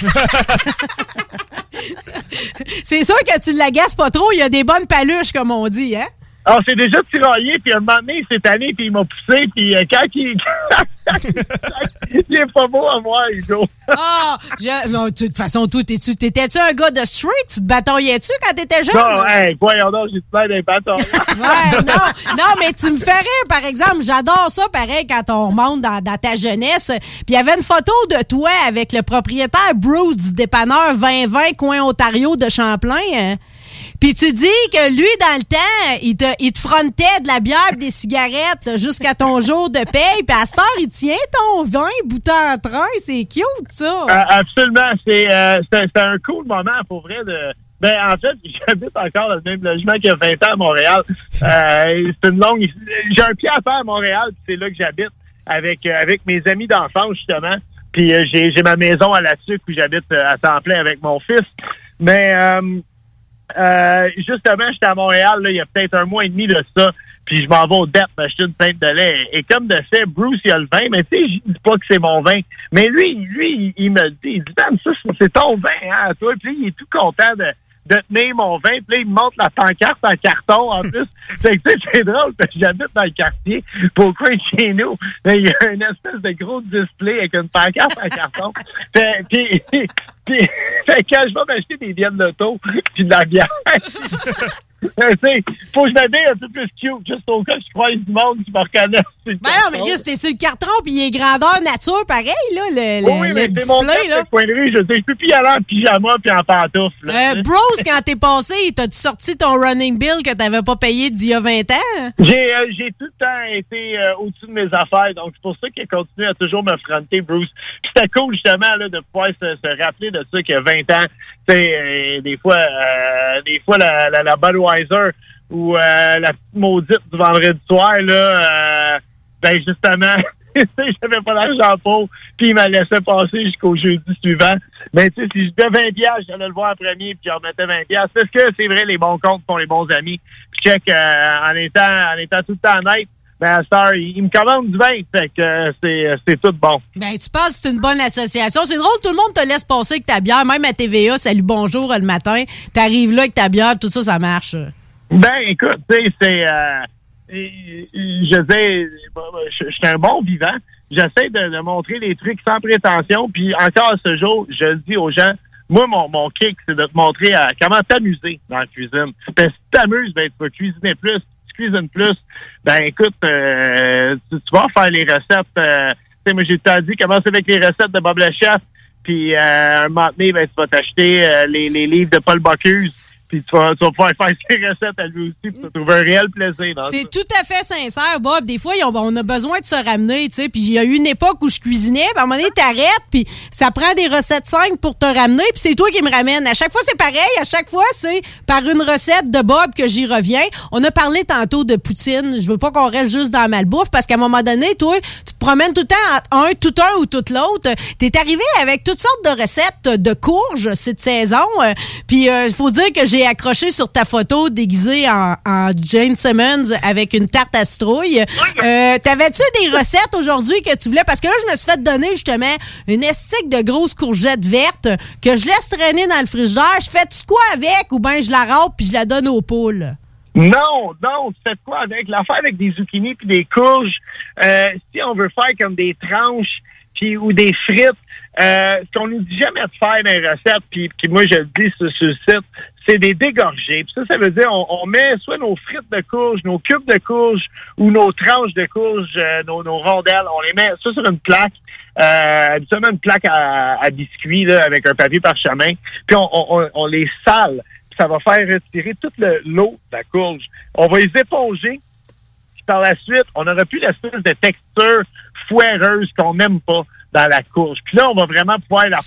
C'est sûr que tu l'agaces pas trop. Il y a des bonnes paluches, comme on dit, hein? Alors, c'est déjà tiraillé, puis un moment donné, cette année, puis il m'a poussé, puis euh, quand il... il est pas beau à voir, Hugo. Ah! tu- de toute façon, t'étais-tu un gars de street? Tu te bataillais-tu quand t'étais jeune? Non, hey, voyons donc, j'ai plein des bâtons. Ouais, non, non, mais tu me fais rire, par exemple. J'adore ça, pareil, quand on remonte dans, dans ta jeunesse. Puis il y avait une photo de toi avec le propriétaire Bruce du dépanneur 2020 coin Ontario de Champlain. Puis tu dis que lui, dans le temps, il te, il te frontait de la bière des cigarettes jusqu'à ton jour de paye. Puis à cette heure, il tient ton vin bouton en train. C'est cute, ça. Euh, absolument. C'est euh, c'est un- cool moment pour vrai de. Ben en fait, j'habite encore dans le même logement qu'il y a 20 ans à Montréal. Euh, c'est une longue. J'ai un pied à faire à Montréal, c'est là que j'habite avec euh, avec mes amis d'enfance justement. Puis euh, j'ai j'ai ma maison à la sucre où j'habite euh, à temps plein avec mon fils. Mais euh, justement, j'étais à Montréal là, il y a peut-être un mois et demi de ça. Puis je m'en vais au DEP m'acheter une pinte de lait. Et comme de fait, Bruce, il a le vin, mais tu sais, je dis pas que c'est mon vin. Mais lui, lui, il, me dit. Il dit, Dan, ça, c'est- c'est ton vin, hein, toi. Puis il est tout content de, tenir mon vin. Puis là, il me montre la pancarte en carton, en plus. Fait que, tu sais, c'est drôle, parce que j'habite dans le quartier, pour coin chez nous. Il y a une espèce de gros display avec une pancarte en carton. Puis, puis, quand je vais m'acheter des bières d'auto, puis de la bière, faut que je m'habille un peu plus cute, juste au cas que je croise du monde qui me reconnaisse. Sur le Ben non, mais carton. Chris, t'es sur le carton, puis il est grandeur nature, pareil, là, le, le, Oui, oui, le mais c'est mon display, cas, là. de. Je sais, je peux plus y aller en pyjama puis en pantoufle. là, Euh. Bruce, quand t'es passé, t'as-tu sorti ton running bill que t'avais pas payé d'il y a 20 ans? J'ai euh, j'ai tout le temps été euh, au-dessus de mes affaires, donc c'est pour ça qu'il continue à toujours me fronter, Bruce. C'était cool, justement, là, de pouvoir se, se rappeler de ça qu'il y a 20 ans. Tu sais, des fois, des fois la, la, la Budweiser ou euh, la petite maudite du vendredi soir, là, euh, ben justement, tu sais, j'avais pas d'argent pour, puis il m'a laissé passer jusqu'au jeudi suivant. Mais tu sais, si je devais 20 piastres, j'allais le voir en premier, puis je remettais 20 piastres. Parce que c'est vrai, les bons comptes font les bons amis. Puis check, euh, en étant en étant tout le temps honnête, ben, heure, il, me commande du vin, fait que euh, c'est c'est tout bon. Ben, tu penses que c'est une bonne association. C'est drôle, tout le monde te laisse passer avec ta bière, même à TVA, salut, bonjour, le matin. T'arrives là avec ta bière, tout ça, ça marche. Ben, écoute, tu sais, c'est... Euh, et- je dis, je je suis un bon vivant. J'essaie de, montrer les trucs sans prétention. Puis encore ce jour, je dis aux gens, moi, mon, mon kick, c'est de te montrer comment t'amuser dans la cuisine. Ben, si tu t'amuses, ben, tu vas cuisiner plus. Si tu cuisines plus, ben écoute, euh, tu, vas faire les recettes. euh, tu sais, moi, j'ai tout dit, commence avec les recettes de Bob le Chef. Puis euh, un moment ben, tu vas t'acheter euh, les, les livres de Paul Bocuse. Puis tu vas, tu vas pouvoir faire ses recettes à lui aussi. Puis tu trouver un réel plaisir. C'est tout à fait sincère, Bob. Des fois, ont- on a besoin de se ramener, tu sais. Puis il y a eu une époque où je cuisinais, puis à un moment donné, t'arrêtes, puis ça prend des recettes simples pour te ramener, puis c'est toi qui me ramènes. À chaque fois, c'est pareil. À chaque fois, c'est par une recette de Bob que j'y reviens. On a parlé tantôt de poutine. Je veux pas qu'on reste juste dans la malbouffe, parce qu'à un moment donné, toi, tu te promènes tout le temps entre un, tout un ou tout l'autre. T'es arrivé avec toutes sortes de recettes de courges cette saison. euh, Puis il faut dire que j'ai accroché sur ta photo déguisée en, en Jane Simmons avec une tarte à citrouille. Euh, T'avais-tu des recettes aujourd'hui que tu voulais? Parce que là, je me suis fait donner justement une estique de grosses courgettes vertes que je laisse traîner dans le frigidaire. Je fais-tu quoi avec? Ou bien je la râpe puis je la donne aux poules? Non, non, tu fais quoi avec? L'affaire avec des zucchinis puis des courges, euh, si on veut faire comme des tranches puis ou des frites, euh, ce qu'on nous dit jamais de faire dans les recettes, puis, puis moi je le dis sur, sur le site, c'est des dégorgés. Puis ça, ça veut dire on, met soit nos frites de courges, nos cubes de courges ou nos tranches de courges, euh, nos, rondelles, on les met ça sur une plaque, euh, habituellement une plaque à, biscuits là, avec un papier parchemin, puis on, les sale. Puis ça va faire retirer toute le- l'eau de la courge. On va les éponger, puis par la suite, on n'aura plus l'espèce de texture foireuse qu'on n'aime pas dans la courge. Puis là, on va vraiment pouvoir la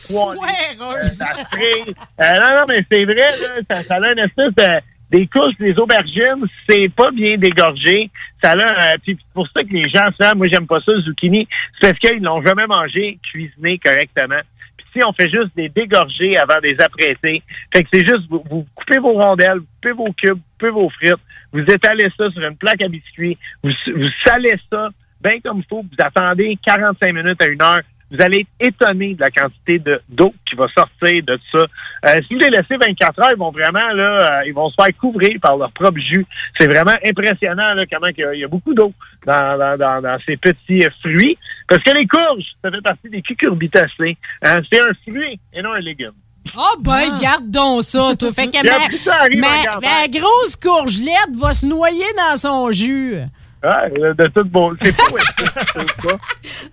la frire. Euh, non, non, mais c'est vrai, là, ça, ça a une espèce de... Des courges, des aubergines, c'est pas bien dégorgé. Ça a, euh, puis c'est pour ça que les gens, ça, moi j'aime pas ça, le zucchini, c'est parce qu'ils l'ont jamais mangé, cuisiné correctement. Puis si on fait juste des dégorger avant de les apprêter, fait que c'est juste, vous, vous coupez vos rondelles, vous coupez vos cubes, vous coupez vos frites, vous étalez ça sur une plaque à biscuits, vous, vous salez ça bien comme il faut, vous attendez 45 minutes à une heure, vous allez être étonné de la quantité de d'eau qui va sortir de ça. Euh, si vous les laissez 24 heures, ils vont vraiment là, euh, ils vont se faire couvrir par leur propre jus. C'est vraiment impressionnant là, comment il y a, il y a beaucoup d'eau dans, dans, dans, dans ces petits euh, fruits. Parce que les courges, ça fait partie des cucurbitacées. Hein, c'est un fruit et non un légume. Oh ben, garde donc ça, toi. Fait que ma, ma grosse courgelette va se noyer dans son jus. Ouais, de bon. C'est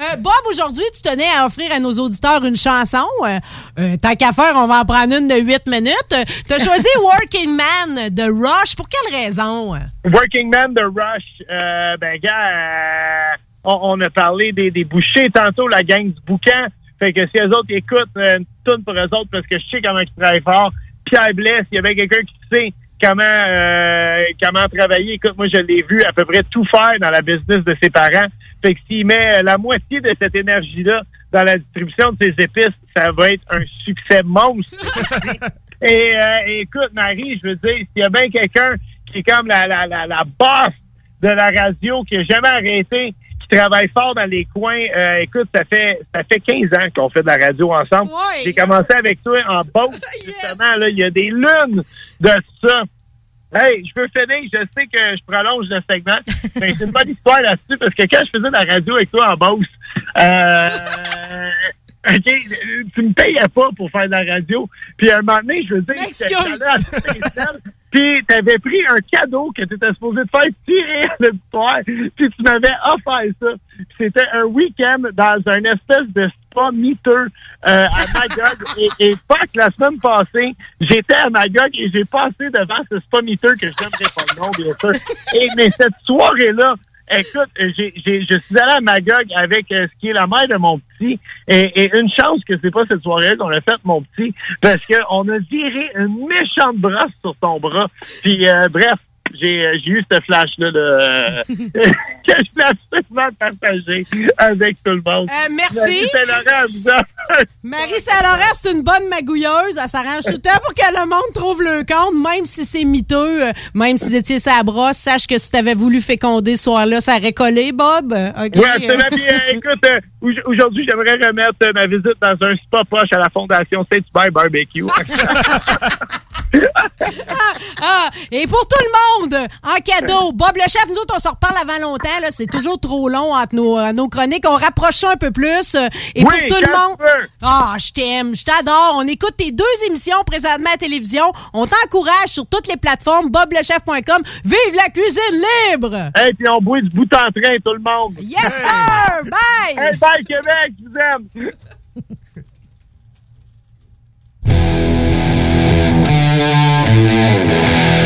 Euh, Bob, aujourd'hui, tu tenais à offrir à nos auditeurs une chanson. Euh, euh, tant qu'à faire, on va en prendre une de 8 minutes. Tu as choisi Working Man de Rush. Pour quelle raison? Working Man de Rush, euh, ben gars, euh, on, on a parlé des, des bouchers tantôt, la gang du boucan. Fait que si eux autres écoutent une toune pour eux autres, parce que je sais comment ils travaillent fort. Pierre Blesse, il y avait quelqu'un qui sait comment euh, comment travailler. Écoute, moi je l'ai vu à peu près tout faire dans la business de ses parents. Fait que s'il met la moitié de cette énergie-là dans la distribution de ses épices, ça va être un succès monstre. Et euh, écoute, Marie, je veux dire, s'il y a bien quelqu'un qui est comme la, la, la, la boss de la radio, qui n'a jamais arrêté, qui travaille fort dans les coins, euh, écoute, ça fait ça fait 15 ans qu'on fait de la radio ensemble. J'ai commencé avec toi en Beauce, justement, là, il y a des lunes de ça. Hey, je peux finir, je sais que je prolonge le segment, mais c'est une bonne histoire là-dessus, parce que quand je faisais de la radio avec toi en Beauce, euh, OK, tu me payais pas pour faire de la radio. Puis à un moment donné, je veux dire, j'étais allé à puis t'avais pris un cadeau que tu étais supposé te faire tirer à l'auditoire, puis tu m'avais offert ça. C'était un week-end dans un espèce de spa miteux euh, à Magog. et, et pas que la semaine passée, j'étais à Magog et j'ai passé devant ce spa miteux que je n'aimerais pas le nom, bien sûr. Et, mais cette soirée-là, Écoute, j'ai, j'ai, je suis allé à Magog avec euh, ce qui est la mère de mon petit, et, et une chance que c'est pas cette soirée qu'on a faite, mon petit, parce qu'on a viré une méchante brosse sur ton bras. Puis euh, bref, j'ai, euh, j'ai eu ce flash-là de, euh, que je voulais absolument partager avec tout le monde. Euh, merci. Marie Saint-Laurent, c'est une bonne magouilleuse. Elle s'arrange tout le temps pour que le monde trouve le compte, même si c'est miteux, euh, même si étiez sa brosse. Sache que si t'avais voulu féconder ce soir-là, ça aurait collé, Bob. OK? Oui, absolument. Puis, euh, écoute, euh, au- aujourd'hui, j'aimerais remettre euh, ma visite dans un spa poche à la Fondation Saint-Hubert Barbecue. Ah, et pour tout le monde, en cadeau, Bob le chef, nous autres, on se reparle avant longtemps. C'est toujours trop long entre nos, euh, nos chroniques. On rapproche ça un peu plus. euh, Et Oui, pour tout le monde. Ah, je t'aime, je t'adore. On écoute tes deux émissions présentement à la télévision. On t'encourage sur toutes les plateformes, boblechef.com. Vive la cuisine libre! Hey, puis on boit du bout en train, tout le monde. Yes, sir! Bye! Hey, bye, Québec, je vous aime. Working man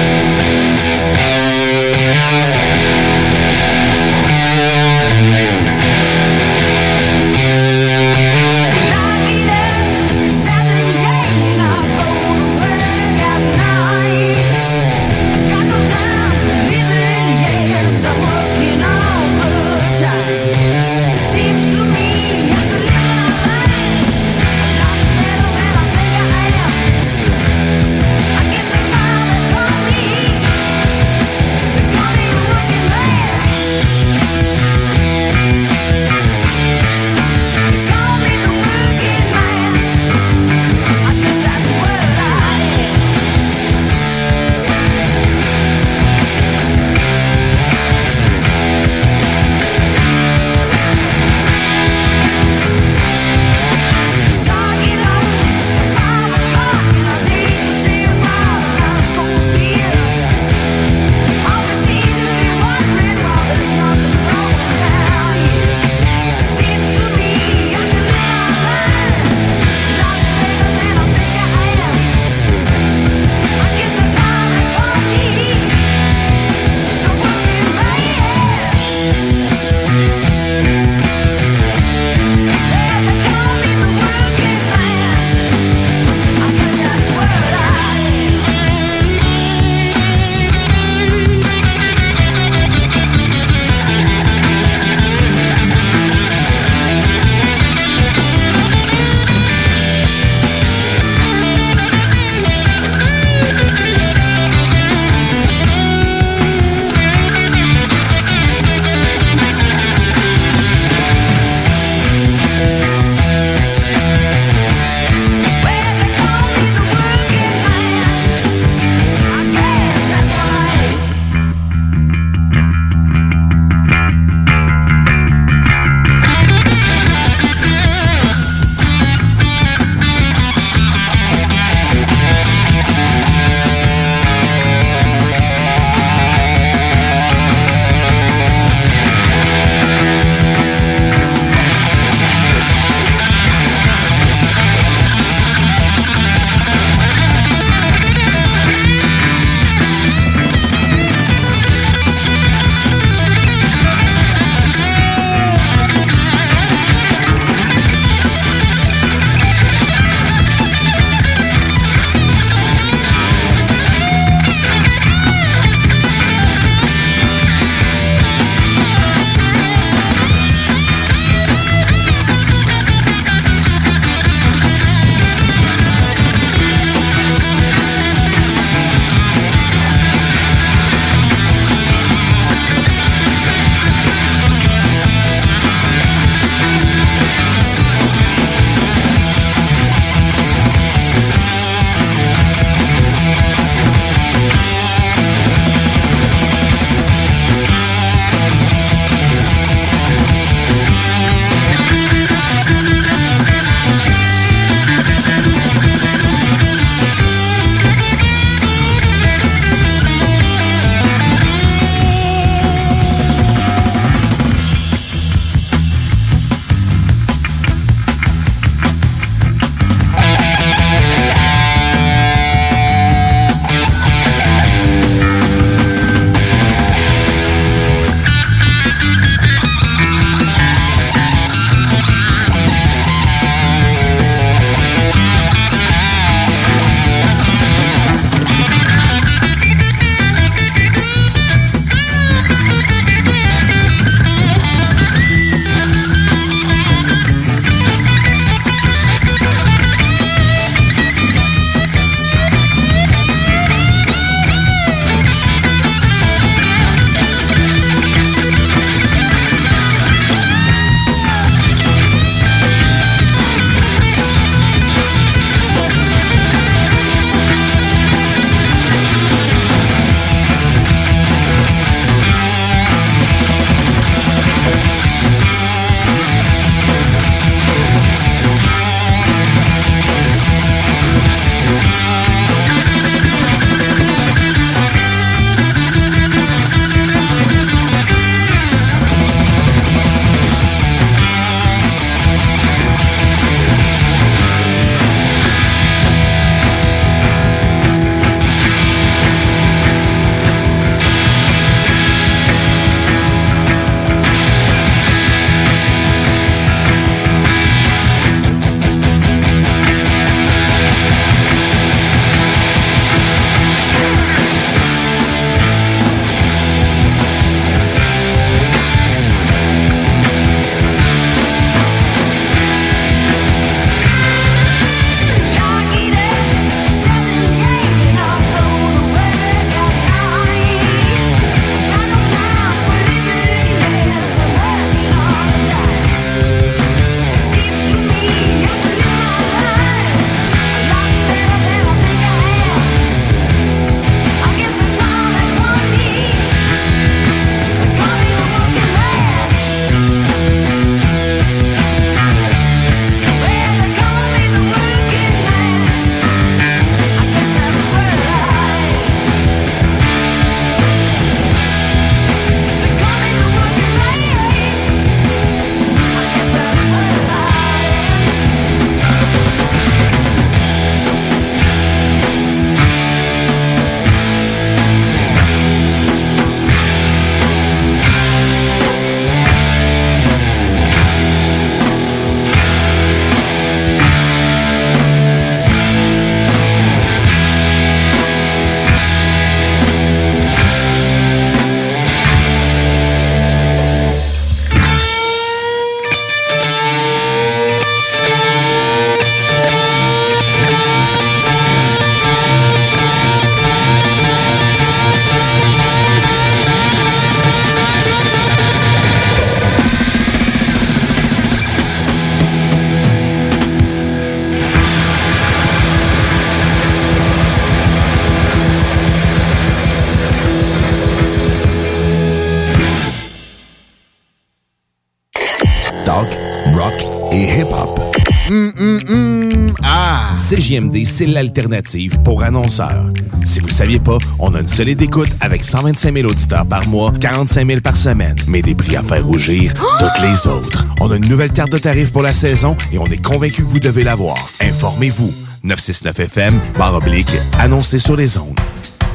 CJMD, c'est l'alternative pour annonceurs. Si vous saviez pas, on a une solide écoute avec 125 000 auditeurs par mois, 45 000 par semaine, mais des prix à faire rougir toutes les autres. On a une nouvelle carte de tarifs pour la saison et on est convaincu que vous devez l'avoir. Informez-vous. 969FM, barre oblique, annoncez sur les ondes.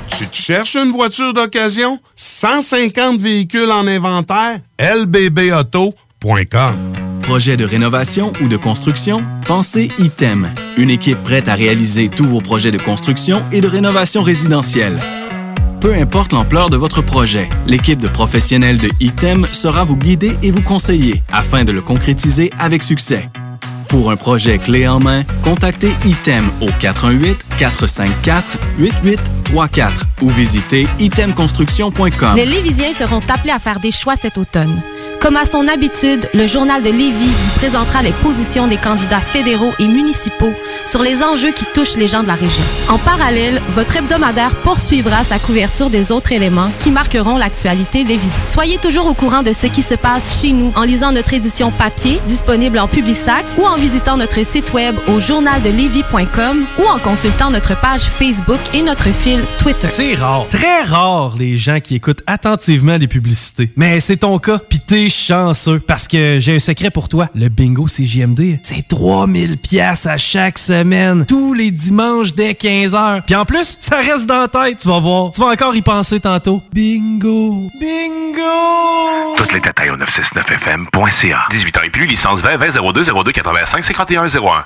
Tu te cherches une voiture d'occasion? 150 véhicules en inventaire? lbbauto.com Projet de rénovation ou de construction? Pensez ITEM, une équipe prête à réaliser tous vos projets de construction et de rénovation résidentielle. Peu importe l'ampleur de votre projet, l'équipe de professionnels de ITEM sera vous guider et vous conseiller afin de le concrétiser avec succès. Pour un projet clé en main, contactez ITEM au 418-454-8834 ou visitez itemconstruction.com. Les Lévisiens seront appelés à faire des choix cet automne. Comme à son habitude, le journal de Lévis vous présentera les positions des candidats fédéraux et municipaux sur les enjeux qui touchent les gens de la région. En parallèle, votre hebdomadaire poursuivra sa couverture des autres éléments qui marqueront l'actualité des visites. Soyez toujours au courant de ce qui se passe chez nous en lisant notre édition papier disponible en Publisac ou en visitant notre site web au journaldelevis.com ou en consultant notre page Facebook et notre fil Twitter. C'est rare, très rare les gens qui écoutent attentivement les publicités. Mais c'est ton cas, pis t'es chanceux parce que j'ai un secret pour toi. Le bingo CJMD, c'est 3000 pièces à chaque semaine, tous les dimanches dès 15h. Puis en plus, ça reste dans la tête, tu vas voir. Tu vas encore y penser tantôt. Bingo, bingo. Toutes les détails au 969fm.ca. 18 ans et plus, licence 20 20 02 02 85 51 01.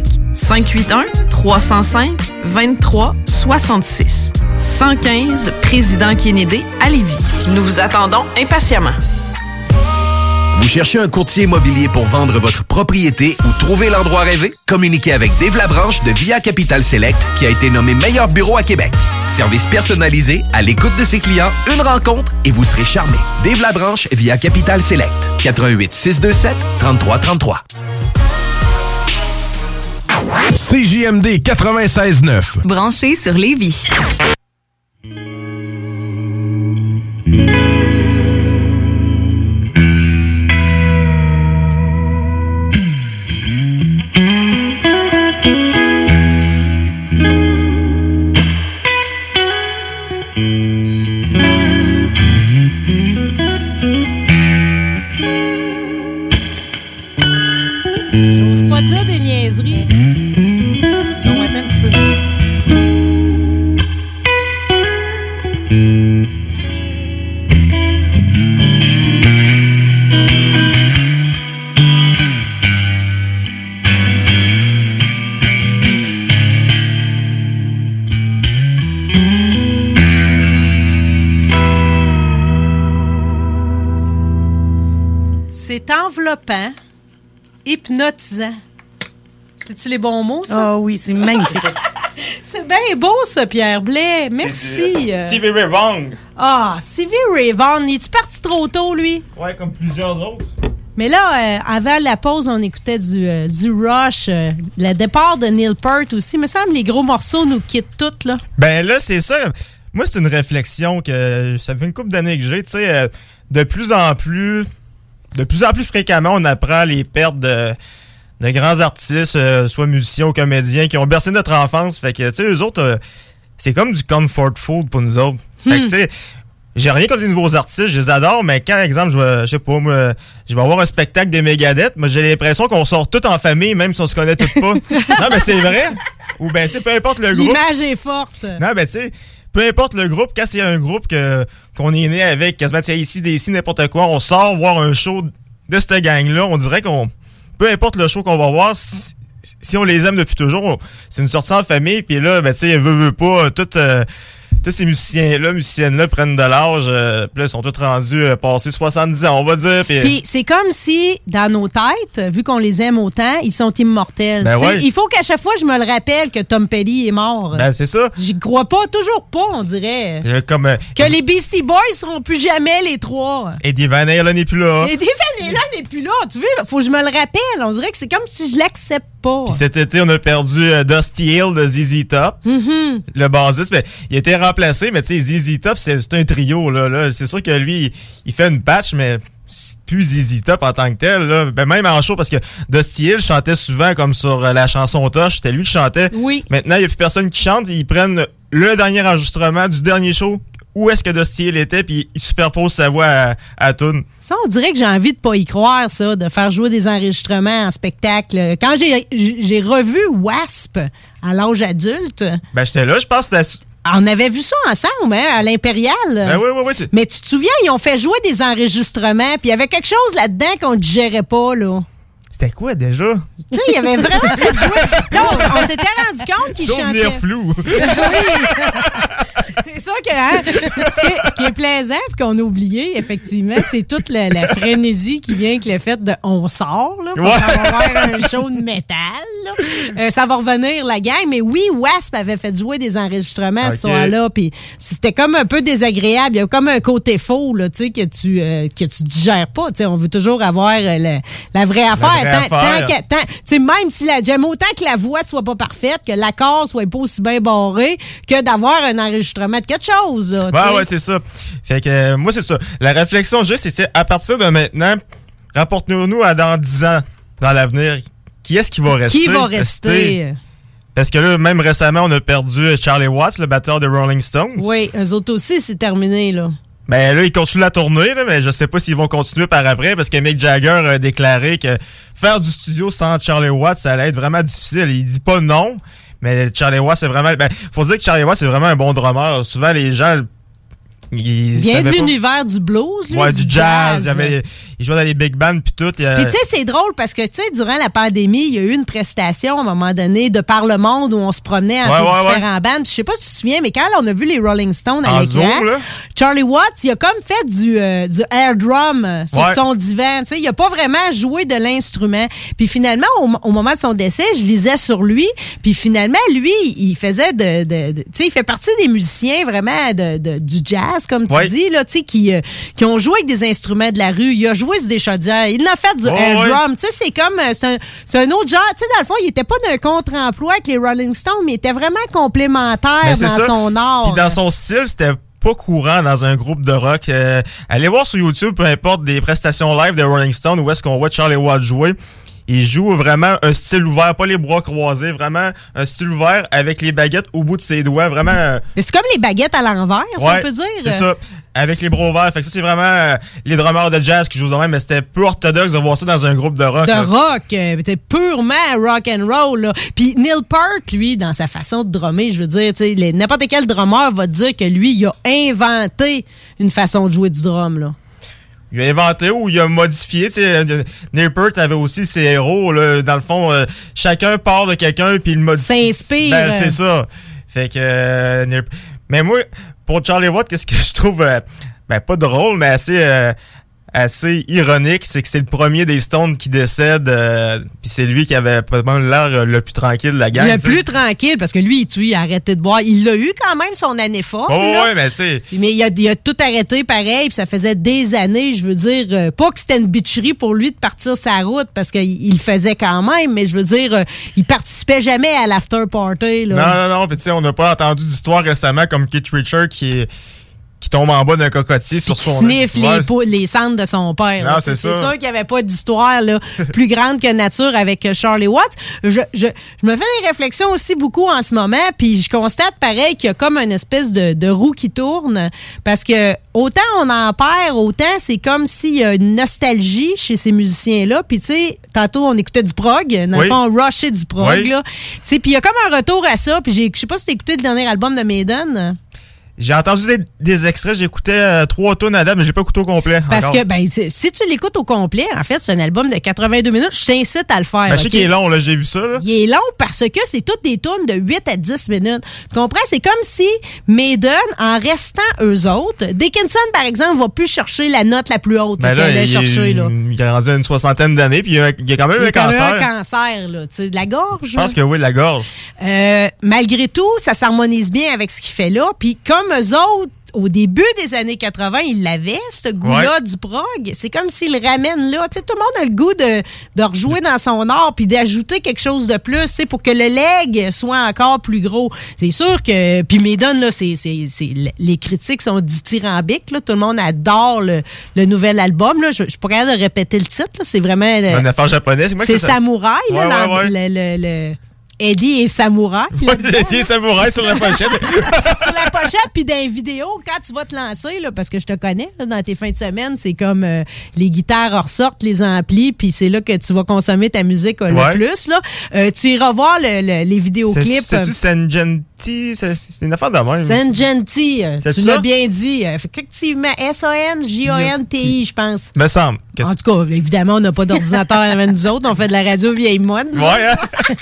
581-305-2366. 115 Président Kennedy à Lévis. Nous vous attendons impatiemment. Vous cherchez un courtier immobilier pour vendre votre propriété ou trouver l'endroit rêvé? Communiquez avec Dave Labranche de Via Capital Select qui a été nommé meilleur bureau à Québec. Service personnalisé, à l'écoute de ses clients, une rencontre et vous serez charmé. Dave Labranche via Capital Select. 88 627 3333. CJMD 96.9. Branché sur Lévis. Hypnotisant. C'est-tu les bons mots, ça? Ah oui, c'est magnifique. c'est bien beau, ça, Pierre Blais. Merci. euh. Stevie Ray Vaughan. Ah, Stevie Ray Vaughan, es-tu parti trop tôt, lui? Ouais, comme plusieurs autres. Mais là, euh, avant la pause, on écoutait du, euh, du Rush, euh, le départ de Neil Peart aussi. Il me semble les gros morceaux nous quittent toutes, là. Ben là, c'est ça. Moi, c'est une réflexion que ça fait une couple d'années que j'ai. Tu sais, euh, de plus en plus, de plus en plus fréquemment, on apprend les pertes de, de grands artistes, euh, soit musiciens ou comédiens, qui ont bercé notre enfance. Fait que, tu sais, eux autres, euh, c'est comme du comfort food pour nous autres. Fait que, Hmm. tu sais, j'ai rien contre les nouveaux artistes, je les adore, mais quand, exemple, je vais, je sais pas, moi, je vais avoir un spectacle des Megadeth, moi, j'ai l'impression qu'on sort tout en famille, même si on se connaît tous pas. non, mais c'est vrai. Ou ben, tu sais, peu importe le groupe. L'image est forte. Non, ben, tu sais, peu importe le groupe, quand c'est un groupe que, qu'on est né avec, quasiment, ici, des ici, n'importe quoi, on sort voir un show de cette gang-là, on dirait qu'on, peu importe le show qu'on va voir, si, si on les aime depuis toujours, c'est une sortie en famille, puis là, ben, tu sais, veut, veut pas, tout, euh, tous ces musiciens-là, musiciennes-là prennent de l'âge, euh, puis là, ils sont tous rendus euh, passés 70 ans, on va dire, puis... Puis c'est comme si, dans nos têtes, vu qu'on les aime autant, ils sont immortels. Ben ouais. Il faut qu'à chaque fois, je me le rappelle que Tom Petty est mort. Ben, c'est ça. J'y crois pas, toujours pas, on dirait. Euh, Comme euh, Que les Beastie Boys seront plus jamais les trois. Eddie Van Halen n'est plus là. Et Dave là n'est plus là. Tu veux, faut que je me le rappelle. On dirait que c'est comme si je l'accepte pas. Puis cet été, on a perdu euh, Dusty Hill de ZZ Top. Mhm. Le bassiste, ben, il a été remplacé, mais tu sais, ZZ Top, c'est un trio, là. là. C'est sûr que lui, il, il fait une patch, mais c'est plus ZZ Top en tant que tel, là. Ben, même en show, parce que Dusty Hill chantait souvent comme sur euh, la chanson Tosh, c'était lui qui chantait. Oui. Maintenant, il n'y a plus personne qui chante, ils prennent le dernier enregistrement du dernier show, où est-ce que Dusty Hill était, puis ils superposent sa voix à, à tune. Ça, on dirait que j'ai envie de pas y croire, ça, de faire jouer des enregistrements en spectacle. Quand j'ai revu Wasp à l'âge adulte, Ben, j'étais là, je pense que. On avait vu ça ensemble, hein, à l'Impérial. Ben oui, oui, oui. tu- Mais tu te souviens, ils ont fait jouer des enregistrements, puis il y avait quelque chose là-dedans qu'on ne digérait pas, là. C'était quoi, déjà? Tu sais, il y avait vraiment fait jouer. On, on s'était rendu compte qu'ils chantaient. Souvenir flou. C'est ça que, hein, ce, qui est, plaisant et qu'on a oublié, effectivement, c'est toute la, la frénésie qui vient avec le fait de on sort, là, parce Ouais. avoir un show de métal. là. Euh, ça va revenir, la gang. Mais oui, Wasp avait fait jouer des enregistrements Ok. ce soir-là, puis c'était comme un peu désagréable. Il y a comme un côté faux, là, tu sais, que tu, euh, que tu digères pas. Tu sais, on veut toujours avoir euh, le- la vraie affaire. Tant- tant que- tant- tu sais, même si la, j'aime autant que la voix soit pas parfaite, que l'accord soit pas aussi bien barré, que d'avoir un enregistrement de quelque chose. Là. Ouais, ouais, c'est ça. Fait que euh, moi, c'est ça. La réflexion c'est c'est, à partir de maintenant, rapportons-nous à dans 10 ans, dans l'avenir, qui est-ce qui va rester? Qui va rester? Parce que là, même récemment, on a perdu Charlie Watts, le batteur de Rolling Stones. Oui, eux autres aussi, c'est terminé, là. Ben là, ils continuent la tournée, mais je sais pas s'ils vont continuer par après, parce que Mick Jagger a déclaré que faire du studio sans Charlie Watts, ça allait être vraiment difficile. Il dit pas non, mais Charlie Watts, c'est vraiment... Ben, faut dire que Charlie Watts, c'est vraiment un bon drummer. Souvent, les gens... Il vient de l'univers du blues, lui, Ouais, du jazz. Il, avait- il jouait dans les big bands puis tout. Puis tu sais, c'est drôle parce que, tu sais, durant la pandémie, il y a eu une prestation à un moment donné de par le monde où on se promenait entre Ouais, les ouais, différents bands. Je sais pas si tu te souviens, mais quand on a vu les Rolling Stones à l'écran. Charlie Watts, il a comme fait du, euh, du air drum sur son divan. Tu sais, il a pas vraiment joué de l'instrument. Puis finalement, au, au moment de son décès, je lisais sur lui. Puis finalement, lui, il faisait de... de- de- tu sais, il fait partie des musiciens vraiment de, de- du jazz, comme tu dis, là, tu sais, qui, euh, qui ont joué avec des instruments de la rue. Il a joué sur des chaudières. Il a fait du air drum. Tu sais, c'est comme... euh, C'est un, un autre genre. Tu sais, dans le fond, il était pas d'un contre-emploi avec les Rolling Stones, mais il était vraiment complémentaire Ben, dans ça. son art. Puis dans son style, c'était pas courant dans un groupe de rock. Euh, allez voir sur YouTube, peu importe, des prestations live de Rolling Stone, où est-ce qu'on voit Charlie Watt jouer. Il joue vraiment un style ouvert, pas les bras croisés, vraiment un style ouvert avec les baguettes au bout de ses doigts, vraiment... euh, Mais c'est comme les baguettes à l'envers, si Ouais, on peut dire. C'est ça. Avec les bras ouverts. Fait que ça, c'est vraiment euh, les drummers de jazz qui jouent de même, mais c'était peu orthodoxe de voir ça dans un groupe de rock. de là. rock, euh, c'était purement rock and roll. là. Puis Neil Peart, lui, dans sa façon de drummer, je veux dire, n'importe quel drummer va dire que lui, il a inventé une façon de jouer du drum. Là. Il a inventé ou il a modifié. Tu sais, euh, Neil Peart avait aussi ses héros. Là, dans le fond, euh, chacun part de quelqu'un puis il modifie. S'inspire. Ben, c'est ça. Fait que... euh, Neil- Mais moi, pour Charlie Watt, qu'est-ce que je trouve... euh, ben, pas drôle, mais assez... assez ironique, c'est que c'est le premier des Stones qui décède, euh, puis c'est lui qui avait probablement l'air euh, le plus tranquille de la gang. le plus tranquille, parce que lui, tu il a arrêté de boire. Il a eu quand même son année forte. Oh, là. ouais, mais tu sais... Mais il a, il a tout arrêté pareil, puis ça faisait des années, je veux dire, euh, pas que c'était une bitcherie pour lui de partir sa route, parce qu'il il le faisait quand même, mais je veux dire, euh, il participait jamais à l'after party. Là. Non, non, non. Puis tu sais, on n'a pas entendu d'histoire récemment comme Keith Richard qui est qui tombe en bas d'un cocotier sur qui son... sniffe les, les cendres de son père. Non, c'est ça. sûr qu'il n'y avait pas d'histoire là, plus grande que nature avec euh, Charlie Watts. Je, je, je me fais des réflexions aussi beaucoup en ce moment, puis je constate pareil qu'il y a comme une espèce de, de roue qui tourne, parce que autant on en perd, autant c'est comme s'il y a une nostalgie chez ces musiciens-là. Puis tu sais, tantôt on écoutait du prog, dans Oui. le fond on rushait du prog. Oui. là. Puis il y a comme un retour à ça, puis j'ai- je sais pas si t'as écouté le dernier album de Maiden. J'ai entendu des, des extraits, j'écoutais euh, trois tonnes à date, mais j'ai pas écouté au complet. Parce encore. que, ben, si tu l'écoutes au complet, en fait, c'est un album de 82 minutes. Je t'incite à le faire. Ben, je sais qu'il est long, là, j'ai vu ça. Là. Il est long parce que c'est toutes des tunes de 8 à 10 minutes. Tu comprends? C'est comme si Maiden, en restant eux autres, Dickinson, par exemple, va plus chercher la note la plus haute Ben qu'elle là, allait il, il est rendu une soixantaine d'années, puis il a, il a quand même Il y un a quand même cancer. un cancer, là, tu sais, de la gorge. Je pense que oui, de la gorge. Euh, malgré tout, ça s'harmonise bien avec ce qu'il fait là. Puis comme eux autres, au début des années 80, ils l'avaient, ce goût-là Ouais. du prog. C'est comme s'ils le ramènent là. Tu sais, tout le monde a le goût de, de rejouer dans son art puis d'ajouter quelque chose de plus, sais, pour que le leg soit encore plus gros. C'est sûr que... Puis Maiden, là, c'est, c'est, c'est- les critiques sont dithyrambiques. Là. Tout le monde adore le, le nouvel album. Là. Je, je capable de répéter le titre. C'est vraiment... euh, Un affaire japonaise. c'est que c'est Samouraï, là, Ouais, l'en- ouais, ouais. le- le- le- Eddie et Samouraï. là. J'ai dit samouraï sur la pochette. sur la pochette, puis dans les vidéos, quand tu vas te lancer, là, parce que je te connais, là, dans tes fins de semaine, c'est comme euh, les guitares ressortent, les amplis, puis c'est là que tu vas consommer ta musique euh, Ouais. le plus. Là. Euh, tu iras voir le- le- les vidéoclips. C'est-tu Sengenti? C'est c'est une affaire de même. Sengenti, euh, tu l'as bien dit. Euh, Effectivement, S-O-N-J-O-N-T-I, je pense. Me semble. En tout cas, évidemment, on n'a pas d'ordinateur avec nous autres. On fait de la radio vieille mode. Ouais, hein?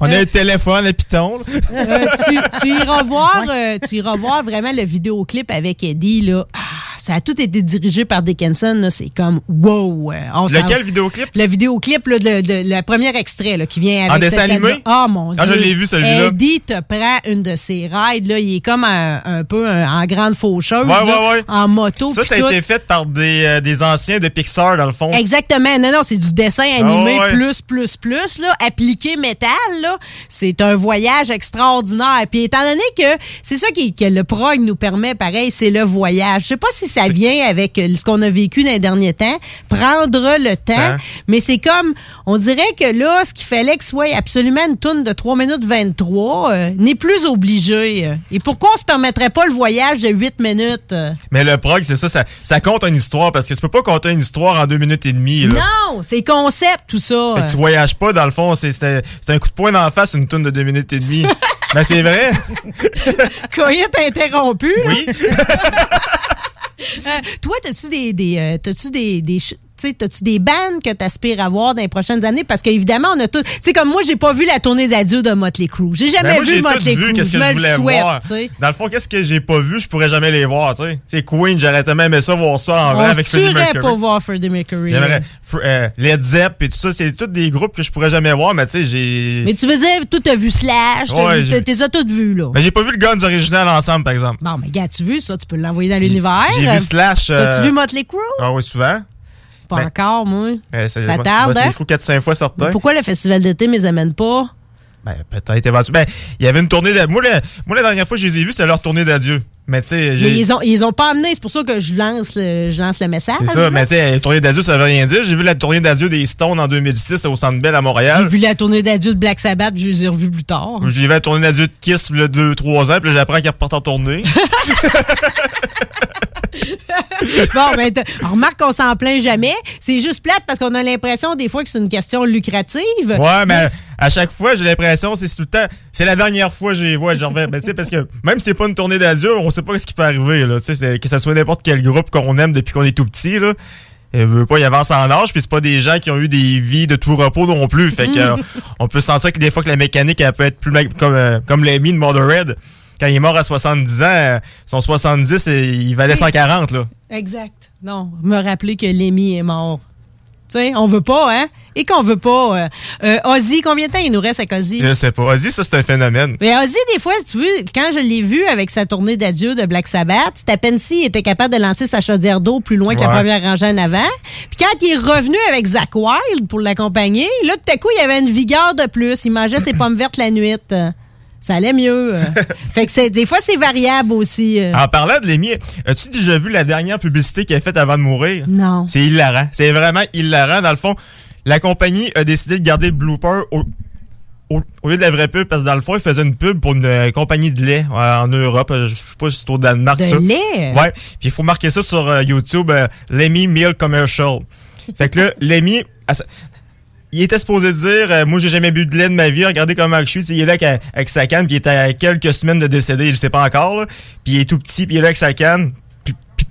On a un téléphone à Python. Euh, tu, tu iras voir, euh, tu iras voir vraiment le vidéoclip avec Eddie là. Ah, ça a tout été dirigé par Dickinson. C'est comme wow. on Lequel vidéoclip? Le vidéoclip là, de, de- le premier extrait là, qui vient avec En dessin animé? Ah mon dieu. Ah, je l'ai vu, celui-là. Eddie te prend une de ses rides là. Il est comme un, un peu un- en grande faucheuse Ouais, là, ouais, ouais. en moto. Ça, ça a tout. été fait par des, euh, des anciens de Pixar, dans le fond. Exactement. Non, non, c'est du dessin animé Ah ouais. plus, plus, plus, là, appliqué métal, là. C'est un voyage extraordinaire. Puis étant donné que c'est ça qui, que le prog nous permet, pareil, c'est le voyage. Je sais pas si ça vient avec ce qu'on a vécu dans les derniers temps, prendre le temps, Hein? mais c'est comme, on dirait que là, ce qu'il fallait que ce soit absolument une tourne de 3 minutes 23 euh, n'est plus obligé. Et pourquoi on se permettrait pas le voyage de 8 minutes? euh? Mais le prog, c'est ça, ça, ça compte une histoire, parce que tu peux pas compter une histoire en deux minutes et demie. Là. Non, c'est concept, tout ça. Fait que tu voyages pas, dans le fond, c'est un coup de poing d'en face, une tourne de deux minutes et demie. ben, c'est vrai. Coyote interrompu. là. Oui. Euh, toi, t'as-tu des, des, euh, t'as-tu des, des tu t'as-tu des bandes que t'aspires à voir dans les prochaines années? Parce qu'évidemment, on a tout. Tu sais, comme moi, j'ai pas vu la tournée d'adieu de Motley Crue. J'ai jamais Ben, moi, vu Motley Crue. qu'est-ce que me je le voulais souhaite, voir. tu sais. Dans le fond, qu'est-ce que j'ai pas vu, je pourrais jamais les voir, tu sais. Tu Queen, j'aurais tellement aimé ça, voir ça en vrai On avec se Freddie Mercury. pas voir Freddie Mercury. J'aimerais. Euh, Led Zepp et tout ça, c'est tous des groupes que je pourrais jamais voir, mais tu sais, j'ai. Mais tu veux dire, tout t'as vu Slash, t'es ça toutes vues, là. Mais j'ai pas vu le Guns original ensemble, par exemple. Bon, mais gars, tu vu ça? Tu peux l'envoyer dans l'univers. J'ai vu Slash. euh, T'as-tu vu Motley Crue? Ah oui, souvent. Pas Ben, encore, moi. Euh, Ça tarde, hein? 4-5 fois. Pourquoi le festival d'été ne les amène pas? Ben, peut-être éventuellement. Ben, il y avait une tournée de. Moi, la, moi, la dernière fois que je les ai vus, c'était leur tournée d'adieu. Mais tu sais, Mais j'ai. ils ont, ils ont pas amené, c'est pour ça que je lance le, je lance le message. C'est ça, mais tu sais, la tournée d'adieu, ça veut rien dire. J'ai vu la tournée d'adieu des Stones en 2006 au Centre Bell à J'ai Montréal. vu la tournée d'adieu de Black Sabbath, je les ai revus plus tard. J'ai vu la tournée d'adieu de Kiss a 2-3 ans, puis là, j'apprends qu'ils repartent en tournée. bon, ben, remarque qu'on s'en plaint jamais. C'est juste plate parce qu'on a l'impression des fois que c'est une question lucrative. Ouais, mais à chaque fois, j'ai l'impression, c'est tout le temps. C'est la dernière fois que je les vois, je reviens. Ben, parce que même si c'est pas une tournée d'adieu, on sait pas ce qui peut arriver, là. Tu sais, c'est- que ce soit n'importe quel groupe qu'on aime depuis qu'on est tout petit, là. Il veut pas y avancer en âge, puis c'est pas des gens qui ont eu des vies de tout repos non plus. Fait que, euh, on peut sentir que des fois que la mécanique, elle peut être plus, comme, euh, comme l'ami de Motorhead. Quand il est mort à 70 ans, euh, son 70, et il valait 140, là. Exact. Non, me rappeler que Lémi est mort. Tu sais, on veut pas, hein? Et qu'on veut pas. euh, euh, Ozzy, combien de temps il nous reste avec Ozzy? Je sais pas. Ozzy, ça, c'est un phénomène. Mais Ozzy, des fois, tu vois, quand je l'ai vu avec sa tournée d'adieu de Black Sabbath, c'était à peine s'il était capable de lancer sa chaudière d'eau plus loin que la première rangée en avant. Puis quand il est revenu avec Zach Wild pour l'accompagner, là, tout à coup, il avait une vigueur de plus. Il mangeait ses pommes vertes la nuit. Ça allait mieux. euh. fait que c'est, des fois, c'est variable aussi. euh. En parlant de Lémi, as-tu déjà vu la dernière publicité qu'elle a faite avant de mourir? Non. C'est hilarant. C'est vraiment hilarant. Dans le fond, la compagnie a décidé de garder le blooper au, au, au lieu de la vraie pub, parce que dans le fond, ils faisaient une pub pour une euh, compagnie de lait euh, en Europe. Euh, Je sais pas si c'est au Danemark, De ça. lait? Ouais. Puis il faut marquer ça sur YouTube, Lemmy Meal Commercial. Fait que là, Lemmy, il était supposé dire euh, moi j'ai jamais bu de lait de ma vie regardez comment je suis il est là avec, avec sa canne puis il est à quelques semaines de décéder je sais pas encore puis il est tout petit puis il est là avec sa canne.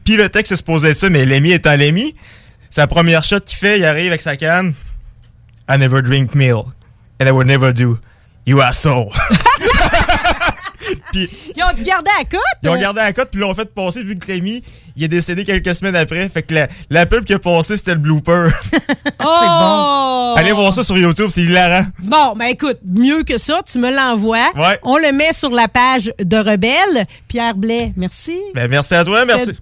Puis, le texte est supposé être ça mais Lemmy étant Lemmy. Sa première shot qu'il fait il arrive avec sa canne. I never drink milk and I would never do. You asshole puis Ils ont dû garder à cote? ils ont gardé la cote, puis l'ont fait passer, vu que Lemmy, il est décédé quelques semaines après. Fait que la, la pub qui a passé, c'était le blooper. Oh! Allez voir ça sur YouTube, c'est hilarant. Bon, ben écoute, mieux que ça, tu me l'envoies. Ouais. On le met sur la page de Rebelle. Pierre Blais, merci. Ben, merci à toi, merci.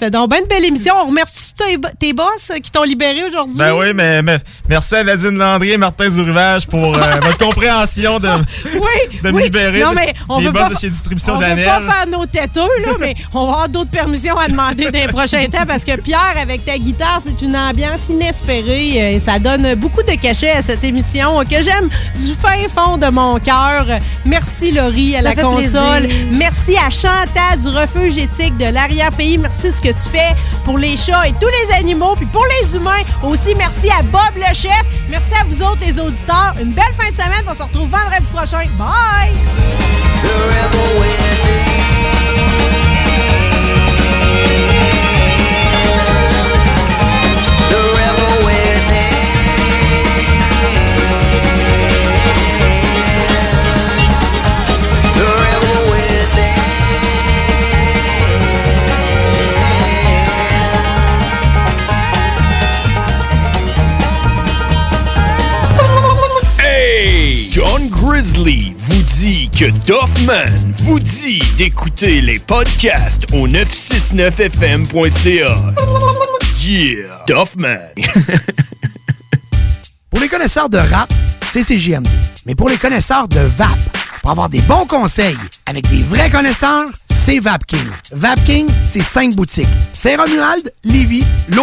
C'était donc bien une belle émission. On remercie tes, tes boss euh, qui t'ont libéré aujourd'hui? Ben oui, mais, mais merci à Nadine Landry et Martin Zourivage pour euh, votre compréhension de, oui, de me libérer Non, mais on des veut boss pas de chez Distribution On va Daniel. pas faire nos têteux, là, mais on va avoir d'autres permissions à demander dans les prochains temps parce que Pierre, avec ta guitare, c'est une ambiance inespérée euh, et ça donne beaucoup de cachet à cette émission que j'aime du fin fond de mon cœur. Merci Laurie à Ça la fait console. plaisir. Merci à Chantal du refuge éthique de l'arrière-pays. Merci ce que tu fais pour les chats et tous les animaux, puis pour les humains aussi. Merci à Bob le chef. Merci à vous autres les auditeurs. Une belle fin de semaine. On se retrouve vendredi prochain. Bye! Grizzly vous dit que Doffman vous dit d'écouter les podcasts au 969fm.ca. Yeah! Doffman! Pour les connaisseurs de rap, c'est CJMD. Mais pour les connaisseurs de VAP, pour avoir des bons conseils avec des vrais connaisseurs, c'est VapKing. VapKing, c'est cinq boutiques. Saint-Romuald, Lévis, Lo-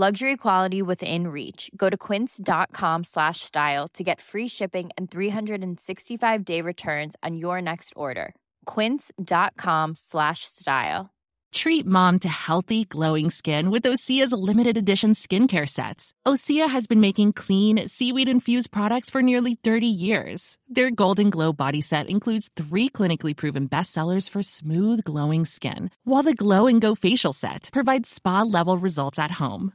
Luxury quality within reach. Go to quince.com slash style to get free shipping and 365 day returns on your next order. Quince.com slash style. Treat mom to healthy, glowing skin with Osea's limited edition skincare sets. Osea has been making clean, seaweed infused products for nearly 30 years. Their Golden Glow body set includes three clinically proven bestsellers for smooth, glowing skin, while the Glow and Go facial set provides spa level results at home.